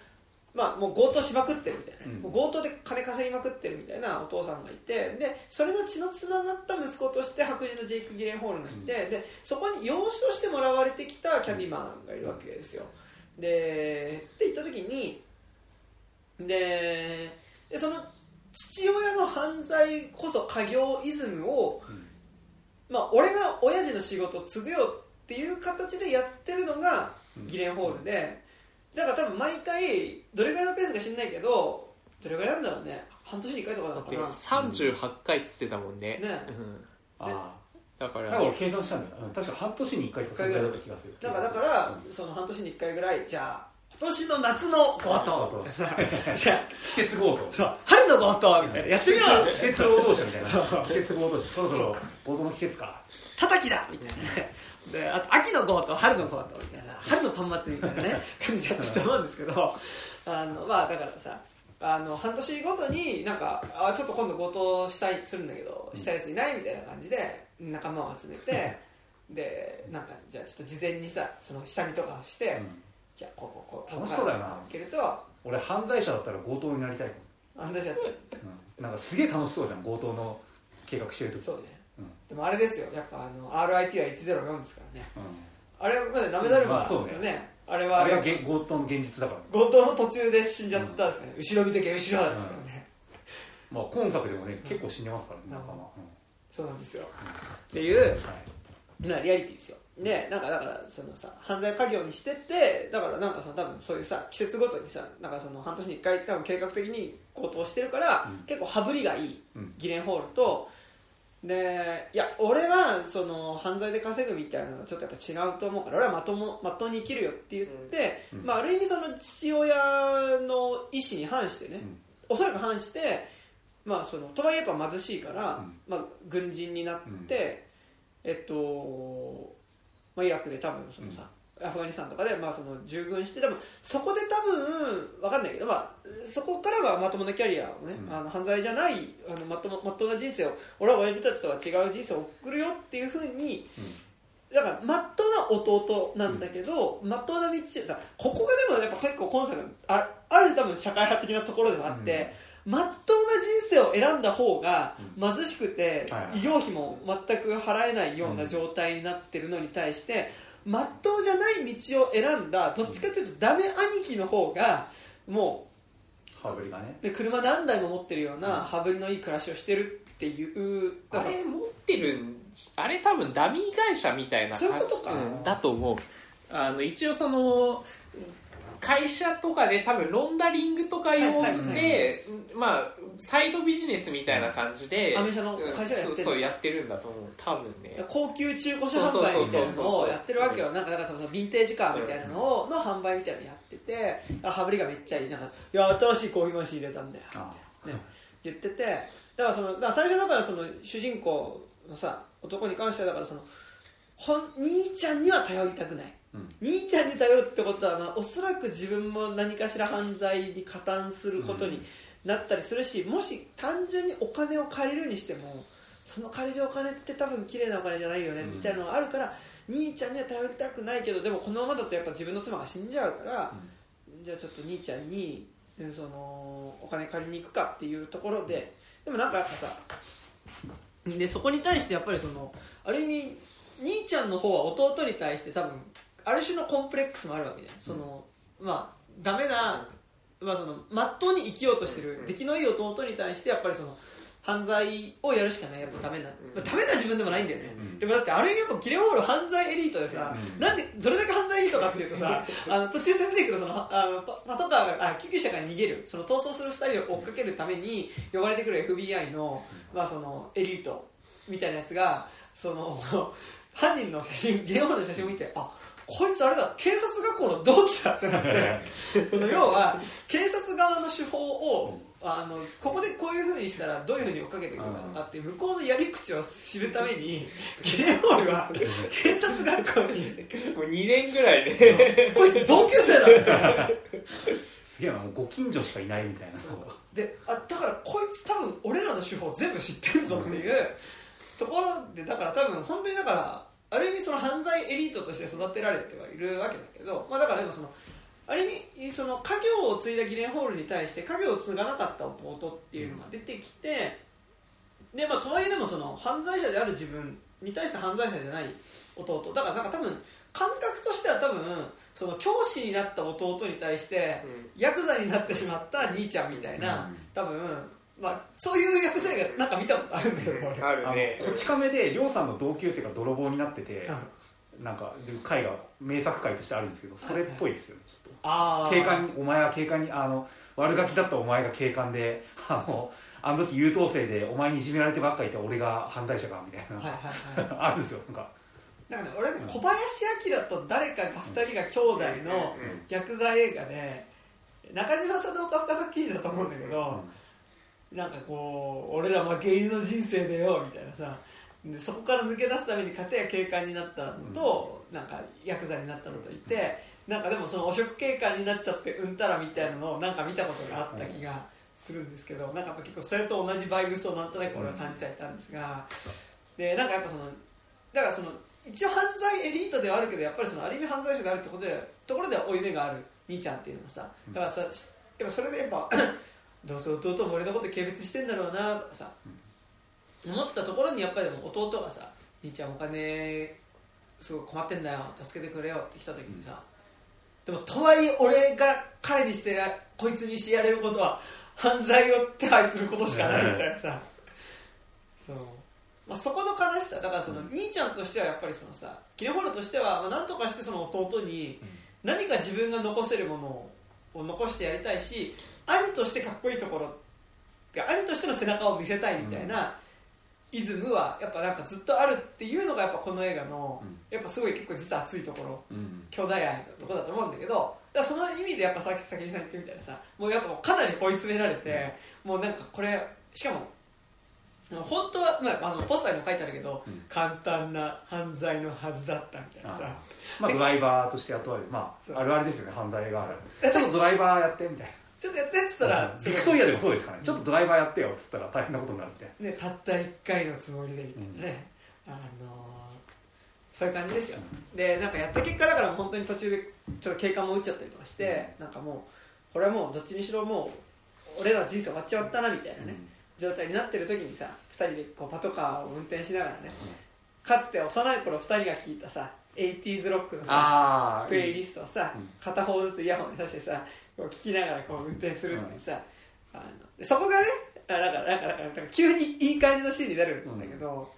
まあ、もう強盗しまくってるみたいな、うん。強盗で金稼ぎまくってるみたいなお父さんがいてでそれの血のつながった息子として白人のジェイク・ギレンホールがいて、でそこに養子としてもらわれてきたキャビマンがいるわけですよ。でって言った時にででその父親の犯罪こそ家業イズムを、うん。まあ、俺が親父の仕事を継ぐよっていう形でやってるのがうん。ギレンホールでだから多分毎回どれぐらいのペースか知んないけどどれぐらいなんだろうね。半年に1回とかなだのかな。38回っつってたもんね。ね。うん、あだから。俺計算したんだよ、うん。確か半年に1回とかそれぐらいだった気がする。だからだから、その半年に1回ぐらいじゃあ今年の夏の強盗さじゃあ季節強盗。そう。春の強盗みたいな。やってみろ季節労働者みたいな。そう。季節労働者。そろそろ強盗の季節か。叩きだ！みたいな。ねであと秋の強盗春の強盗みたいな。春のパン祭りみたいなね。感じでやってると思うんですけど。あのまあだからさあの半年ごとになんかあちょっと今度強盗したいするんだけどしたやついないみたいな感じで仲間を集めてでなんかじゃあちょっと事前にさその下見とかをして、うんじゃあこうこうこう楽しそうだよな。けると俺犯罪者だったら強盗になりたいもんあんたじゃってうんなんかすげえ楽しそうじゃん強盗の計画してる時そうね、うんでもあれですよやっぱあの RIP は104ですからねうんあれまでなめだるままあそうねねあれはあれがげ強盗の現実だから強盗の途中で死んじゃったんですかね、後ろ見とけ後ろですからね、まあ今作でもね結構死んでますからね仲間そうなんですよっていううんはいまあリアリティですよでなんかだからそのさ犯罪家業にしてってだからなんかその多分そういうさ季節ごとにさなんかその半年に1回多分計画的に強盗してるから、うん。結構羽振りがいいうん。ギレンホールとでいや俺はその犯罪で稼ぐみたいなのはちょっとやっぱ違うと思うから俺はまともまっとうに生きるよって言って、うん。まあ、ある意味その父親の意思に反してね、うん。おそらく反して、まあ、そのとはいえやっぱ貧しいから、うん。まあ、軍人になって、えっと、まあ、イラクで多分そのさ、アフガニスタンとかで、まあ、その従軍して多分そこで多分分かんないけど、まあ、そこからはまともなキャリアをね、うん。あの犯罪じゃないあのまともまっとうな人生を俺は親父たちとは違う人生を送るよっていうふうにだからまっとうな弟なんだけど、まっとうな道だここがでもやっぱ結構コンセプトあある種多分社会派的なところでもあって、まっとうな人生を選んだ方が貧しくて、はいはい。医療費も全く払えないような状態になってるのに対して、まっとうじゃない道を選んだどっちかというとダメ兄貴の方がも羽振りがね。うで車何台も持ってるような羽振りのいい暮らしをしてるっていうあれ持ってるんあれ多分ダミー会社みたいなそういうことか。んだと思う。あの一応その会社とかで多分ロンダリングとか用はいはいで、まあサイドビジネスみたいな感じでアメ車の会社やってる。うんそうやってるんだと思う。多分ね。高級中古車販売みたいなのをやってるわけよ。なんかだからそのヴィンテージカーみたいなのをの販売みたいなのやっててあ羽振りがめっちゃいい。なんかいや新しいコーヒーマシン入れたんだよ。あ。ね、言っててだからそのだから最初だからその主人公のさ男に関してはだからそのほん兄ちゃんには頼りたくないうん。兄ちゃんに頼るってことは、まあ、おそらく自分も何かしら犯罪に加担することになったりするし、もし単純にお金を借りるにしてもその借りるお金って多分綺麗なお金じゃないよねうん。みたいなのがあるから、兄ちゃんには頼りたくないけどでもこのままだとやっぱ自分の妻が死んじゃうから、じゃあちょっと兄ちゃんにうんそのお金借りに行くかっていうところででもなんかやっぱさでそこに対してやっぱりそのある意味兄ちゃんの方は弟に対して多分ある種のコンプレックスもあるわけじゃん、そのまあダメなまあその真っ当に生きようとしてる出来のいい弟に対してやっぱりその犯罪をやるしかない。やっぱダメな、まあ、ダメな自分でもないんだよね、うん。でもだってある意味やっぱキレホール犯罪エリートでさ、うん。なんでどれだけ犯罪エリートかっていうとさ あの途中で出てくるそのあのパパトカーがあ救急車から逃げる。その逃走する2人を追っかけるために呼ばれてくる FBI の,、まあそのエリートみたいなやつがその 犯人の写真ギレホールの写真を見てあこいつあれだ警察学校の同期だってなってその要は警察側の手法をあのここでこういうふうにしたらどういうふうに追っかけてくるのかって向こうのやり口を知るためにゲールは警察学校に。もう2年ぐらいで。こいつ同級生だみたいなすげえなもうご近所しかいないみたいな。であだからこいつ多分俺らの手法全部知ってんぞっていうところでだから多分本当にだからある意味その犯罪エリートとして育てられてはいるわけだけど、まあ、だからでもそのある意味その家業を継いだギレンホールに対して家業を継がなかった弟っていうのが出てきて、でまあ、とはいえでもその犯罪者である自分に対して犯罪者じゃない弟。だからなんか多分感覚としては多分その教師になった弟に対してヤクザになってしまった兄ちゃんみたいな、うん。多分、まあ、そういうヤクザ映画なんか見たことあるんだけど俺あるね。あのこち亀で亮さんの同級生が泥棒になっててうん。なんかで回が名作回としてあるんですけどそれっぽいですよねちょっと。警官にお前は警官にあの悪ガキだったお前が警官であのあの時優等生でお前にいじめられてばっかりいて俺が犯罪者かみたいな、はいはいはい。あるんですよなんか。だからね俺ね小林明と誰かが2人が兄弟の薬剤映画で中島佐藤か深作記事だと思うんだけど、なんかこう俺ら負け犬の人生でよみたいなさ。でそこから抜け出すために家庭警官になったのと、なんかヤクザになったのといて、なんかでもその汚職警官になっちゃってうんたらみたいなのをなんか見たことがあった気がするんですけど、なんか結構それと同じバイブスをなんとなく俺は感じてはいたんですが、でなんかやっぱそのだからその一応犯罪エリートではあるけどやっぱりそのある意味犯罪者であるってことでところでは負い目がある兄ちゃんっていうのはさだからさやっぱそれでやっぱどうせ弟も俺のこと軽蔑してんだろうなとかさ、思ってたところにやっぱりでも弟がさ兄ちゃんお金すごい困ってんだよ助けてくれよって来た時にさ、でもとはいえ俺が彼にしてやこいつにしてやれることは犯罪を手配することしかないみたいなさ、そう。まあ、そこの悲しさ。だからその、兄ちゃんとしてはやっぱりそのさキネホールとしては、まあ、なんとかしてその弟に何か自分が残せるものを残してやりたいし兄としてかっこいいところ兄としての背中を見せたいみたいな、イズムはやっぱなんかずっとあるっていうのがやっぱこの映画の、うん。やっぱすごい結構実は熱いところうん。兄弟愛のところだと思うんだけどだその意味でやっぱさっき先にさん言ってみたいなさもうやっぱかなり追い詰められて、もうなんかこれしかも本当は、まあ、あのポスターにも書いてあるけど、うん。簡単な犯罪のはずだったみたいなさ。まあドライバーとして雇われる。まああるあるですよね犯罪がちょっとドライバーやってみたいちょっとやってっつったらな、ビクトリアでもそうですからねちょっとドライバーやってよっつったら大変なことになるみね、たった1回のつもりでみたいなね、あのーそういう感じですよ。でなんかやった結果だから本当に途中でちょっと警官も打っちゃったりとかして、なんかもうこれはもうどっちにしろもう俺らの人生終わっちまったなみたいなね、状態になってる時にさ2人でこうパトカーを運転しながらね、かつて幼い頃2人が聴いたさ 80s ロックのさプレイリストをさ、うん。片方ずつイヤホンにさしてさこう聞きながらこう運転するっていうさ、あのでそこがねあなんかなんかなんか急にいい感じのシーンになるんだけど、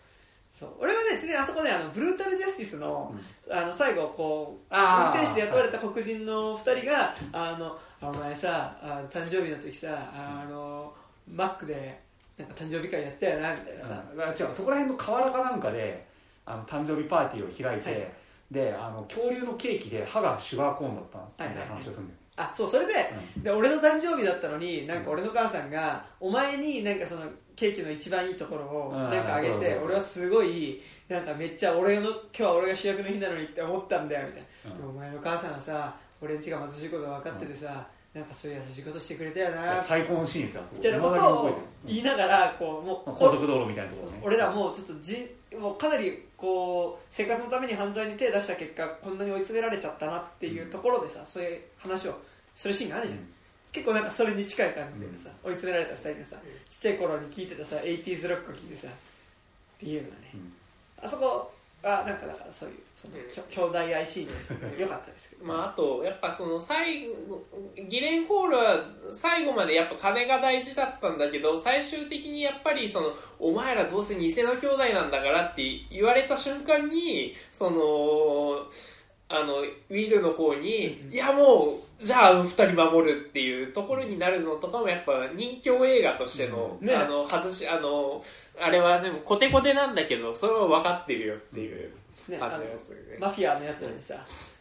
そう俺はね常にあそこねあのブルータルジャスティスの,、あの最後こう運転手で雇われた黒人の2人が「あのお前さあ誕生日の時さあのマックでなんか誕生日会やったよな」みたいなさ、うん、違うそこら辺の河原かなんかであの誕生日パーティーを開いて、はい。であの恐竜のケーキで歯がシュガーコーンだったみたいな話をするんだよ、あそうそれでで俺の誕生日だったのになんか俺の母さんがお前になんかそのケーキの一番いいところをうん。なんかあげて俺はすごいなんかめっちゃ俺の今日は俺が主役の日なのにって思ったんだよみたいな、うん。お前の母さんはさ俺んちが貧しいことが分かっててさ、なんかそういう優しいことしてくれたよいなや最高のシーンですよみたいなことを言いながらこうもうまあ高速道路みたいなところね。俺らもうちょっとじもうかなりこう生活のために犯罪に手を出した結果こんなに追い詰められちゃったなっていうところでさ、そういう話をするシーンがあるじゃん、結構なんかそれに近い感じでさ、追い詰められた2人がさちっちゃい頃に聴いてたさ 80s ロックを聴いてさっていうのがね、うん。あそこはなんかだからそういうその、きょ兄弟愛シーンとして良かったですけど、まあ、あとやっぱその最後ギレンホールは最後までやっぱ金が大事だったんだけど最終的にやっぱりそのお前らどうせ偽の兄弟なんだからって言われた瞬間にそのあのウィルの方に、うんいやもうじゃああの二人守るっていうところになるのとかもやっぱ人気映画としての,、うんね。あの外しあのあれはでもコテコテなんだけどそれは分かってるよっていうね感じがするね。マフィアのやつらにさ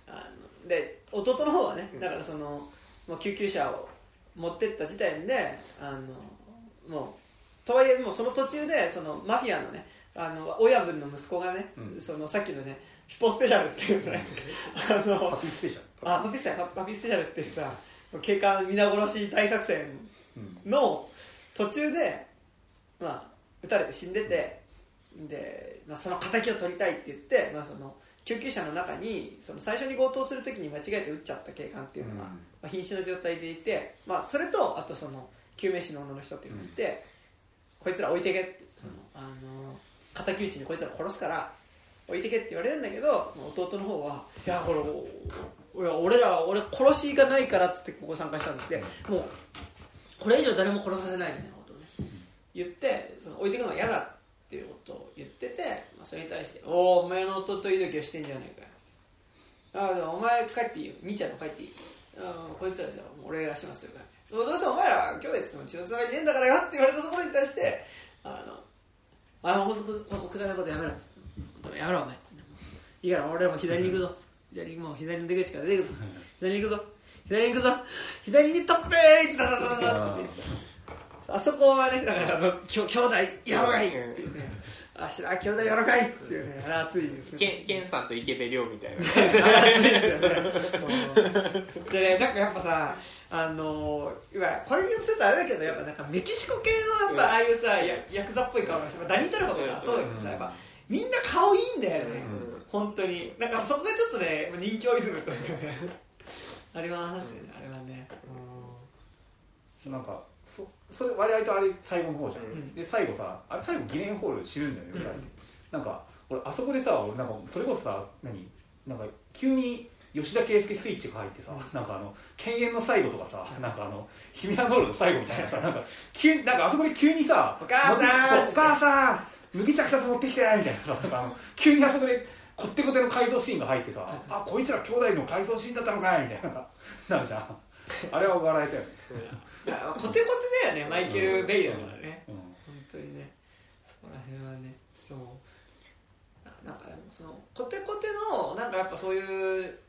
あので弟の方はねだからそのもう救急車を持ってった時点であのもうとはいえもうその途中でそのマフィアのねあの親分の息子がね、うん。そのさっきのねヒポスペシャルっていうね。あのパピースペシャル？あパピスペシャルパパピスペシャルっていうさ警官皆殺し大作戦うん。の途中で、まあ、撃たれて死んでてで、まあ、その敵を取りたいって言って、まあ、その救急車の中にその最初に強盗する時に間違えて撃っちゃった警官っていうのが、うん。まあ、瀕死の状態でいて、まあ、それとあとその救命士の女の人っていうのがいて、こいつら置いてけってそのあの敵討ちにこいつら殺すから置いてけって言われるんだけど、まあ弟の方はいやこれ俺らは俺殺しがないからっつってここ参加したんでもうこれ以上誰も殺させないみたいなことをね言ってその置いてくのは嫌だっていうことを言ってて、まあ、それに対して「おおお前の弟いい時をしてんじゃねえかよ。あお前帰っていいよ。兄ちゃんも帰っていい。ああこいつらじゃあ俺が始末するからどうせお前ら兄弟っつっても血のつながりねえんだからよって言われたところに対してあの「あの本当このくだらないことやめろ」って「やめろお前」っていいから俺らも左に行くぞ。左もう左の出口から出てくぞ。左に行くぞ。左に行くぞ。左にトッペーってダダダダダってあそこはねだからあのきょ兄弟やろがいっていうね。あしら兄弟やろがいっていうね。あれ熱いですね。ケンケンさんと池部亮みたいな。あれ熱いですよね。うんでねなんかやっぱさあのいわこういうするとあれだけどやっぱなんかメキシコ系のやっぱああいうさやヤクザっぽい顔の人まあダニー・トレホとかそうだけどさやっぱみんな顔いいんだよね、うん。本当に。なんかそこがちょっとね人気イズムというかねありますよね。あれはね。なんかそそれ割合とあれ最後の方じゃん、ん。で最後さあれ最後ギレンホール知るんだよね、うん。なんか俺あそこでさ俺なんかそれこそさ何？なんか急に吉田圭佑スイッチが入ってさ、なんかあの犬猿の最後とかさ、なんかあのヒメアノールの最後みたいなさなんか急になんかあそこで急にさお母さんお母さん麦茶2つ持ってきてみたいなさあの急にあそこでこってこての改造シーンが入ってさ、あこいつら兄弟の改造シーンだったのかいみたいななんかなるじゃん。あれは笑えたよね、いやコテコテだよねマイケル・ベイだからね。うん。本当にね。そこら辺はね。そう。ななんかでもそのコテコテのなんかやっぱそういう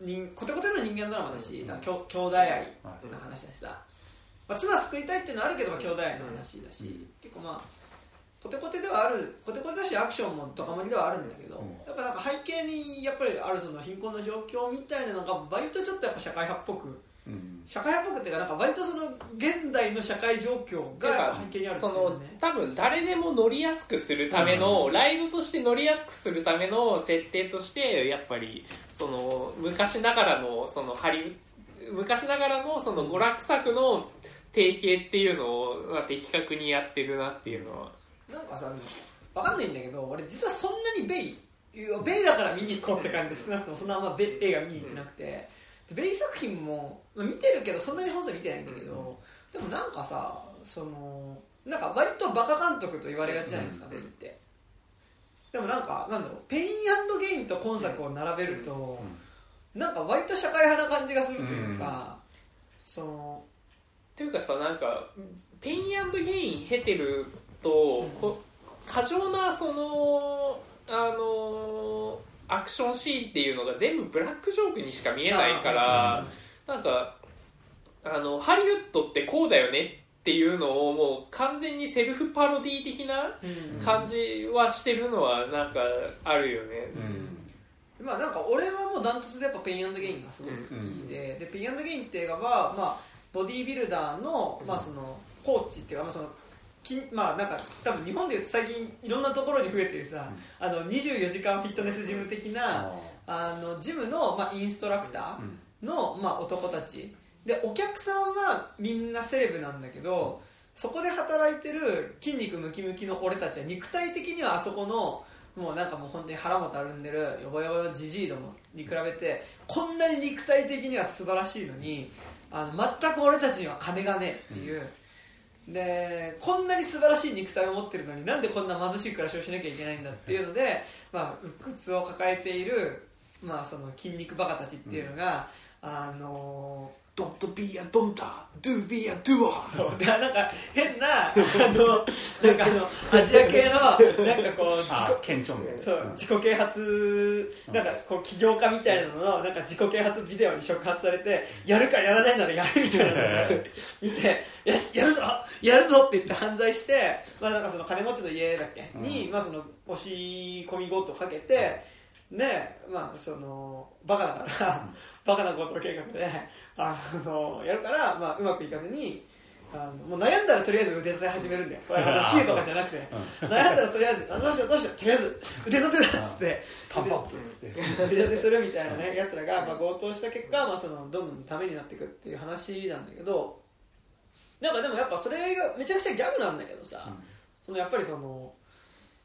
人コテコテの人間ドラマだし、うん。なんか兄兄弟愛はい。の話だしさ、まあ、妻救いたいっていうのはあるけど、まあ、兄弟愛の話だし、うん。結構まあコテコテではあるコテコテだしアクションもドカ盛りではあるんだけど、うん。やっぱなんか背景にやっぱりあるその貧困の状況みたいなのが割とちょっとやっぱ社会派っぽくうん。社会派っぽくっていうかなんか割とその現代の社会状況が背景にあるってそのいうね。多分誰でも乗りやすくするための、うんライドとして乗りやすくするための設定としてやっぱりその昔ながらのそのハリウ昔ながらのその娯楽作の定型っていうのをまあ的確にやってるなっていうのはなんかさわかんないんだけど俺実はそんなにベイベイだから見に行こうって感じで少なくともそんなあんま映画見に行ってなくて、でベイ作品もまあ見てるけどそんなに本数見てないんだけど、でもなんかさそのなんか割とバカ監督と言われがちじゃないですか、うん。ベイって。でもなんかなんだろうペインゲインと今作を並べると、なんか割と社会派な感じがするというか、そのというかさなんかペインゲイン経てると、過剰なそのあのアクションシーンっていうのが全部ブラックジョークにしか見えないから、なんかあのハリウッドってこうだよねっていうのをもう完全にセルフパロディ的なうん。感じはしてるのはなんかあるよね、うん。まあなんか俺はもうダントツでやっぱペインゲインがすごい好きで,、でペインゲインっていう映画は、まあ、ボディービルダーの,、まあそのコーチっていうか、まあ、そのきまあなんか多分日本でいうと最近いろんなところに増えてるさ、あの24時間フィットネスジム的なあのジムの、まあ、インストラクターの、まあ、男たち。でお客さんはみんなセレブなんだけどそこで働いてる筋肉ムキムキの俺たちは肉体的にはあそこのもうなんかもう本当に腹もたるんでるヨボヨボのジジイどもに比べてこんなに肉体的には素晴らしいのにあの全く俺たちには金がねえっていう、でこんなに素晴らしい肉体を持ってるのになんでこんな貧しい暮らしをしなきゃいけないんだっていうので、まあ、鬱屈を抱えている、まあ、その筋肉バカたちっていうのが、あの Don't be a don'ta do be a doer. そう。でなんか変なあのなんかあのアジア系のなんかこう自あ己ケンチョンでそう自己啓発なんかこう起業家みたいなののなんか自己啓発ビデオに触発されてやるかやらないならやるみたいなやつ 見てよしやるぞやるぞって言って犯罪して、まあ、なんかその金持ちの家だっけ、に、まあ、その押し込み強盗をかけて、ねまあそのバカだから、バカな強盗計画であのやるから、まあ、うまくいかずにあのもう悩んだらとりあえず腕立て始めるんだよ。これあの比喩とかじゃなくて。悩んだらとりあえずあどうしようどうしようとりあえず腕立てだっつって。パンパンプって。腕立てするみたいなねやつらが、まあ、強盗した結果、まあ、そのどんどんためになっていくっていう話なんだけどなんかでもやっぱそれがめちゃくちゃギャグなんだけどさ、そのやっぱりその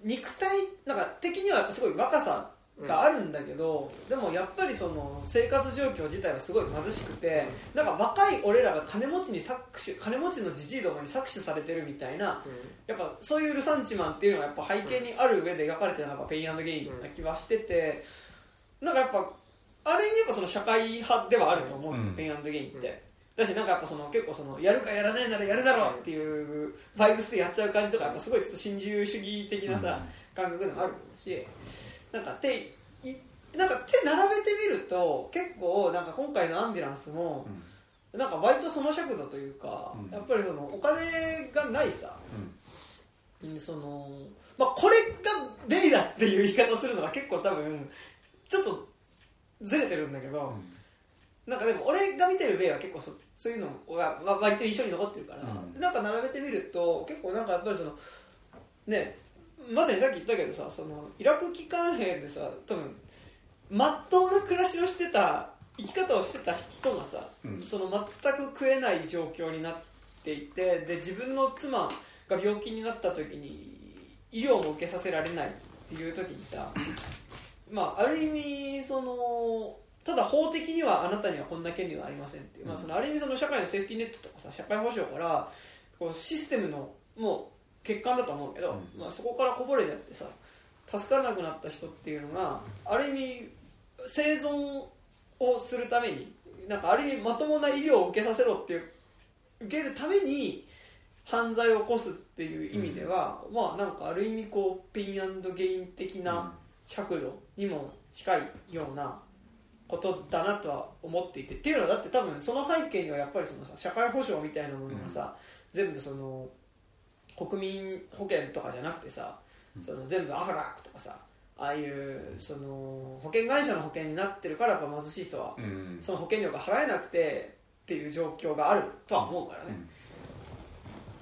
肉体なんか的にはすごい若さがあるんだけど、でもやっぱりその生活状況自体はすごい貧しくてなんか若い俺らが金持ちに搾取金持ちのじじいどもに搾取されてるみたいなやっぱそういうルサンチマンっていうのがやっぱ背景にある上で描かれてるのがペインゲインな気はしてて、なんかやっぱある意味やっぱその社会派ではあると思うんですよ、うん。ペインゲインって。だしなんかやっぱその結構そのやるかやらないかならやるだろうっていうバイブスでやっちゃう感じとかやっぱすごいちょっと新自由主義的なさ、感覚でもあるしなんか手いなんか手並べてみると結構なんか今回のアンビュランスもなんか割とその尺度というか、うん。やっぱりそのお金がないさ、うん。そのまあ、これがベイだっていう言い方するのは結構多分ちょっとずれてるんだけど、なんかでも俺が見てるベイは結構そそういうのが、まあ、割と印象に残ってるから、うん。なんか並べてみると結構なんかやっぱりそのねまさにさっき言ったけどさそのイラク機関兵でさ多分まっとうな暮らしをしてた生き方をしてた人がさ、うん。その全く食えない状況になっていてで自分の妻が病気になった時に医療も受けさせられないっていう時にさまあある意味そのただ法的にはあなたにはこんな権利はありませんっていう、まあ、そのある意味その社会のセーフティーネットとかさ社会保障からこうシステムのもう欠陥だと思うけど、うん。まあ、そこからこぼれちゃってさ助からなくなった人っていうのがある意味生存をするためになんかある意味まともな医療を受けさせろっていう受けるために犯罪を起こすっていう意味では、まあなんかある意味こうペインゲイン的な尺度にも近いようなことだなとは思っていてっていうのはだって多分その背景にはやっぱりそのさ社会保障みたいなものがさ、全部その国民保険とかじゃなくてさ、その全部アフラックとかさああいうその保険会社の保険になってるからやっぱ貧しい人はうん。その保険料が払えなくてっていう状況があるとは思うからね、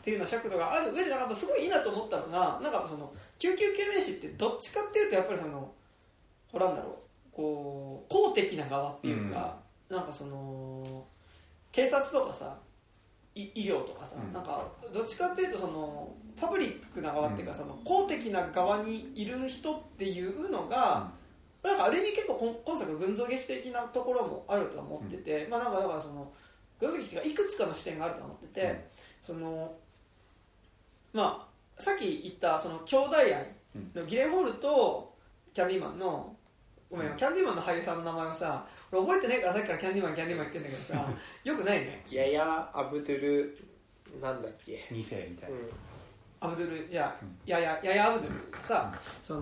っていうような尺度がある上でなんかすごいいいなと思ったのがなんかその救急救命士ってどっちかっていうとやっぱりそのほらなんだろうこう公的な側っていうか、なんかその警察とかさい医療とかさ、うん。なんかどっちかっていうとそのパブリックな側っていうか、うん。その公的な側にいる人っていうのが、なんかある意味結構今今作群像劇的なところもあるとは思ってて、まあなんかだからその群像劇っていうかいくつかの視点があるとは思ってて、うん。そのまあさっき言ったその兄弟愛のギレンホールとキャンディーマンのごめん、うんキャンディーマンの俳優さんの名前をさ俺覚えてないからさっきからキャンディーマンキャンディーマン言ってんだけどさ よくないね。ややアブドゥルなんだっけ、二世みたいな、アブドゥルじゃあうん。ややややアブドゥル。がさその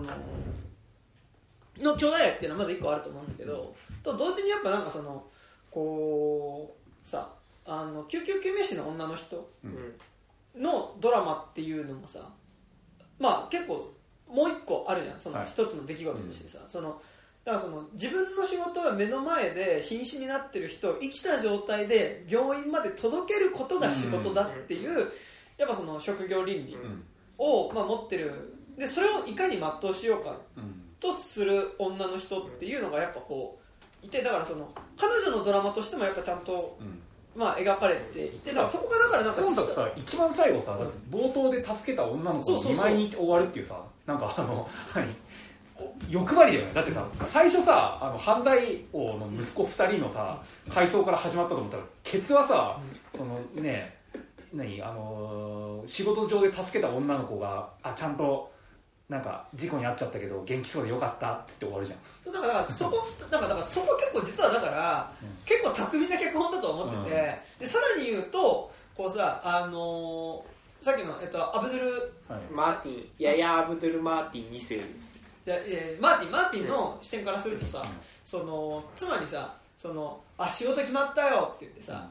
の兄弟愛っていうのはまず一個あると思うんだけどと同時にやっぱなんかそのこうさあの救急救命士の女の人うん。のドラマっていうのもさまあ結構もう一個あるじゃん。そのはい。一つの出来事としてさ、そのだからその自分の仕事は目の前で瀕死になってる人を生きた状態で病院まで届けることが仕事だっていう、やっぱその職業倫理うんを、まあ、持ってるでそれをいかに全うしようかうんとする女の人っていうのがやっぱこういてだからその彼女のドラマとしてもやっぱちゃんと、うん。まあ、描かれていてそこがだからなんか今作実はさ一番最後さ冒頭で助けた女の子のそうそうそう見舞いに終わるっていうさなんかあの何？欲張りだよね。だってさ最初さあの犯罪王の息子2人のさ回想から始まったと思ったらケツはさ、そのね何あのー仕事上で助けた女の子があちゃんとなんか事故に遭っちゃったけど元気そうでよかったって終わるじゃん。そうだからそこだからだからそこ結構実はだから、うん。結構巧みな脚本だと思ってて、でさらに言うとこうさあのーさっきの、えっと、アブドゥルはい。マーティン。ヤヤ・アブドゥル・マーティン2世ですじゃあえーマーティンマーティンの視点からするとさ、その妻にさそのあ仕事決まったよって言ってさ、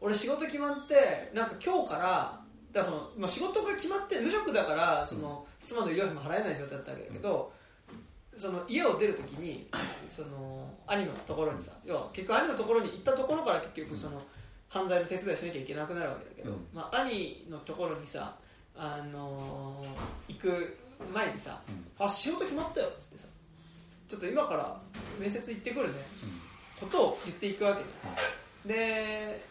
俺仕事決まってなんか今日からだその、まあ、仕事が決まって無職だからその、妻の医療費も払えない状態だったわけだけど、その家を出るときにその兄のところにさ要は結局兄のところに行ったところから結局その犯罪の手伝いしなきゃいけなくなるわけだけど、うん。まあ、兄のところにさ、あのー行く前にさうん「あ仕事決まったよ」っつってさ「ちょっと今から面接行ってくるね」ことを言っていくわけで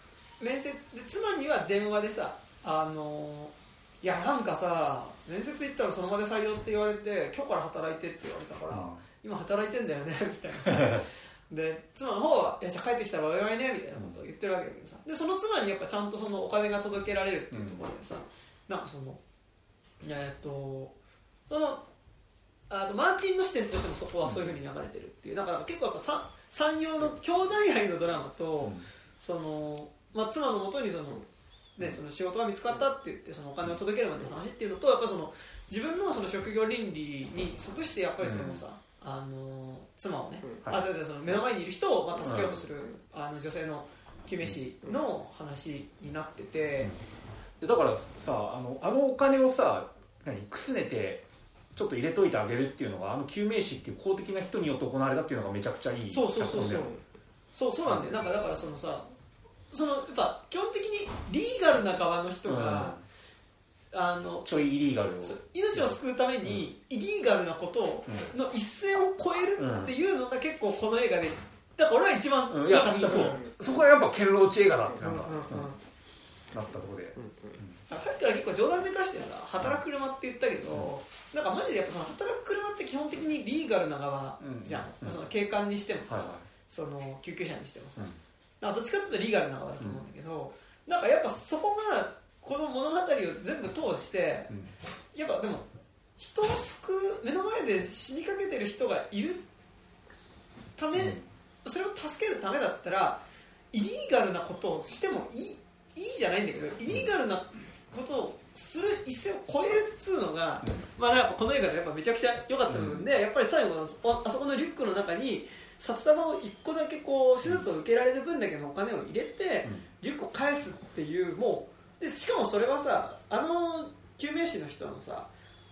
面接で妻には電話でさあのいやなんかさ面接行ったらその場で採用って言われて今日から働いてって言われたから、うん。今働いてんだよね みたいなさ。で妻の方は「いやじゃあ帰ってきたらお祝いね」みたいなことを言ってるわけだけどさでその妻にやっぱちゃんとそのお金が届けられるっていうところでさ、なんかそのえっとそのあとマーティンの視点としてもそこはそういうふうに流れてるっていう。だから結構やっぱ三三様の兄弟愛のドラマと、そのまあ、妻のもとにその、ね、その仕事が見つかったって言ってそのお金を届けるまでの話っていうのとやっぱその自分のその職業倫理に即してやっぱりそのさ、あの妻をね、うん。あそうそうその目の前にいる人をまあ助けようとする、あの女性の救命士の話になってて、でだからさあのあのお金をさ何くすねてちょっと入れといてあげるっていうのがあの救命士っていう公的な人によって行われたっていうのがめちゃくちゃいいそうそうそうそう。そうそうなんでなんかだからそのさそのやっぱ基本的にリーガルな側の人が、あのちょいイリーガルを。命を救うためにイリーガルなことをの一線を越えるっていうのが結構この映画でだから俺は一番うん。いやそう。そこはやっぱ堅牢地映画だってなんか、うんうんうんなったところで、さっきから結構冗談めかしてさ働く車って言ったけど、なんかマジでやっぱその働く車って基本的にリーガルな側じゃん、うんその警官にしてもさ、はいはい。その救急車にしてもさ、うん。なんかどっちかというとリーガルな側だと思うんだけど、なんかやっぱそこがこの物語を全部通してうん。やっぱでも人を救う目の前で死にかけてる人がいるため、それを助けるためだったらイリーガルなことをしてもいいいいじゃないんだけどイリーガルなことをする一線を越えるっつうのが、まあ、この映画でやっぱめちゃくちゃ良かった部分で、やっぱり最後のああそこのリュックの中に札束を1個だけこう手術を受けられる分だけのお金を入れて、リュックを返すっていうもうでしかもそれはさあの救命士の人のさ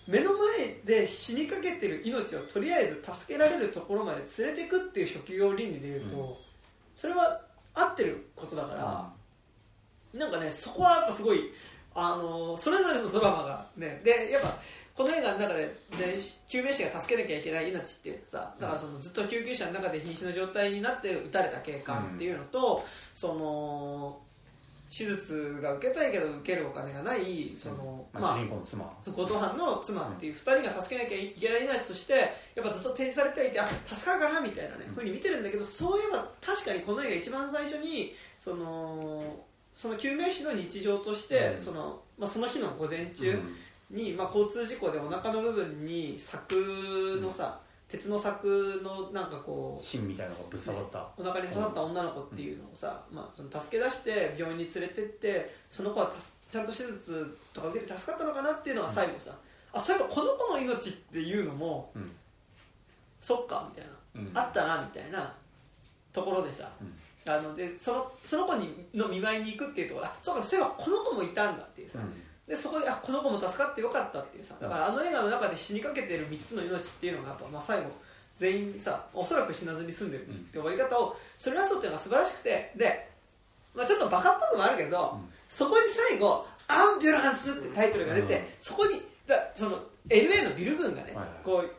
目の前で死にかけてる命をとりあえず助けられるところまで連れてくっていう職業倫理でいうと、うん。それは合ってることだから、なんかねそこはやっぱすごいあのそれぞれのドラマがねでやっぱこの映画の中でで救命士が助けなきゃいけない命っていうのさだからそのずっと救急車の中で瀕死の状態になって撃たれた警官っていうのと、その手術が受けたいけど受けるお金がないその、まあ、まあ主人公の妻。強盗犯の妻っていう2人が助けなきゃいけない命としてやっぱずっと提示されていてあ助かるかなみたいなね、うん。ふうに見てるんだけどそういえば確かにこの映画一番最初にそのその救命士の日常として、うん。そのまあ、その日の午前中うん。に、まあ、交通事故でお腹の部分に柵のさ、鉄の柵のなんかこう芯みたいなのがぶっ刺さった、お腹に刺さった女の子っていうのをさ、まあ、その助け出して病院に連れてってその子はたすちゃんと手術とか受けて助かったのかなっていうのは最後さ、あそういえばこの子の命っていうのもうん。そっかみたいな、うん。あったなみたいなところでさ、あのでそのその子にの見舞いに行くっていうところあそうかそういえばこの子もいたんだっていうさ、でそこであこの子も助かってよかったっていうさ。だからあの映画の中で死にかけてる3つの命っていうのがやっぱ、まあ、最後全員さおそらく死なずに済んでるって終わり方をそれラストっていうのが素晴らしくてで、まあ、ちょっとバカっぽくもあるけど、うん。そこに最後「アンビュランス」ってタイトルが出て、うん。そこにだその LA のビル群がね、はいはいこうい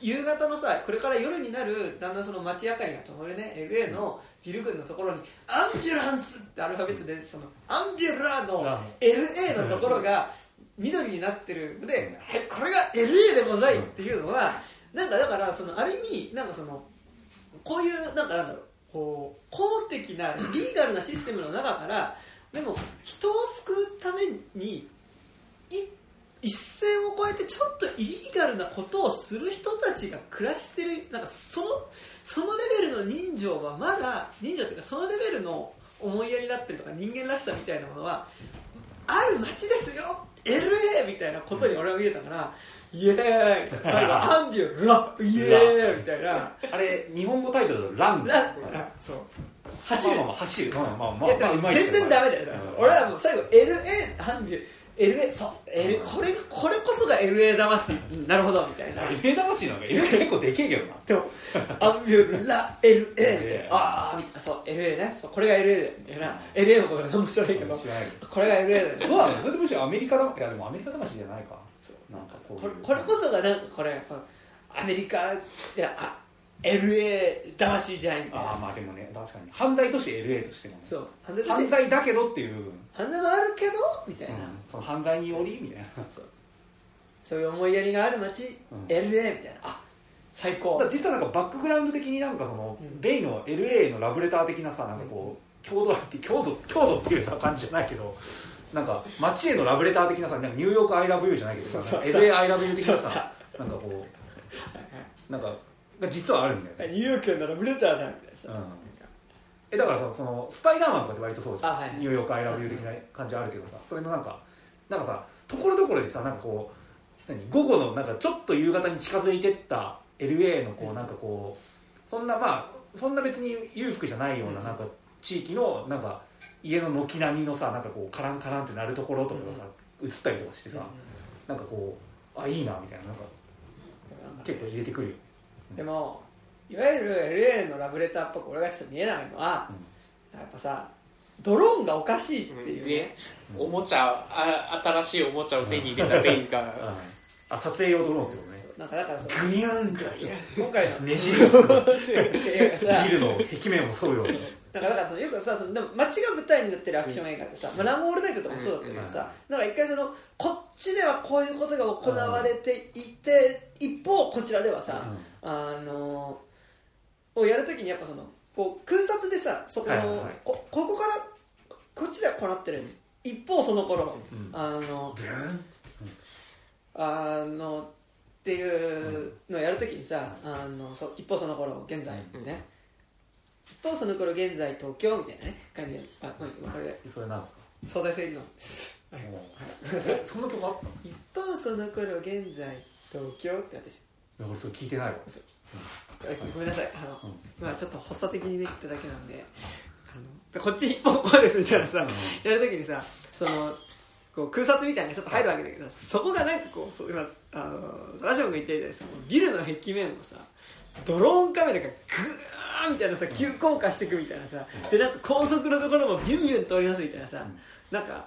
夕方のさこれから夜になるだんだんその街明かりが灯るね LA のビル群のところに「アンビュランス」ってアルファベットでそのアンビュラーのラ LA のところが緑になってる。ので、はいこれが LA でございっていうのは、なんかだからそのある意味なんかそのこういうなんかなんだろうこう公的なリーガルなシステムの中からでも人を救うためにい一線をを越えてちょっとイリーガルなことをする人たちが暮らしてるなんかそのそのレベルの人情はまだ人情っていうかそのレベルの思いやりだったりとか人間らしさみたいなものはある街ですよ LA みたいなことに俺は見えたから、イエーイみたいな最後 アンデュライエーイみたいな。あれ日本語タイトルラン。ラそう。走る。まあまあまあ走るまあまあまあ全然ダメだよ、うん。俺はもう最後 LA ハンビュ LA そう、L、これこれこそが LA 魂。うんなるほどみたいな。LA 魂なんか LA 結構でけえけどな。でもアンビュラ LA みたい LA なああみたいな。そう LA ね。そうこれが LA だよみたいな。LA のことが何も知らないけど。これが LA だよねどうなのそれでむしろアメリカだいやでもアメリカ魂じゃないか。なんかそうこれこれこそがなんかこれアメリカであ LA 魂じゃんみたいな。ああまあでもね確かに。犯罪として LA としてもね。そう。犯罪とし犯て罪だけどっていう。部分犯罪もあるけど？みたいな、その犯罪により？みたいな。そう。そういう思いやりがある街、うん。LA みたいな。あ最高。実はなんかバックグラウンド的になんかその、うん。ベイの LA のラブレター的なさなんかこう郷土って郷土郷土っていう感じじゃないけどなんか街へのラブレター的なさなんか New York, I Love You じゃないけどさ LA・ アイ・ラブ・ユー的なさなんかこうなんかが実はあるんだよね、ニューヨークのラブレターだみたいなさ、うん。えだからさそのスパイダーマンとかって割とそうじゃん、あはいはい。ニューヨーク・アイ・ラブ・ユー的な感じあるけどさそれのなんかなんかさところどころでさなんかこう何午後のなんかちょっと夕方に近づいてった LA のこうなんかこうそんなまあそんな別に裕福じゃないようななんか地域のなんか家の軒並みのさなんかこうカランカランってなるところとかがさ映ったりとかしてさなんかこうあいいなみたいななんか結構入れてくるよ、でもいわゆる LA のラブレターっぽく俺がちょっと見えないのは、やっぱさドローンがおかしいっていうね、おもちゃあ新しいおもちゃを手に入れたベイがうん。あ撮影用ドローンってことね。なんかだからそのグニャンか今回の ねじるの映画がさビルの壁面を沿うように。なんかだからそのよくさそのでも街が舞台になってるアクション映画ってさ、まあ、ランオールナイトとかもそうだったけどさ、なんか一回そのこっちではこういうことが行われていて、一方こちらではさ、あのをやるときにやっぱそのこう空撮でさそこの、はいはいはい。こここからこっちではこうなってる一方その頃、うん。あのあのっていうのをやるときにさあのそう一方その頃現在うん。ね、一方その頃現在東京みたいなね感じで。あこれそれなんですか？相対性理論です、はい。そんな曲あったの？一方その頃現在東京って私俺それ聞いてないわ。ごめんなさい。あの、うん。まあちょっと発作的にできただけなんであのこっち一方こうですみたいなさ、うん。やるときにさそのこう空撮みたいなのがちょっと入るわけだけどそこがなんかこうそう今あの高島君が言ったみたいにさビルの壁面をさドローンカメラがグーみたいなさ急降下していくみたいなさでなんか高速のところもビュンビュン通りますみたいなさ、なんか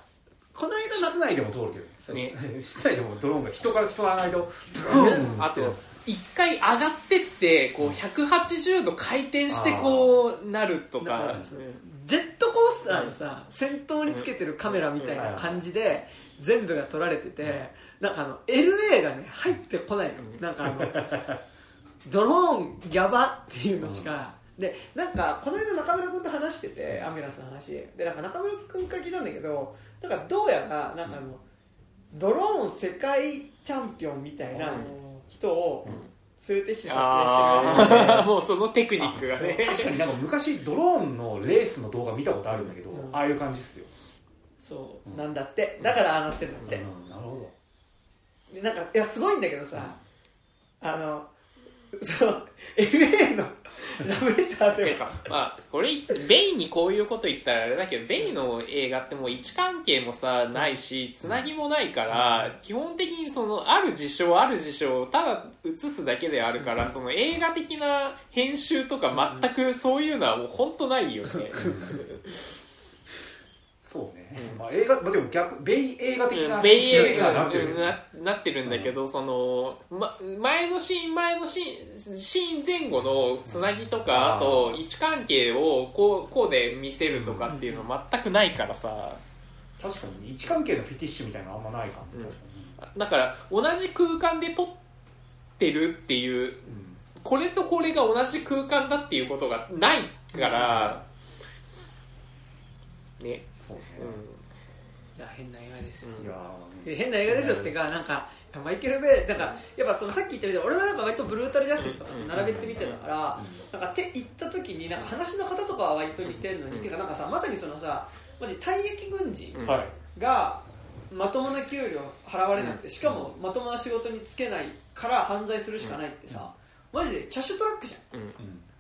この間の室内でも通るけどね。室内でもドローンが人から人の間をブーンあと一回上がってってこう180度回転してこうなるとだからかそのジェットコースターのさ先頭につけてるカメラみたいな感じで全部が撮られててなんかあの LA がね入ってこないのうん。なんかあの ドローンやばっていうのしか。でなんかこの間中村君と話しててアンビュランスの話。でなんか中村君から聞いたんだけどなんかどうやらなんかあのドローン世界チャンピオンみたいな人を連れてきて撮影してるらしいんでああも うそのテクニックがね。確かになんか昔ドローンのレースの動画見たことあるんだけど、うん。ああいう感じっすよ、そう。なんだって。だからああなってるんだって、うん。なるほでなんかいやすごいんだけどさ、あのそう LA のラブレターというか。まあこれベイにこういうこと言ったらあれだけどベイの映画ってもう位置関係もさないしつなぎもないから基本的にそのある事象ある事象をただ映すだけであるからその映画的な編集とか全くそういうのはもう本当ないよね そうね、まあ映画、まあ、でも逆ベイ映画的なベイ映にはなってる画ななってるんだけど、その、ま、前のシーン前のシーンシーン前後のつなぎとか、うん。あと位置関係をこうこうで見せるとかっていうの全くないからさ。確かに位置関係のフィティッシュみたいなのあんまないかも、だから同じ空間で撮ってるっていうにこれとこれが同じ空間だっていうことがないから、ね、そうね、うんいや変な映画ですよ、うん。いやえ変な映画ですよっていうかなんかマイケル・ベイなんかやっぱそのさっき言ったみたいに俺はなんか割とブルータル・ジャスティスとか並べてみてたからなんか手行った時になんか話の方とかは割と似てるのに、うん。っていうかなんかさまさにそのさマジ退役軍人うん。はいがまともな給料払われなくてしかもまともな仕事に就けないから犯罪するしかないってさマジでキャッシュトラックじゃん。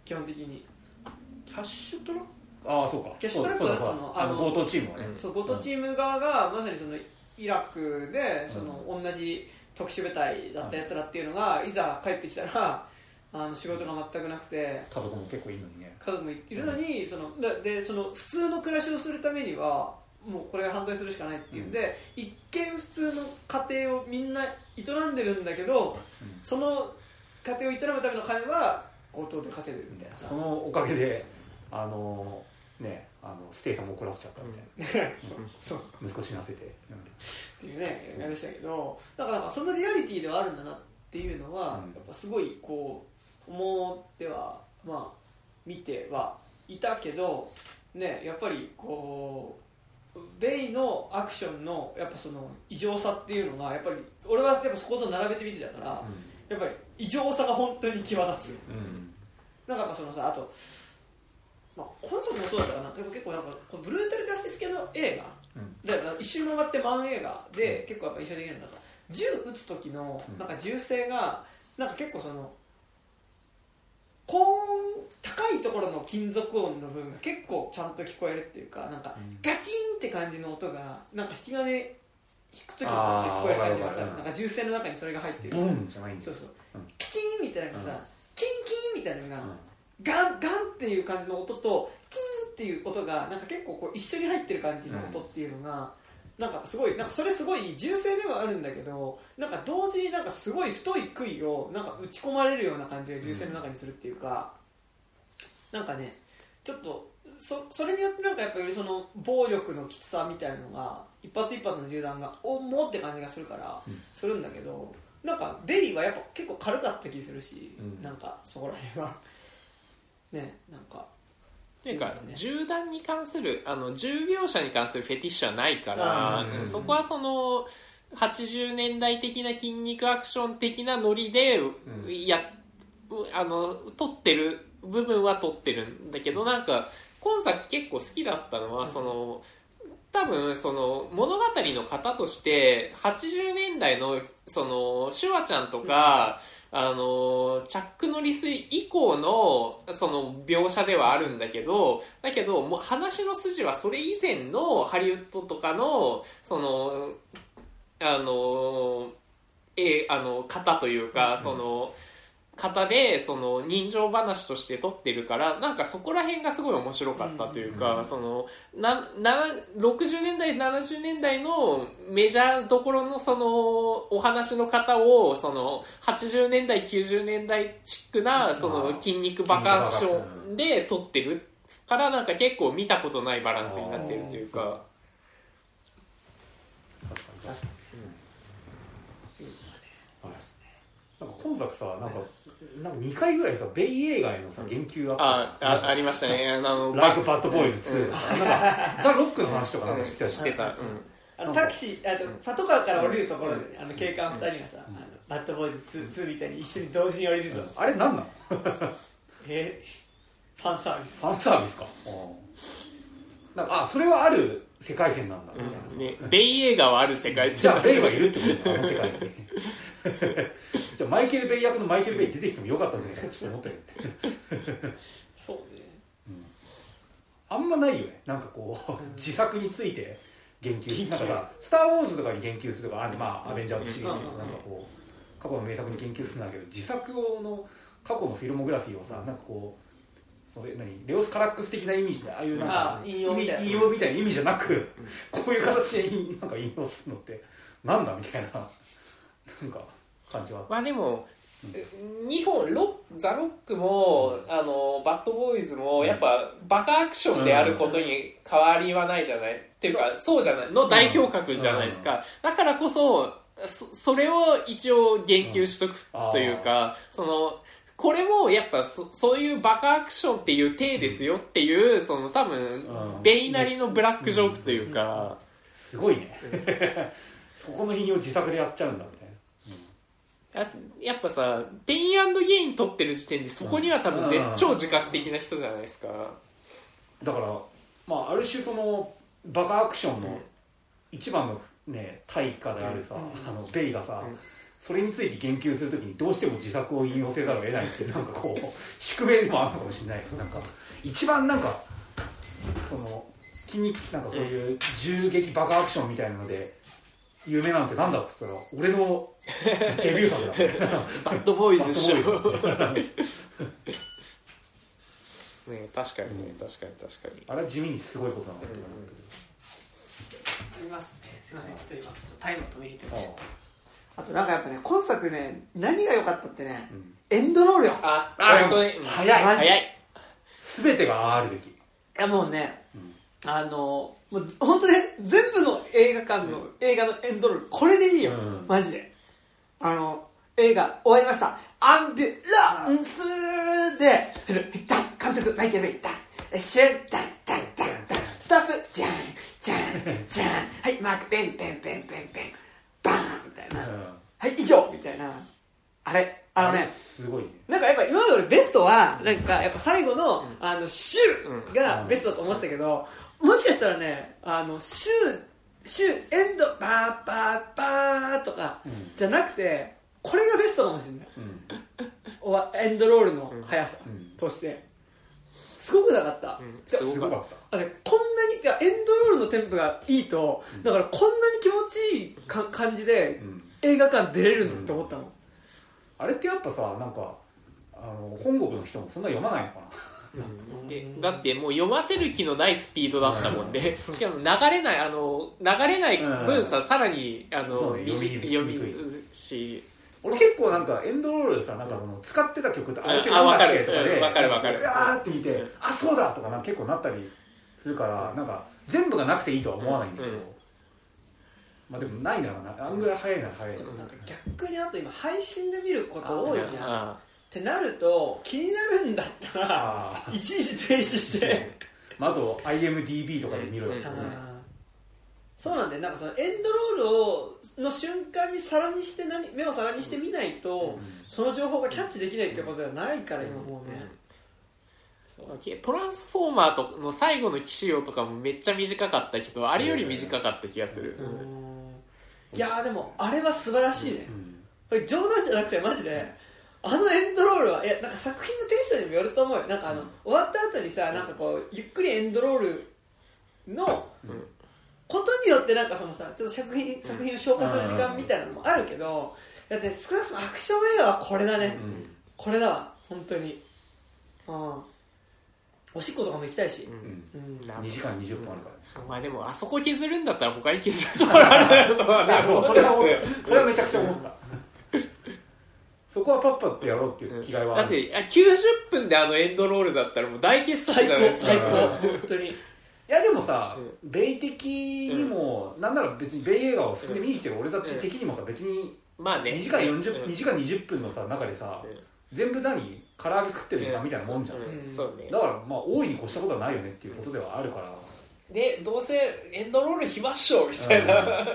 基本的に。キャッシュトラックああそうか。キャッシュトラックはそのあのあの強盗チームはね。うん。そうごとチーム側がまさにそのイラクでその同じ特殊部隊だったやつらっていうのがいざ帰ってきたら あの仕事が全くなくて家族も結構いいのにね。家族もいるのにそのででその普通の暮らしをするためにはもうこれは犯罪するしかないっていうんで、一見普通の家庭をみんな営んでるんだけどうん。その家庭を営むための金は強盗で稼いでるみたいなさ。そのおかげであのねあのステイさんも怒らせちゃったみたいな、そうそう。息子死なせて、っていうね映画でしたけどだからそのリアリティではあるんだなっていうのは、うん。やっぱすごいこう思ってはまあ見てはいたけどねやっぱりこうベイのアクションのやっぱその異常さっていうのがやっぱり俺はやっぱそこと並べて見てたから、やっぱり異常さが本当に際立つ。うん。なんかそのさあと、まあ、本作もそうだったかな。結構なんかこのブルータルジャスティス系の映画。うん。だから一周回ってマン映画で結構やっぱ印象的なのが銃撃つ時のうん。なんか銃声がなんか結構その高音高いところの金属音の部分が結構ちゃんと聞こえるっていうかなんかうん。ガチンって感じの音がなんか引き金引く時の聞こえる感じがなんか銃声の中にそれが入ってる。ボンじゃないんだ。そうそう、うん。キチンみたいなのがさ、うん。キンキンみたいなのが、うんガンガンっていう感じの音とキーンっていう音がなんか結構こう一緒に入ってる感じの音っていうのが、なんかすごいなんかそれすごい銃声ではあるんだけどなんか同時になんかすごい太い杭をなんか打ち込まれるような感じが銃声の中にするっていうか、なんかねちょっとそそれによってなんかやっぱりその暴力のきつさみたいなのが一発一発の銃弾が重って感じがするからうん。するんだけど、なんかベイはやっぱ結構軽かった気するし、うん。なんかそこら辺はねなんか。っていうかね。銃弾に関するあの銃描写に関するフェティッシュはないから、うん。そこはその80年代的な筋肉アクション的なノリで、ん。やあの撮ってる部分は撮ってるんだけどなんか今作結構好きだったのは、その多分その物語の型として80年代のそのシュワちゃんとか、あのチャック・ノリス以降のその描写ではあるんだけどだけどもう話の筋はそれ以前のハリウッドとかのそのあのえあの型というか、その型でその人情話として撮ってるからなんかそこら辺がすごい面白かったというか、うん。そのなな60年代70年代のメジャーどころのそのお話の方をその80年代90年代チックなその筋肉バカションで撮ってるからなんか結構見たことないバランスになってるというか。うん、なんか今作さなんかなんか2回ぐらいさベイ映画へのさ言及あった。ああありましたね。あのライク・バッド・ボーイズ2うんとか、なんかザ・ロックの話とかなんかしてたてた、うん。あのタクシーあとパトカーから降りるところで、ねあの警官2人がさ、あのバッドボーイズ 2, 2みたいに一緒に同時に降りるぞ、あれなんなの え？ファンサービス。ファンサービスか。なんかあそれはある世界線なんだみたいな、ね、ベイ映画はある世界線じゃあベイはいるってこと？だあの世界にじゃあマイケル・ベイ役のマイケル・ベイ出てきてもよかったんじゃないかちょっと思ったけど。そうね。あんまないよね。なんかこう自作について言及する。なんかさ「スター・ウォーズ」とかに言及するとかあまあアベンジャーズシリーズとかなんかこう過去の名作に言及するんだけど自作用の過去のフィルモグラフィーをさなんかこうそれ何？レオス・カラックス的な意味でああいうなんか引用みたいな。意味じゃなくこういう形でなんか引用するのってなんだみたいななんか感じは。まあでも2本ロッザ・ロックもあのバッドボーイズもやっぱバカアクションであることに変わりはないじゃない、っていうかそうじゃない。の代表格じゃないですか、だからこそそそれを一応言及しとくというか、そのこれもやっぱそそういうバカアクションっていう体ですよっていうその多分、うん。ベイなりのブラックジョークというか、すごいね。そこの引用自作でやっちゃうんだみたいなややっぱさペインゲイン取ってる時点でそこには多分絶うん。超自覚的な人じゃないですか、だからまあある種そのバカアクションの一番のね対価であるさ、あのベイがさ、うん。それについて言及するときにどうしても自作を引用せざるを得ないっていう なんかこう宿命でもあるのかもしれないですなんか一番なんかその筋肉なんかそういう銃撃バカアクションみたいなので有名なんてなんだっつったら俺のデビュー作だ。バッドボーイズっしょ。バッドボーイズね確かにね確かに確かに。あれは地味にすごいことなんだと思うありますね。すいませんちょっと今ちょっとタイムを止めに行ってけどました。あとなんかやっぱね今作ね何が良かったってねうん。エンドロールよ。いああ本当に。うん。早い。早い。全てがあるべき。やもうねうんあのもう本当ね全部の映画館の、映画のエンドロールこれでいいよ、うん。マジで。あの映画終わりました。アンビュランスで監督マイケル・ベイダンシュンダンダンダンダンスタッフじゃんじゃんじゃんはいマークペンペンペンペンペンバーンみたいな、はい以上みたいな。あれあのねすごいね。なんかやっぱ今まで俺ベストはなんかやっぱ最後の、あのシューがベストだと思ってたけど、もしかしたらねあのシューシューエンドバーバーバーとかうん。じゃなくてこれがベストかもしれない。うん。おわエンドロールの速さうん。として。すごくなかった、すごかっあれこんなにエンドロールのテンポがいいとだからこんなに気持ちいいか感じで映画館出れるんだって思ったの、あれってやっぱさなんかあの本国の人もそんな読まないのかでだってもう読ませる気のないスピードだったもん。でしかも流れないあの流れない分ささらにあの読み読みにくいし俺結構なん。かエンドロールでさなん。かその使ってた曲ってあれってあなん。だっわかるけとかでうん。わかるわかるうわーって見てうん。あそうだとかな結構なったりするからなん。か全部がなくていいとは思わないん。だけどまあでもないならなあん。ぐらい早いなら早いな逆にあと今配信で見ること多いじゃん。っあてなると気になるんだったら一時停止して。まああと IMDB とかで見ろよ。うん。あーそうなんでなんかそのエンドロールをの瞬間に皿にして何目を皿にして見ないと、その情報がキャッチできないってことではないから今もうね、トランスフォーマーとの最後の騎士王とかもめっちゃ短かったけどあれより短かった気がする、いやーでもあれは素晴らしいね、うん。これ冗談じゃなくてマジであのエンドロールはいやなんか作品のテンションにもよると思うよ。なんかあの、終わった後にさなんかこうゆっくりエンドロールのうん。ことによってなんかそのさちょっと作品作品を消化する時間みたいなのもあるけどだって少なくともアクション映画はこれだね、うん。これだわ。本当に。うんおしっことかも行きたいし。う、うん。んうん。2時間20分あるからまあでもあそこ削るんだったら他に削るところある だろうとそれはめちゃくちゃ思ったそこはパッパってやろうっていう気概はある。だってあ90分であのエンドロールだったらもう大傑作最じゃないですか。高最高。うん本当にいやでもさ、う米的にも、なんなら別に米映画を進んで見に来てる俺たち的にもさ別にまあね。2時間40、うん。2時間20分のさ中でさ、うん。全部何唐揚げ食ってる時間みたいなもんじゃん、ううん。そうね。だからまあ大いに越したことはないよねっていうことではあるから。でどうせエンドロールひまっしょみたいな、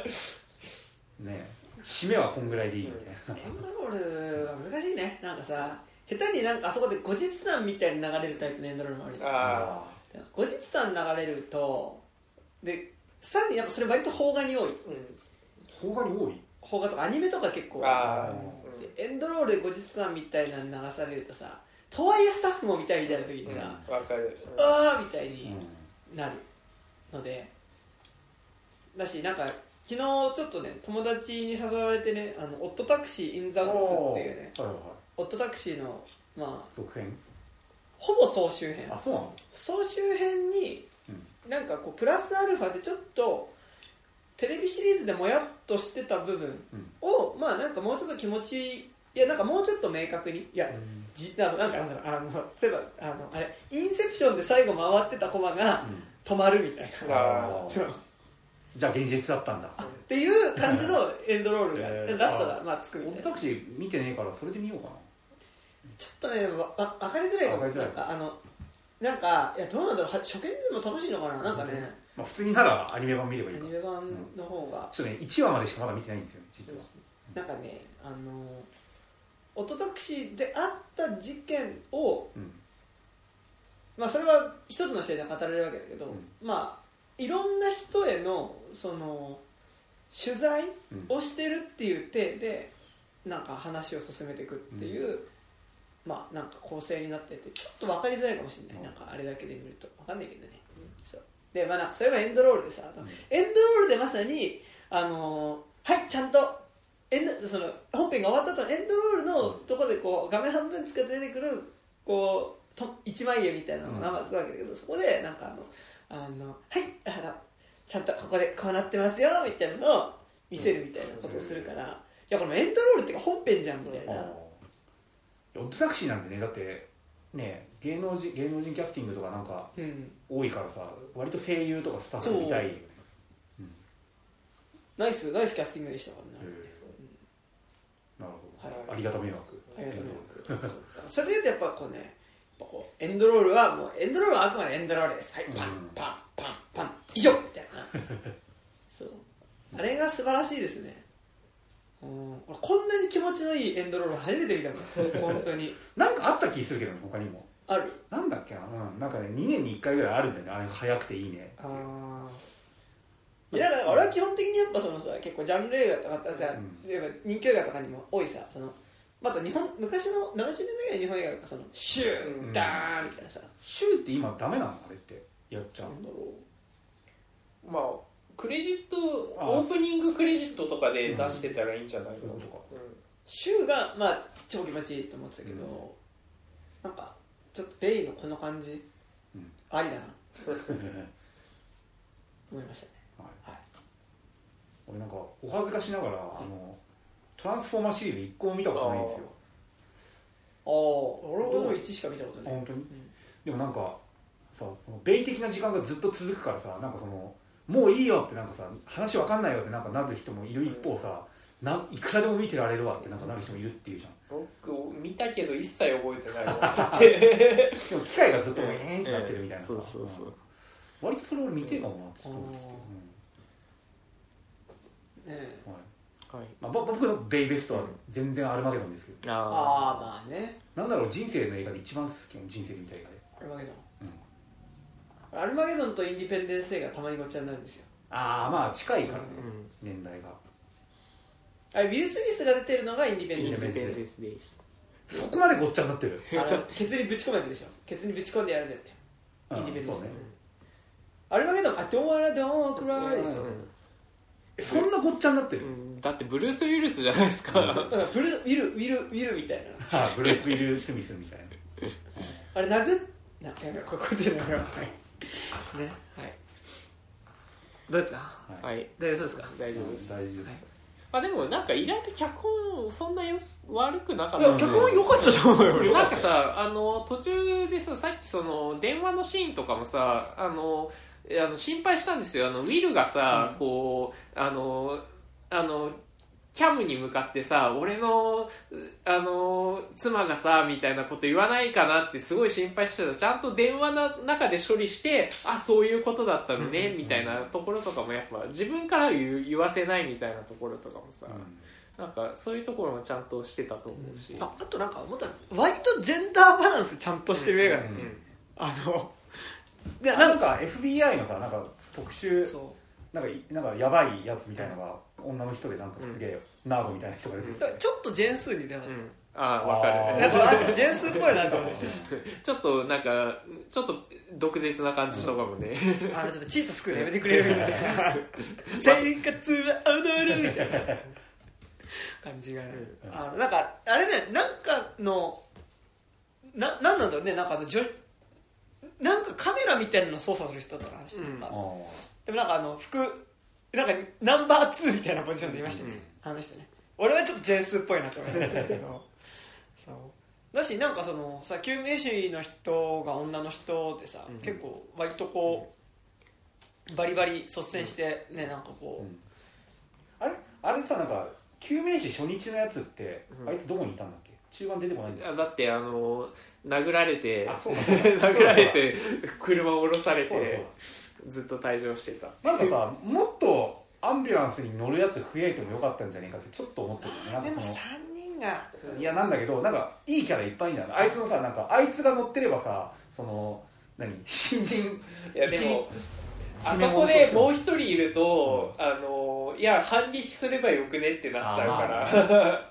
ね。締めはこんぐらいでいいみたいな、エンドロールは難しいね。なんかさ下手になんかあそこで後日談みたいに流れるタイプのエンドロールもあるじゃん。あ後日談流れるとでさらになんかそれ割と邦画に多い。ー、邦画に多い？邦画とかアニメとか結構あでエンドロールで後日談みたいなの流されるとさとはいえスタッフも見たいみたいな時にさ、ーわかる、ああみたいにうん。なるので。だしなんか昨日ちょっとね友達に誘われてね「あのオットタクシー・イン・ザ・ウッズ」っていうねはいはいはい。オットタクシーのまあ続編？ほぼ総集編。あそうなの？総集編になんかこうプラスアルファでちょっとテレビシリーズでもやっとしてた部分を、まあなんかもうちょっと気持ちいいやなんかもうちょっと明確にいやじなん。かなんかなんだろうあの例えばあのあれインセプションで最後回ってたコマが止まるみたいな、うじゃあ現実だったんだ。っていう感じのエンドロールが、えー。ラストがまあつくみたいな。オタクシー見てねえからそれで見ようかな。ちょっとねわわ分かりづらいかも。ないんかあのなんかいやどうなんだろう。は初見でも楽しいのかな？なんかね、まあ、普通にならアニメ版見ればいいか。アニメ版の方が、ちょっとね。1話までしかまだ見てないんですよ実は。なんかねあのオトタクシーであった事件をうん。まあそれは一つの視点で語られるわけだけど、うん。まあいろんな人へのその取材うん。をしてるっていう体でなんか話を進めていくっていう、まあなんか構成になっててちょっと分かりづらいかもしれない、うん。なんかあれだけで見ると。分かんないけどね、そう。でまあなんかそれはエンドロールでさ、ん。エンドロールでまさにあのーはいちゃんとエンドその本編が終わった後のエンドロールのところでこう画面半分使って出てくるこうと一枚絵みたいなのが生つくわけだけど、そこでなんかあのあのはいあのちゃんとここでこうなってますよみたいなのを見せるみたいなことをするから、いやこのエンドロールっていうか本編じゃんみたいな、オッドタクシーなんてねだってね芸能人芸能人キャスティングとかなんかうん、多いからさ割と声優とかスタッフが見たい。よねナイスナイスキャスティングでしたからね、なるほど、はい。ありがた迷惑。ありがとうございますそれでやっぱこうねこうエンドロールはもうエンドロールはあくまでエンドロールです。はいパンうん。パンパンパン以上みたいな。そう。あれが素晴らしいですよね。うん。俺こんなに気持ちのいいエンドロール初めて見たもん。本当に。なんかあった気するけどね他にも。ある。なんだっけな、うん、なんかね2年に1回ぐらいあるんだよね。あれが早くていいねああいやだから俺は基本的にやっぱそのさ結構ジャンル映画とかさ、うん。例えば人気映画とかにも多いさそのまた日本昔の70年代ぐらいの日本映画がそのシューうんダーンみたいなさ、週って今ダメなの？あれって。やっちゃうなんだろうまあクレジットあオープニングクレジットとかで出してたらいいんじゃないかなそういうことかシューがまあ超気持ちいいと思ってたけど、なんかちょっとベイのこの感じ、うんありだな。思いましたね。はい。はい。俺なんかお恥ずかしながら、あのトランスフォーマーシリーズ1個も見たことないんですよ。ああ俺はでも1しか見たことない、あ本当に？うん。でもなんかさベイ的な時間がずっと続くからさなんかそのもういいよってなんかさ話わかんないよってなんかなる人もいる一方さ、ないくらでも見てられるわってなんかなる人もいるっていうじゃん。僕見たけど一切覚えてないわって。でも機械がずっとえーんってなってるみたいなさ、そうそうそう。割とそれ俺見てえかもなってちょっと思ってきて、ねえうん。はいはい。まあ、ぼ僕のベイベストは全然アルマゲドンですけど、あああまあね。なんだろう人生の映画で一番好きな人生で見た映画でアルマゲドン、アルマゲドンとインディペンデンス映画がたまにごっちゃになるんですよ。ああまあ近いからね、うん。年代が。あれウィル・スミスが出てるのがインディペンデンス。インディペンデンですです。そこまでごっちゃになってる。あのケツにぶち込むやつでしょ。ケツにぶち込んでやるぜってうんインディペンデンス。ね。アルマゲドンあ Don't wanna don't cry ですよえそんなごっちゃになってる、うんだってブルース・ウィルスじゃないですか。だからブルースウィルウィルウィルみたいな。はあ、ブレス・ウィル・スミスみたいな。あれ殴っなやめようここでやめようはい。ねはい。どうですか？はい。はい。大丈夫ですか？大丈夫です。大丈夫まあでもなんか意外と脚本そんなよ悪くなかっいたや脚本良かったと思うよ。俺なんかさあの途中でささっきその電話のシーンとかもさあのあの心配したんですよ。あのウィルがさ、こうあのあのキャムに向かってさ俺のあの妻がさみたいなこと言わないかなってすごい心配してた。ちゃんと電話の中で処理してあそういうことだったのね、みたいなところとかもやっぱ自分から言わせないみたいなところとかもさ、なんかそういうところもちゃんとしてたと思うし、ああとなんか思ったの。割とジェンダーバランスちゃんとしてる映画だよね、うん。あのいやななんんかか FBI のさなんか特殊そなんかいなんかやばいやつみたいなのが女の人でなんかすげえナードみたいな人が出てるちょっとジェーンスーに出なかっうんああ分かる。た、だかちょっとジェーンスーっぽいなと思って。ちょっとなんかちょっと毒舌な感じとかもね、あのちょっとチートすくうのやめてくれるみたいな。生活は踊るみたいな感じがね、うん。あのなんかあれねなんかのななんなんだろうねなんかあのじょなんかカメラみたいなの操作する人だった話、うんなん。かあでもなんかあの服なんかナンバー2みたいなポジションでいましたね、あの人ね。俺はちょっとジェンスーっぽいなと思ったけど。そう。だしなんかそのさ救命士の人が女の人でさ、うん結構割とこうバリバリ率先してねなんかこう、うん。あれ？あれさなんか救命士初日のやつって、うん。あいつどこにいたんだっけ？中盤出てこないんだだってあの殴られてあそうだ 殴られて車を降ろされて。そうだそうずっと退場してた。なんかさもっとアンビュランスに乗るやつ増えてもよかったんじゃねえかってちょっと思ってるよね。なんでもかその3人が。いやなんだけどなんかいいキャラいっぱいいんだよあ。いつのさなんかあいつが乗ってればさその何？新人？いやでも一あそこでもう一人いると、あのいや反撃すればよくねってなっちゃうから、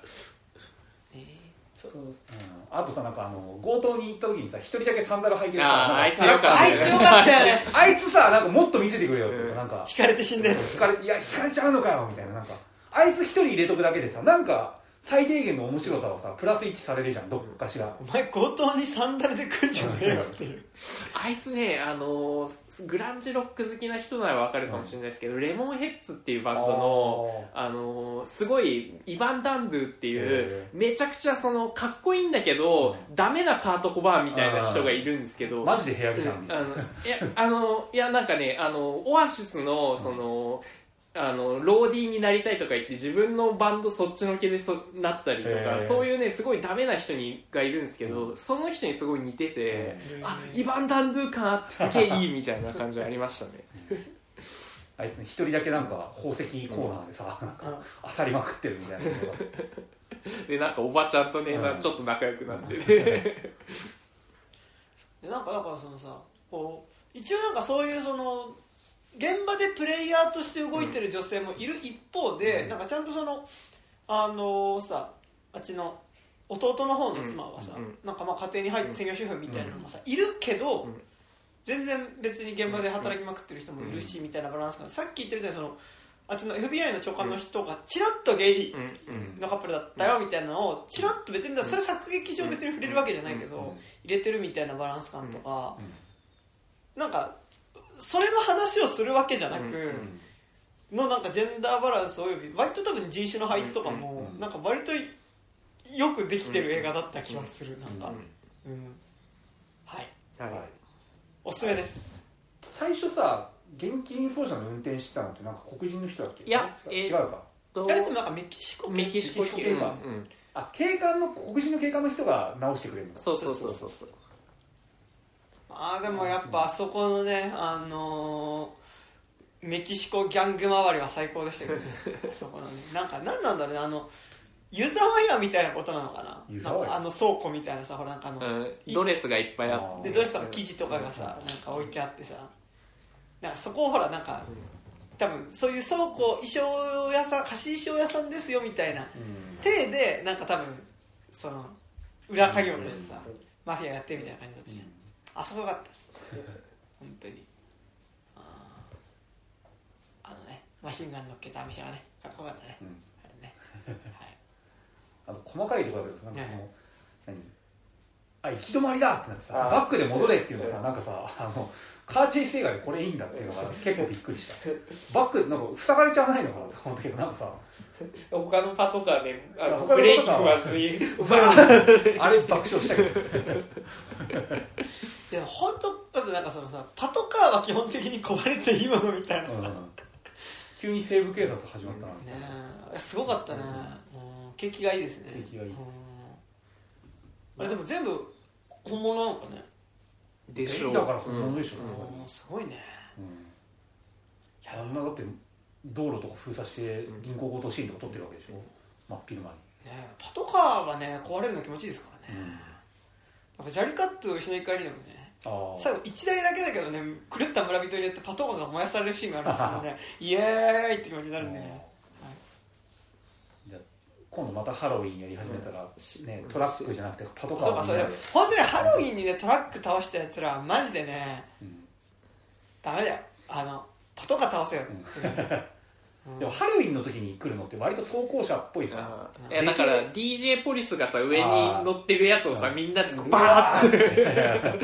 そう。うんあとさなんかあの強盗に行った時にさ一人だけサンダル履いてるさあいつよかったあいつよかったよね。あいつさなんかもっと見せてくれよってさなんか引かれて死んだやつ引かれいや引かれちゃうのかよみたいななんかあいつ一人入れとくだけでさなんか最低限の面白さはさプラス1されるじゃんどっかしら、お前強盗にサンダルで来んじゃねえよっていう。あいつね、あのーグランジロック好きな人ならわかるかもしれないですけど、レモンヘッズっていうバンドの、あのーすごいイヴァン・ダンドゥっていうへめちゃくちゃそのかっこいいんだけど、ダメなカート・コバーンみたいな人がいるんですけどマジで部屋着じゃんみたいなあのいやあのいやなんかねあのオアシスのその、あのローディーになりたいとか言って自分のバンドそっちのけでそなったりとかへー。そういうねすごいダメな人にがいるんですけど、その人にすごい似てて、あイヴァン・ダンドゥ感あってすげえいいみたいな感じありましたね。あいつ一人だけなんか宝石コーナーでさ、なんか漁りまくってるみたいな。の がでなんかおばちゃんとね、なうんちょっと仲良くなってて。でなんかだからそのさこう一応なんかそういうその現場でプレイヤーとして動いてる女性もいる一方で、うん。なんかちゃんとそのあのさあっちの弟の方の妻はさ、なんかまあ家庭に入って専業主婦みたいなのもさ、いるけど、うん。全然別に現場で働きまくってる人もいるし、みたいなバランスがさっき言ってるみたいにそのあっちの FBI の長官の人がちらっとゲイのカップルだったよみたいなのをちらっと別にそれ作劇上別に触れるわけじゃないけど、うん。入れてるみたいなバランス感とか、うん。なんかそれの話をするわけじゃなく、うんのなんかジェンダーバランスおよび割と多分人種の配置とかも、うんなんか割とよくできてる映画だった気がする、なんか、うん。はい。はい。はいおすすめです。最初さ現金輸送車の運転してたのってなんか黒人の人だっけ？いや違うえー違うか。とあれでもなんかメキシコ系？メキシコ系。メキシコ系か。うんうん。あ警官の黒人の警官の人が直してくれるの？そうそうそうそうそうあーでもやっぱあそこのねあのーメキシコギャング周りは最高でしたけど そこのね。なんか何なんだろうね。あの湯沢屋みたいなことなのかな。あの倉庫みたいなさほらなんかあの、うん。ドレスがいっぱいあって。でドレスとか生地とかがさなんか置いてあってさ。なんかそこをほらなんか多分そういう倉庫衣装屋さん貸し衣装屋さんですよみたいなうん。体でなんか多分その裏稼業としてさマフィアやってるみたいな感じだったじゃんあそこよかったです。本当に。あのねマシンガン乗っけたアミシャがねかっこよかったね。うん。あれね。はい。あの細かいところだけどさなんかそのね。何？あ行き止まりだってなってさバックで戻れっていうのがさなんかさあのカーチェイス映画でこれいいんだっていうのが結構びっくりした。バックなんか塞がれちゃわないのかなって思ったけどなんかさ 他のパトカーであのブレーキ踏まずに あれ爆笑したけど。でも本当だってなんかそのさパトカーは基本的に壊れていいものみたいなさ、ねうん。急に西部警察始まったな。え。すごかったね、うん、景気がいいですね。景気がいい。うん。あれでも全部本物なのかね。でしょう。だから本物でしょ。うすごいね。うん。あんなだって道路とか封鎖して銀行強盗シーンとか撮ってるわけでしょ？真っ昼間に。ねパトカーはね壊れるの気持ちいいですからね、なん。か砂利カットを失い帰りでもね最後1台だけだけどね狂った村人によってパトカーが燃やされるシーンがあるんですけどねイエーイって気持ちになるんでね。じゃあ今度またハロウィンやり始めたら、ね、トラックじゃなくてパトカーそう本当にハロウィンにねトラック倒したやつらはマジでねうん。ダメだよ。あのパトカー倒せようんでもハロウィンの時に来るのって割と走行車っぽいさ。いやだから DJ ポリスがさ上に乗ってるやつをさみんなでバーッて。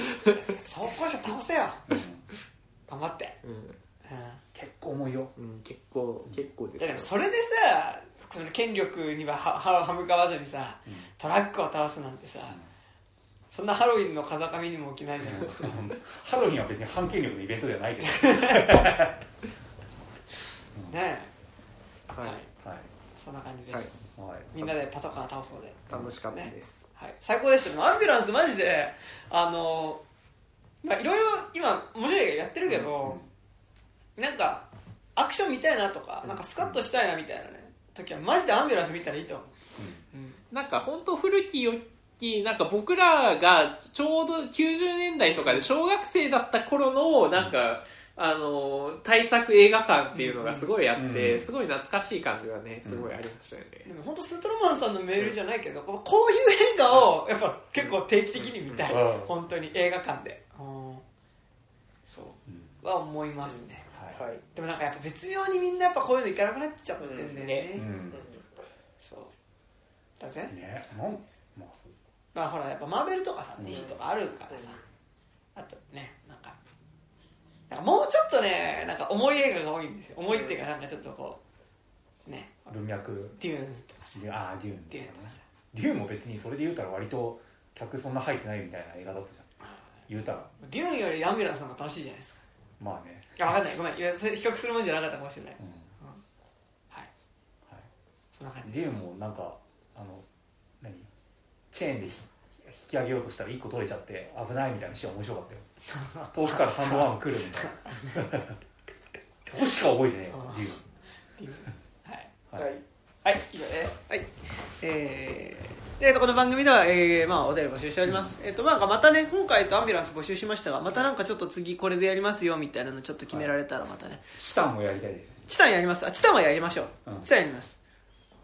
走行車倒せよ。うん。頑張って、うん。うん。結構重いよ。うん結構結構でいやでもすそれでさその権力にははは歯向かわずにさうん。トラックを倒すなんてさそんなハロウィンの風上にも起きないじゃないですか。ハロウィンは別に反権力のイベントではないけど ねはいはい。はい。えそんな感じです、はい。みんなでパトカー倒そうで、楽しかったです。はい、最高でした。ねアンビュランスマジであのまあいろいろ今面白い映画やってるけど、なんかアクション見たいなとかなんかスカッとしたいなみたいなね時はマジでアンビュランス見たらいいと思う、うん。なんか本当古き良きなんか僕らがちょうど90年代とかで小学生だった頃のなんか、あの対策映画館っていうのがすごいあって、うん。すごい懐かしい感じがねすごいありましたよね、でも本当スートロマンさんのメールじゃないけど、こういう映画をやっぱ結構定期的に見たい、うん。本当に映画館で、そう。うん。は思いますね、はいはい。でもなんかやっぱ絶妙にみんなやっぱこういうのいかなくなっちゃってんだよね,、うん。ね。うん。そう。だぜ、ね。なんまあ。ほらやっぱマーベルとかさうん DC とかあるからさ、あとねなんかもうちょっとねなんか重い映画が多いんですよ。重いっていうかなんかちょっとこうね。文脈。デューンとかさ。ああデューン。デューンとかさ。デューンも別にそれで言うたら割と客そんな入ってないみたいな映画だったじゃん。言うたら。デューンよりアンビュランスの方が楽しいじゃないですか。まあね。いやわかんない。ごめん。いやそれ比較するもんじゃなかったかもしれない、うん。はい。はい。そんな感じです。デューンもなんかあの何？チェーンで引き上げようとしたら1個取れちゃって危ないみたいなシーン面白かったよ遠くからサンドワーム来るみたいなそこしか覚えてねえよデューっていうはいンはいはい、以上です。はい。えー、で、えっとこの番組では、えー、まあ、お便り募集しております。えっと、なんかまたね、今回とアンビュランス募集しましたが、またなんかちょっと次これでやりますよ、みたいなのちょっと決められたらまたね。チタンもやりたいですチタンやります。あ、チタンはやりましょう。うんチタンやります。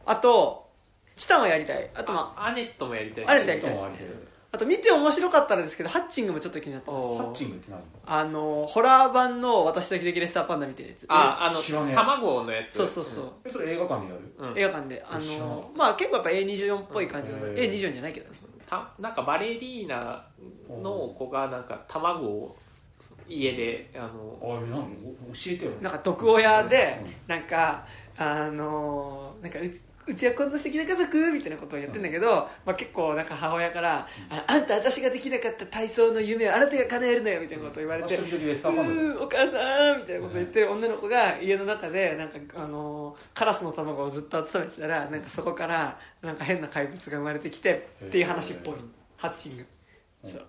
あと、チタンはやりたい。あと、まアネットもやりたいアネットやりたいですチタンもやりたいあ、あと見て面白かったらですけど、ハッチングもちょっと気になってます。おハッチングって何？あの、ホラー版の私ときレッサーパンダみたいなやつ。ああの知らねえ。卵のやつ。そうそうそう。えそれ映画館でやる？うん、うん映画館で。あのっ、まあ結構やっぱ A24 っぽい感じの、うん。A24 じゃないけどね。たなんかバレリーナの子がなんか卵を家であのあれ何お教えてよ。なんか毒親でうん。なんかあのーなんかうちうちはこんな素敵な家族みたいなことをやってんだけど、まあ、結構なんか母親から、ああんた私ができなかった体操の夢をあなたが叶えるのよみたいなことを言われて、うサーお母さんみたいなことを言ってる女の子が家の中でなんか、あのーカラスの卵をずっと温めてたらなんかそこからなんか変な怪物が生まれてきてっていう話っぽい。ハッチング。うん。そう。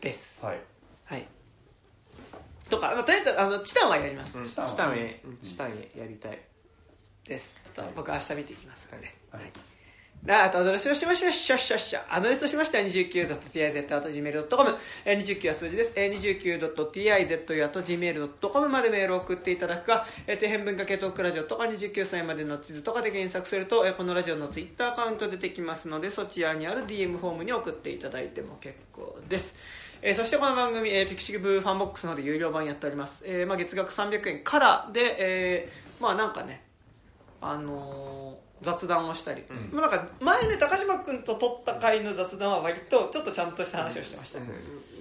です。はい。はい。とか、まあ、とりあえずあのチタンはやります、うん。チチタンはタンへチタンへやりたいです。ちょっと僕明日見ていきますからね、はい。はい。であとアドレスをしましょう。しょしょしょ。アドレスとしましては 29.tiz.gmail.com えー29は数字です。えー 29.tiz.gmail.com までメールを送っていただくかえー底辺文化系トークラジオとか29歳までの地図とかで検索するとえーこのラジオのツイッターアカウント出てきますのでそちらにある DM フォームに送っていただいても結構です。えーそしてこの番組、えー pixivFANBOX の方で有料版やっております、えーまあ、月額300円からで、えーまあなんかねあのー雑談をしたり、うん。なんか前ね高島君と撮った回の雑談は割とちょっとちゃんとした話をしてました、うん。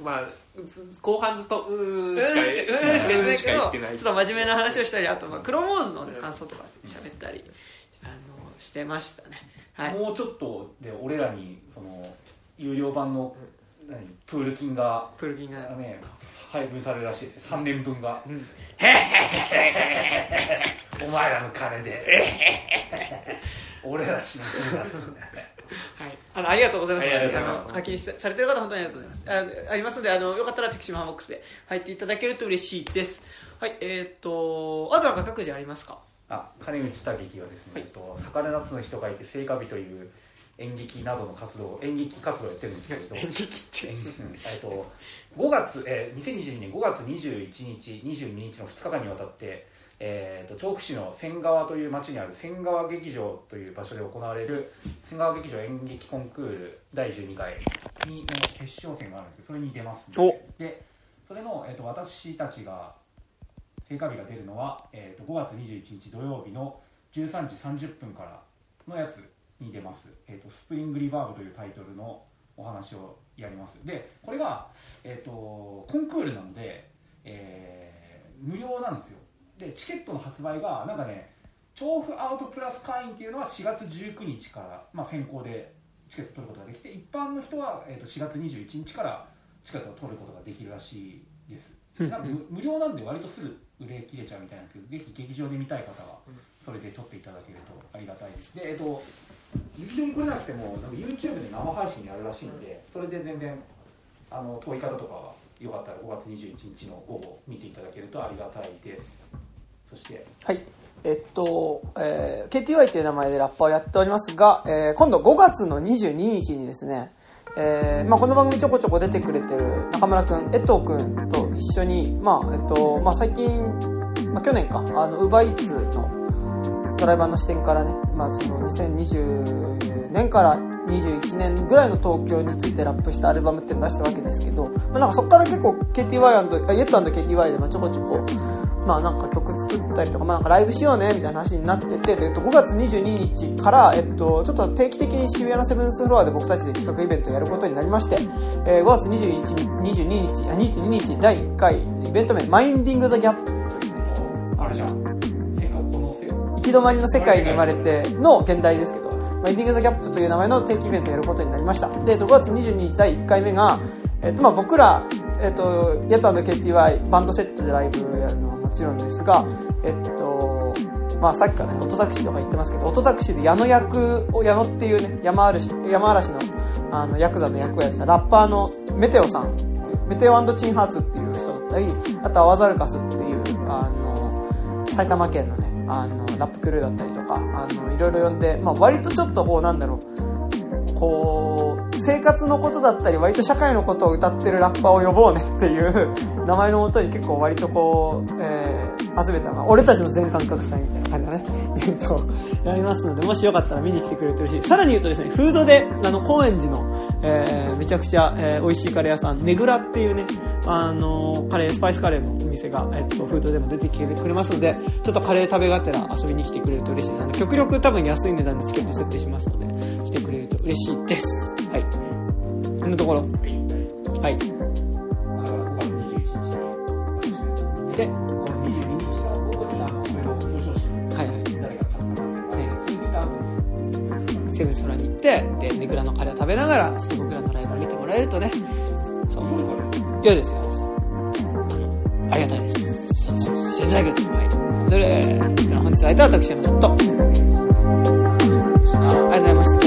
まあず後半ずっとううーんーんしか言ってないけどちょっと真面目な話をしたりあとまあクロモーズの、ね、感想とか喋ったりあのしてましたね。はい。もうちょっとで俺らにその有料版の何プール金がプール金が、ね配分されるらしいですよ3年分がうん、お前らの金で俺たちの金だはい、あのありがとうございます。ありがとうございますあの課金しされてる方本当にありがとうございます。あありますのであのよかったら pixivFANBOX で入っていただけると嬉しいです。はい、えっ、とあとなんか各自ありますか？あ金内武樹はですね、はい。えっと魚夏の人がいて聖火日という演劇などの活動演劇活動をやってるんですけれど。演劇って。うん。えっと5月、えー、2022年5月21日22日の2日間にわたって、えー、と調布市の仙川という町にある仙川劇場という場所で行われる仙川劇場演劇コンクール第12回にの決勝戦があるんですけどそれに出ますで。それの、えー、と私たちが聖火日が出るのは、えー、と5月21日土曜日の13時30分からのやつに出ます、えーと「スプリングリバーブ」というタイトルのお話をやります。でこれが、えー、とコンクールなので、えー無料なんですよ。でチケットの発売がなんかね調布アウトプラス会員っていうのは4月19日から、まあ、先行でチケット取ることができて一般の人は、えー、と4月21日からチケットを取ることができるらしいです。無無料なんで割とすぐ売れ切れちゃうみたいなんですけどぜひ劇場で見たい方はそれで撮っていただけるとありがたいです。でえっと劇場に来れなくてもなんか YouTube で生配信やるらしいんでそれで全然あの遠い方とかはよかったら5月21日の午後見ていただけるとありがたいです。そして。はい。えっと、えー KTY という名前でラッパーをやっておりますが、えー今度5月の22日にですね、えーまあ、この番組ちょこちょこ出てくれてる中村くん、江藤くんと一緒に、まあ、えっと、まあ、最近、まあ、去年か、あの、ウーバーイーツのドライバーの視点からね、まあ、その2020年から21年ぐらいの東京についてラップしたアルバムっていうの出したわけですけど、まあ、なんかそこから結構 KTY& あイエット &KTY でまあちょこちょこ、まあなんか曲作ったりとか、まあなんかライブしようねみたいな話になってて、でえっと、5月22日から、えっと、ちょっと定期的に渋谷のセブンスフロアで僕たちで企画イベントをやることになりまして、えー5月21日、22日、あ、22日第1回イベント名、マインディング・ザ・ギャップというね、あれじゃん行き止まりの世界に生まれての現代ですけど、まあ、エンディング・ザ・ギャップという名前の定期イベントをやることになりました。で、えっと5月22日第1回目が、えっと、まあ僕ら、えっと、ヤト &KTY バンドセットでライブやるのはもちろんですが、えっと、まあさっきからね、オトタクシーとか言ってますけど、オトタクシーで矢野役を、矢野っていうね、山嵐、山嵐の、あの、ヤクザの役をやってたラッパーのメテオさん。っていう、メテオチンハーツっていう人だったり、あとアワザルカスっていう、あの、埼玉県のね、あの、ラップクルーだったりとか、あの、いろいろ呼んで、まあ割とちょっとこう、なんだろう、こう、生活のことだったり、割と社会のことを歌ってるラッパーを呼ぼうねっていう名前のもとに結構割とこう、えー、集めたのが、俺たちの全感覚祭みたいな感じのね、イベントをやりますので、もしよかったら見に来てくれると嬉しい。さらに言うとですね、フードで、あの、高円寺の、えー、めちゃくちゃ、えー、美味しいカレー屋さん、ねぐらっていうね、あの、カレー、スパイスカレーのお店が、えっと、フードでも出てきてくれますので、ちょっとカレー食べがてら遊びに来てくれると嬉しいです。あの、極力多分安い値段でチケット設定しますので、来てくれると嬉しいです。はい。こんなところ。はい。で、5月22日の午後にあの上の表彰式はいはい。誰がたくさんなってるかそれ見た後にセブンストラに行って、で、ネグラのカレーを食べながら、僕らのライブを見てもらえるとね、そう、良いですよ。ありがたいです。そうそう、していただけると。はい。それでは、本日は相手は私、山田と、ありがとうございました。